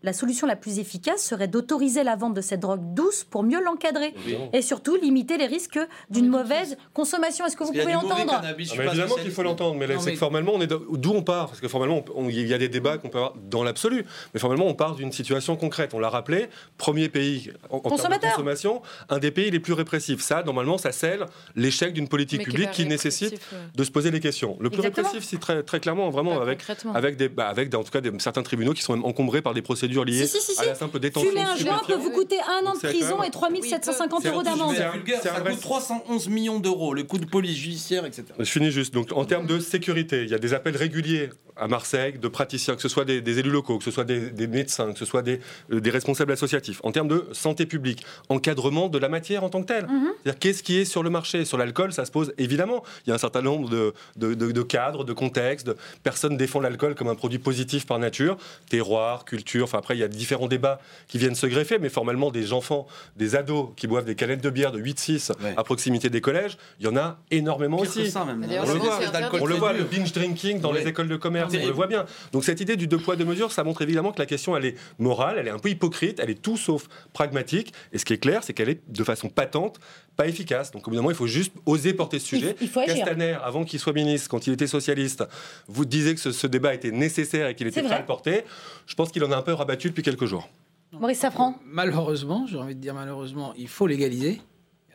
la solution la plus efficace serait d'autoriser la vente de cette drogue douce pour mieux l'encadrer et surtout limiter les risques d'une mauvaise consommation. Est-ce que vous pouvez l'entendre? ah, Évidemment qu'il faut l'entendre, mais c'est que formellement, on est d'où on part? Parce que formellement, il y a des débats qu'on peut avoir dans l'absolu, mais formellement, on part d'une situation concrète. On l'a rappelé, premier pays en, termes de consommation, un des pays les plus répressifs. Ça, normalement, ça scelle l'échec d'une politique publique qui nécessite de se poser les questions. Le plus répressif, c'est très, très clairement, vraiment, bah, avec, avec, des, bah, avec en tout cas des, certains tribunaux qui sont encombrés par des procédures liées à la simple détention. Fumer un joint peut vous coûter un an de prison et 3750 euros d'amende. Ça coûte 311 millions d'euros, le coût de police judiciaire, etc. Je finis juste. Donc, en termes de sécurité, il y a des appels réguliers à Marseille de praticiens, que ce soit des, élus locaux, que ce soit des, médecins, que ce soit des, euh, des, responsables associatifs. En termes de santé publique, encadrement de la matière en tant que telle. Mhm. C'est-à-dire qu'est-ce qui est sur le marché? Sur l'alcool, ça se pose évidemment. Il y a un certain nombre de, de, de cadres, de contextes. De, personne défend l'alcool comme un produit positif par nature. Terroir, culture, enfin après, il y a différents débats qui viennent se greffer, mais formellement, des enfants, des ados qui boivent des canettes de bière de 8-6 à proximité des collèges, il y en a énormément aussi. Ça, même. On, le voit, on le voit, le binge drinking dans les écoles de commerce on le voit bien. Donc cette idée du deux poids deux mesures, ça montre évidemment que la question elle est morale, elle est un peu hypocrite, elle est tout sauf pragmatique. Et ce qui est clair, c'est qu'elle est de façon patente pas efficace. Donc, évidemment, il faut juste oser porter ce sujet. Il, faut Castaner, avant qu'il soit ministre, quand il était socialiste, vous disiez que ce, débat était nécessaire et qu'il était le porter. Je pense qu'il en a un peu rabattu depuis quelques jours. Maurice Safran Malheureusement, j'ai envie de dire malheureusement, il faut légaliser.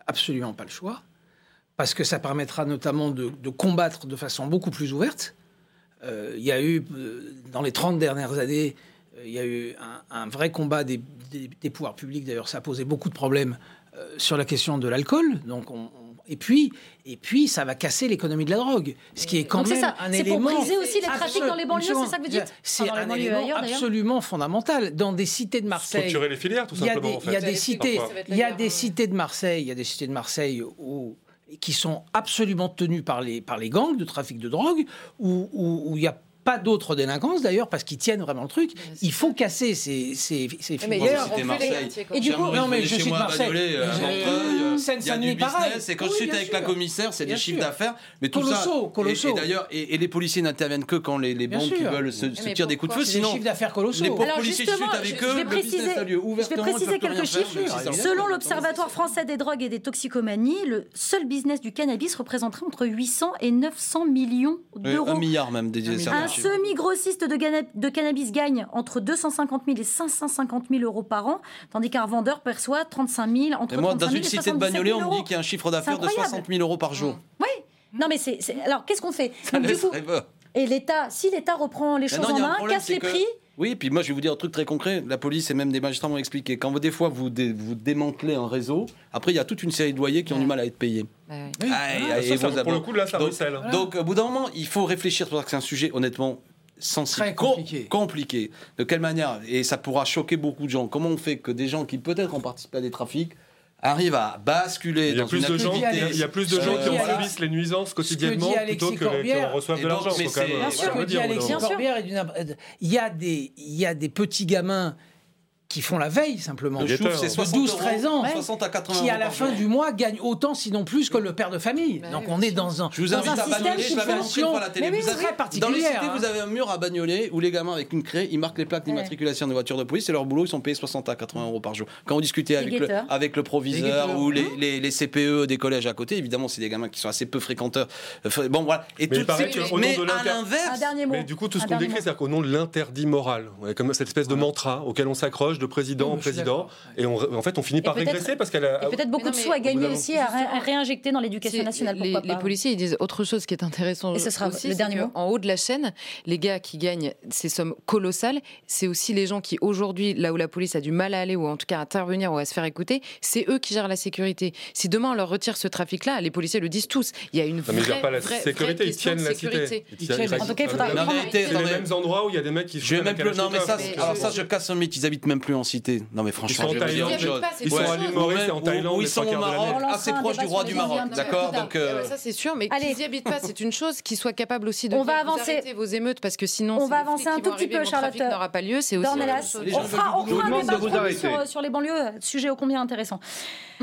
Absolument pas le choix. Parce que ça permettra notamment de combattre de façon beaucoup plus ouverte euh, il y a eu, euh, dans les 30 dernières années, euh, il y a eu un, vrai combat des, pouvoirs publics. D'ailleurs, ça a posé beaucoup de problèmes sur la question de l'alcool. Donc, et puis, et puis, ça va casser l'économie de la drogue, ce qui est quand même un élément. C'est pour briser aussi les trafics dans les banlieues, c'est ça que vous dites C'est un élément absolument fondamental. Dans des cités de Marseille, structurer les filières, tout simplement. Il y a des, cités, il y a des cités de Marseille, il y a des cités de Marseille où qui sont absolument tenus par les, par les gangs de trafic de drogue, où, il n'y a pas d'autres délinquances d'ailleurs, parce qu'ils tiennent vraiment le truc. Il faut casser ces, ces, ces mais filières. C'était Marseille. Et du coup, non, mais je suis de Marseille. Euh, il y a du business. Et quand je suis avec la commissaire, c'est des chiffres d'affaires. Mais tout ça. Et, d'ailleurs, et, les policiers n'interviennent que quand les, sûr. veulent se, tirent des coups de feu. C'est des Sinon, chiffres d'affaires colossaux. les policiers justement, discutent avec je- eux. je vais préciser, quelques chiffres. Selon l'Observatoire français des drogues et des toxicomanies, le seul business du cannabis représenterait entre 800 et 900 millions d'euros. Un milliard même des chiffres. Semi-grossiste de, cannabis gagne entre 250 000 et 550 000 euros par an, tandis qu'un vendeur perçoit 35 000, entre Et moi, 35 dans 000 une cité de 77 Bagnolet, 000 on me dit qu'il y a un chiffre d'affaires de incroyable. 60 000 euros par jour. Oui. Non, mais c'est. Alors, qu'est-ce qu'on fait? Ça Donc, du coup. Et l'État, si l'État reprend les choses en main, casse les que- prix. Oui, puis moi je vais vous dire un truc très concret. La police et même des magistrats m'ont expliqué. Quand des fois vous, dé- vous démantelez un réseau, après il y a toute une série de loyers qui ont du mal à être payés. Bah Ah, ça, et ça, pour le coup, là, ça donc, donc, au bout d'un moment, il faut réfléchir. C'est que c'est un sujet honnêtement sensible, Très com- compliqué. compliqué. De quelle manière Et ça pourra choquer beaucoup de gens. Comment on fait que des gens qui peut-être ont participé à des trafics arrivent à basculer Il y a dans plus une de gens, il y a plus de gens euh, qui en voilà. subissent les nuisances quotidiennement plutôt que, que Corbière. en reçoivent de l'argent. c'est- Bien sûr, il y a des petits gamins qui font la veille simplement. Le chouf, c'est de 60 12-13 ans, euros, 60 à 80 qui à la fin du mois gagnent autant, sinon plus, que le père de famille. Bah Donc oui, on est dans un, Je vous dans invite un à système Bagnolet, je l'avais montré pour la télé. Mais oui, Vous avez- très Dans les particulière. cités, hein. vous avez un mur à Bagnolet où les gamins avec une craie, ils marquent les plaques d'immatriculation des voitures de police et leur boulot, ils sont payés 60 à 80 euros par jour. Quand on discutait avec le, avec le proviseur ou les, les, les CPE des collèges à côté, évidemment, c'est des gamins qui sont assez peu fréquenteurs. Bon, voilà. Et Mais tout ces- mais à l'inverse. Mais du coup, tout ce qu'on décrit, c'est-à-dire qu'au nom de l'interdit moral, comme cette espèce de mantra auquel on s'accroche de président en président, et on, en fait, on finit par régresser parce qu'elle a. Et peut-être beaucoup Mais de sous à gagner aussi à, ré- à Justement. réinjecter dans l'éducation nationale. les, Pourquoi les pas policiers ils disent autre chose qui est intéressant Et ce sera aussi, le dernier mot. en haut de la chaîne les gars qui gagnent ces sommes colossales c'est aussi les gens qui aujourd'hui là où la police a du mal à aller ou en tout cas à intervenir ou à se faire écouter c'est eux qui gèrent la sécurité si demain on leur retire ce trafic là les policiers le disent tous il y a une Non, vraie, mais ils gèrent pas la vraie- sécurité, vraie ils tiennent la sécurité. cité. Ils tiennent- En tout cas, il faudra C'est les mêmes endroits où il y a des mecs qui Je même la plus. Non, mais ça, alors ça, je casse un mythe. Ils habitent même plus en cité. Non, mais Ils franchement, sont en Thaïlande. Ils sont à l'île Maurice et en Ou- Thaïlande. ils sont au. Maroc, assez un proche débat du roi du Maroc. D'accord. Donc. Ah euh, bah ça c'est sûr, mais Allez. qu'ils y habitent pas, c'est une chose. Qu'ils soient capables aussi de On va avancer. vos émeutes parce que sinon, On va avancer un tout petit peu, Charlotte trafic n'aura pas lieu. C'est aussi On fera, on veulent fera un débat sur, les banlieues, sujet ô combien intéressant.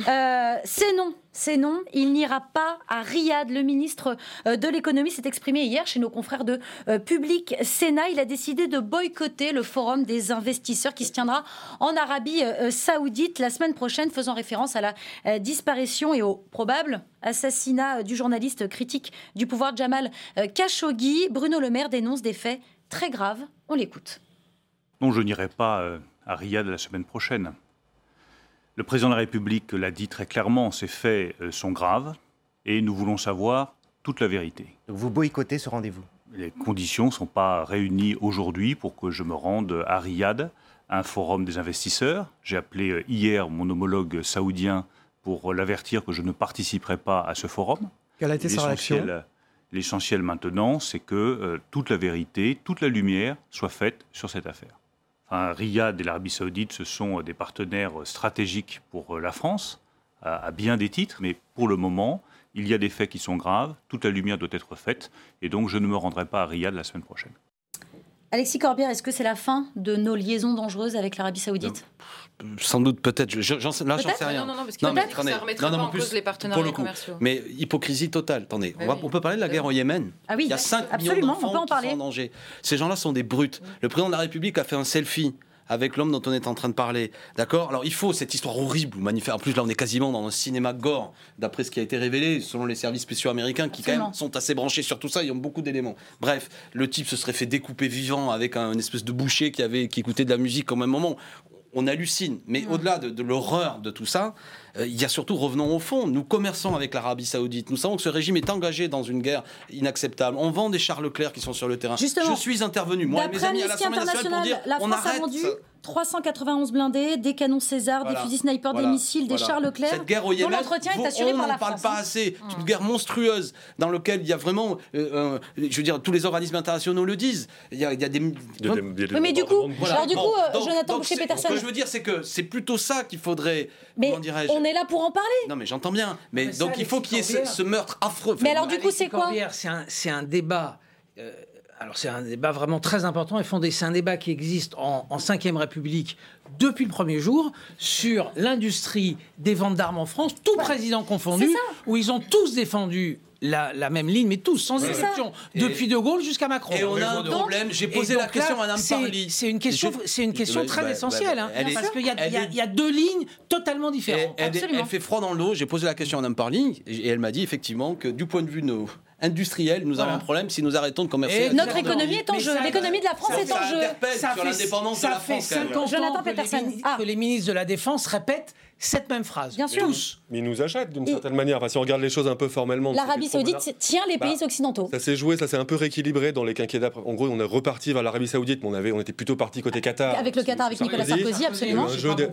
Euh, c'est non, c'est non. Il n'ira pas à Riyad. Le ministre euh, de l'économie s'est exprimé hier chez nos confrères de euh, Public Sénat. Il a décidé de boycotter le forum des investisseurs qui se tiendra en Arabie euh, Saoudite la semaine prochaine, faisant référence à la disparition et au probable assassinat du journaliste critique du pouvoir Jamal Khashoggi. Bruno Le Maire dénonce des faits très graves. On l'écoute. Non, je n'irai pas à Riyad la semaine prochaine. Le président de la République l'a dit très clairement, ces faits euh, sont graves et nous voulons savoir toute la vérité. Vous boycottez ce rendez-vous? Les conditions ne sont pas réunies aujourd'hui pour que je me rende à Riyad, à un forum des investisseurs. J'ai appelé euh, hier mon homologue saoudien pour l'avertir que je ne participerai pas à ce forum. Quelle a été sa réaction? L'essentiel- L'essentiel maintenant, c'est que euh, toute la vérité, toute la lumière soit faite sur cette affaire. Riyad et l'Arabie saoudite, ce sont euh, des partenaires euh, stratégiques pour euh, la France, à bien des titres, mais pour le moment, il y a des faits qui sont graves, toute la lumière doit être faite, et donc je ne me rendrai pas à Riyad la semaine prochaine. Alexis Corbière, est-ce que c'est la fin de nos liaisons dangereuses avec l'Arabie Saoudite Sans doute, peut-être. Je- j'en Là, j'en Peut-être sais rien. Non, non, non, parce que Non, mais attendez. ça non, pas en plus, cause les pour partenariats le coup. commerciaux. Mais hypocrisie totale. Attendez, on, Mais va- oui. on peut parler de la guerre au Yémen. Ah oui, Il y a 5 millions absolument, on d'enfants peut en qui sont en danger. Ces gens-là sont des brutes. Le président de la République a fait un selfie avec l'homme dont on est en train de parler. D'accord? Alors il faut cette histoire horrible, magnifique. En plus, là, on est quasiment dans un cinéma gore, d'après ce qui a été révélé, selon les services spéciaux américains, qui quand même sont assez branchés sur tout ça. Ils ont beaucoup d'éléments. Bref, le type se serait fait découper vivant avec un, une espèce de boucher qui, avait, qui écoutait de la musique au même moment. On hallucine. Mais au-delà de, de l'horreur de tout ça, euh, il y a surtout, revenons au fond, nous commerçons avec l'Arabie Saoudite. Nous savons que ce régime est engagé dans une guerre inacceptable. On vend des chars Leclerc qui sont sur le terrain. Justement, Je suis intervenu, moi et mes amis à Amnesty l'Assemblée nationale, pour dire International, la on France a vendu. 391 blindés, des canons César, Voilà. des fusils sniper, Voilà. des missiles, des Voilà. chars Leclerc. Cette guerre au dont Yémen, l'entretien est vous- assuré on par la n'en parle France. pas hein. assez. C'est une guerre monstrueuse dans laquelle il y a vraiment, euh, euh, je veux dire, tous les organismes internationaux le disent. Il y a, il y a des. Des- des Oui, mais du coup, alors du Bon, coup, euh, donc- Jonathan Boucher-Peterson, Ce que je veux dire, c'est que c'est plutôt ça qu'il faudrait. mais on est là pour en parler. Non, mais j'entends bien. Mais, Mais ça, donc il faut qu'il y ait ce, meurtre affreux. Mais alors, du coup, c'est quoi C'est un, c'est un débat euh, alors c'est un débat vraiment très important et fondé. C'est un débat qui existe en, en 5ème République depuis le premier jour sur l'industrie des ventes d'armes en France, tout président confondu, où ils ont tous défendu la, la, même ligne, mais tous, sans exception, depuis De Gaulle jusqu'à Macron. Et on a un problème. J'ai posé la question à Mme Parly. C'est une question, c'est une question très bah, essentielle, bah, hein, parce qu'il y, y, y, a deux lignes totalement différentes. Elle, elle, fait froid dans le dos. J'ai posé la question à Mme Parly, et elle m'a dit effectivement que du point de vue de nos industriel, nous avons un problème si nous arrêtons de commercer. Et notre économie est en jeu. L'économie de la France est en jeu. Ça sur l'indépendance de la France. Ça fait 50 ans ah. que les ministres de la Défense répètent cette même phrase. Bien sûr. Mais ils nous achètent d'une certaine manière. Enfin, si on regarde les choses un peu formellement. L'Arabie Saoudite tient les pays bah, occidentaux. Ça s'est joué, ça s'est un peu rééquilibré dans les quinquennats. En gros, on est reparti vers l'Arabie Saoudite, mais on, avait, on était plutôt parti côté Qatar. Avec le Qatar, avec Nicolas Sarkozy, absolument.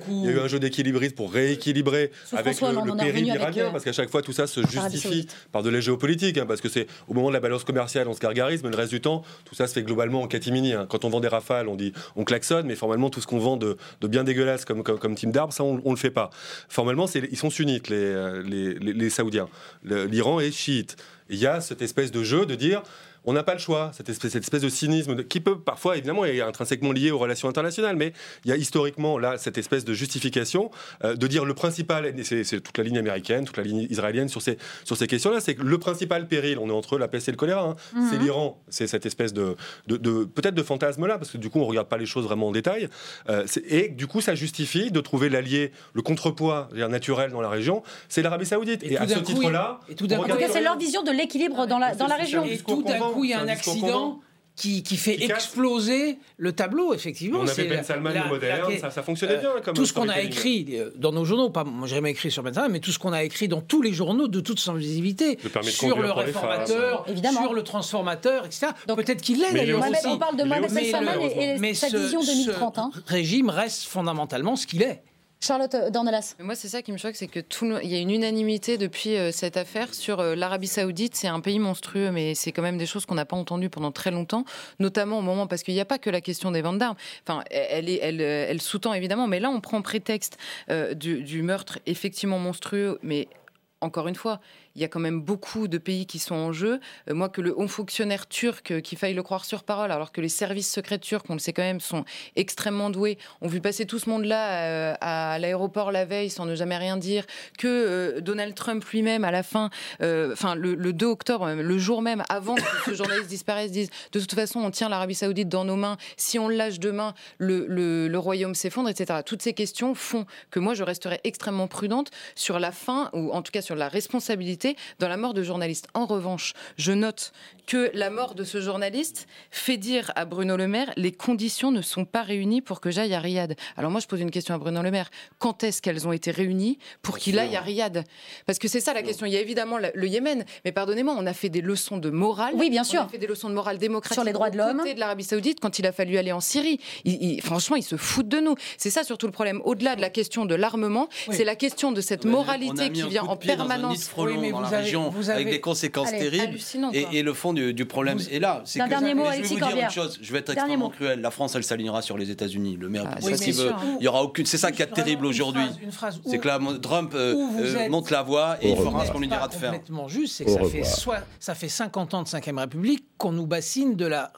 Il y a eu un jeu d'équilibriste pour rééquilibrer avec le, le péril iranien, euh, parce qu'à chaque fois, tout ça se justifie par de la géopolitique. Hein, parce que c'est au moment de la balance commerciale, on se gargarise, mais le reste du temps, tout ça se fait globalement en catimini. Hein. Quand on vend des rafales, on dit on klaxonne, mais formellement, tout ce qu'on vend de, bien dégueulasse comme, comme, comme Team d'Arbre, ça, on, on le fait pas. Formellement, ils sont sunnites, les, euh, les, Saoudiens. L'Iran est chiite. Il y a cette espèce de jeu de dire on n'a pas le choix, cette espèce, cette espèce de cynisme qui peut parfois, évidemment, est intrinsèquement lié aux relations internationales, mais il y a historiquement là cette espèce de justification euh, de dire le principal, c'est toute la ligne américaine, toute la ligne israélienne sur ces, sur ces questions-là, c'est que le principal péril, on est entre la peste et le choléra, hein. mhm. c'est l'Iran, c'est cette espèce de, de, peut-être de fantasme-là, parce que du coup on ne regarde pas les choses vraiment en détail, euh, et du coup ça justifie de trouver l'allié, le contrepoids naturel dans la région, c'est l'Arabie Saoudite. Et, à ce titre-là, en tout cas c'est leur vision de l'équilibre dans la, dans la région. Et tout d'un coup, il y a un, accident. Qui, qui, fait exploser le tableau, effectivement. On avait Ben Salman la, moderne, ça, ça, fonctionnait bien. Comme tout ce qu'on a écrit euh, dans nos journaux, pas, moi j'ai jamais écrit sur Ben Salman, mais tout ce qu'on a écrit dans tous les journaux de toute son visibilité, sur le réformateur, sur le transformateur, etc. Peut-être qu'il l'est d'ailleurs aussi. On parle de Mohamed Ben Salman et, sa vision 2030. Hein. régime reste fondamentalement ce qu'il est. Charlotte euh, Dornelas. Moi, c'est ça qui me choque, c'est que tout il y a une unanimité depuis euh, cette affaire sur euh, l'Arabie Saoudite. C'est un pays monstrueux, mais c'est quand même des choses qu'on n'a pas entendues pendant très longtemps, notamment au moment parce qu'il n'y a pas que la question des ventes d'armes. Enfin, elle, est, elle, sous-tend évidemment, mais là, on prend prétexte du meurtre effectivement monstrueux, mais encore une fois, il y a quand même beaucoup de pays qui sont en jeu. Euh, moi, que le haut fonctionnaire turc, euh, qu'il faille le croire sur parole, alors que les services secrets turcs, on le sait quand même, sont extrêmement doués, ont vu passer tout ce monde-là euh, à, l'aéroport la veille sans ne jamais rien dire, que Donald Trump lui-même, à la fin, enfin le, 2 octobre, le jour même, avant que ce journaliste disparaisse, dise de toute façon, on tient l'Arabie Saoudite dans nos mains. Si on lâche demain, le, le royaume s'effondre, etc. Toutes ces questions font que moi, je resterai extrêmement prudente sur la fin, ou en tout cas sur la responsabilité dans la mort de journalistes. En revanche, je note que la mort de ce journaliste fait dire à Bruno Le Maire les conditions ne sont pas réunies pour que j'aille à Riyad. Alors moi, je pose une question à Bruno Le Maire. Quand est-ce qu'elles ont été réunies pour qu'il aille à Riyad? Parce que c'est ça la question. Il y a évidemment le Yémen, mais pardonnez-moi, on a fait des leçons de morale. Oui, bien sûr. On a fait des leçons de morale démocratique sur les droits de l'homme. de l'Arabie Saoudite quand il a fallu aller en Syrie. franchement, ils se foutent de nous. C'est ça surtout le problème. Au-delà de la question de l'armement, c'est la question de cette moralité qui vient en permanence dans la région avec des conséquences terribles. Et, le fond du, problème est là. Un dernier mot, je vais vous dire une chose, je vais être extrêmement cruel. La France, elle s'alignera sur les États-Unis. Le maire, ah, si veut, il y aura aucune. C'est ça qui est terrible aujourd'hui. C'est que là, Trump euh, euh, monte la voie et il fera ce qu'on lui dira de faire. Complètement juste, c'est que ça fait, soit, ça fait 50 ans de 5ème République qu'on nous bassine de la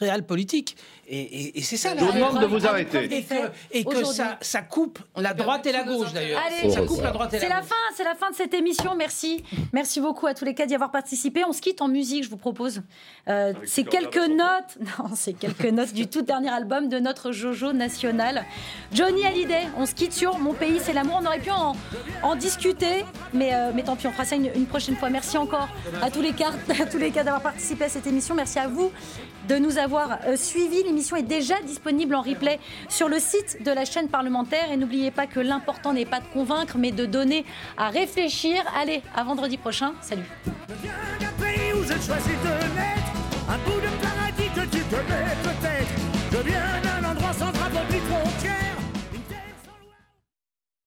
réelle politique. Et, c'est ça. Je vous demande de vous arrêter. Et que, ça, coupe la droite et la gauche d'ailleurs. Ça coupe la droite et la C'est la fin, c'est la fin de cette émission. Merci, merci beaucoup à tous les cas d'y avoir participé. On se quitte en musique, je vous propose. Euh, c'est quelques notes, non, c'est quelques notes du tout dernier album de notre Jojo national, Johnny Hallyday. On se quitte sur Mon pays, c'est l'amour. On aurait pu en, en discuter, mais, euh, mais tant pis, on fera ça une, une, prochaine fois. Merci encore à tous les cas, à tous les cas d'avoir participé à cette émission. Merci à vous de nous avoir euh, suivis. L'émission est déjà disponible en replay sur le site de la chaîne parlementaire. Et n'oubliez pas que l'important n'est pas de convaincre, mais de donner à réfléchir. Allez, à vendredi prochain. Salut.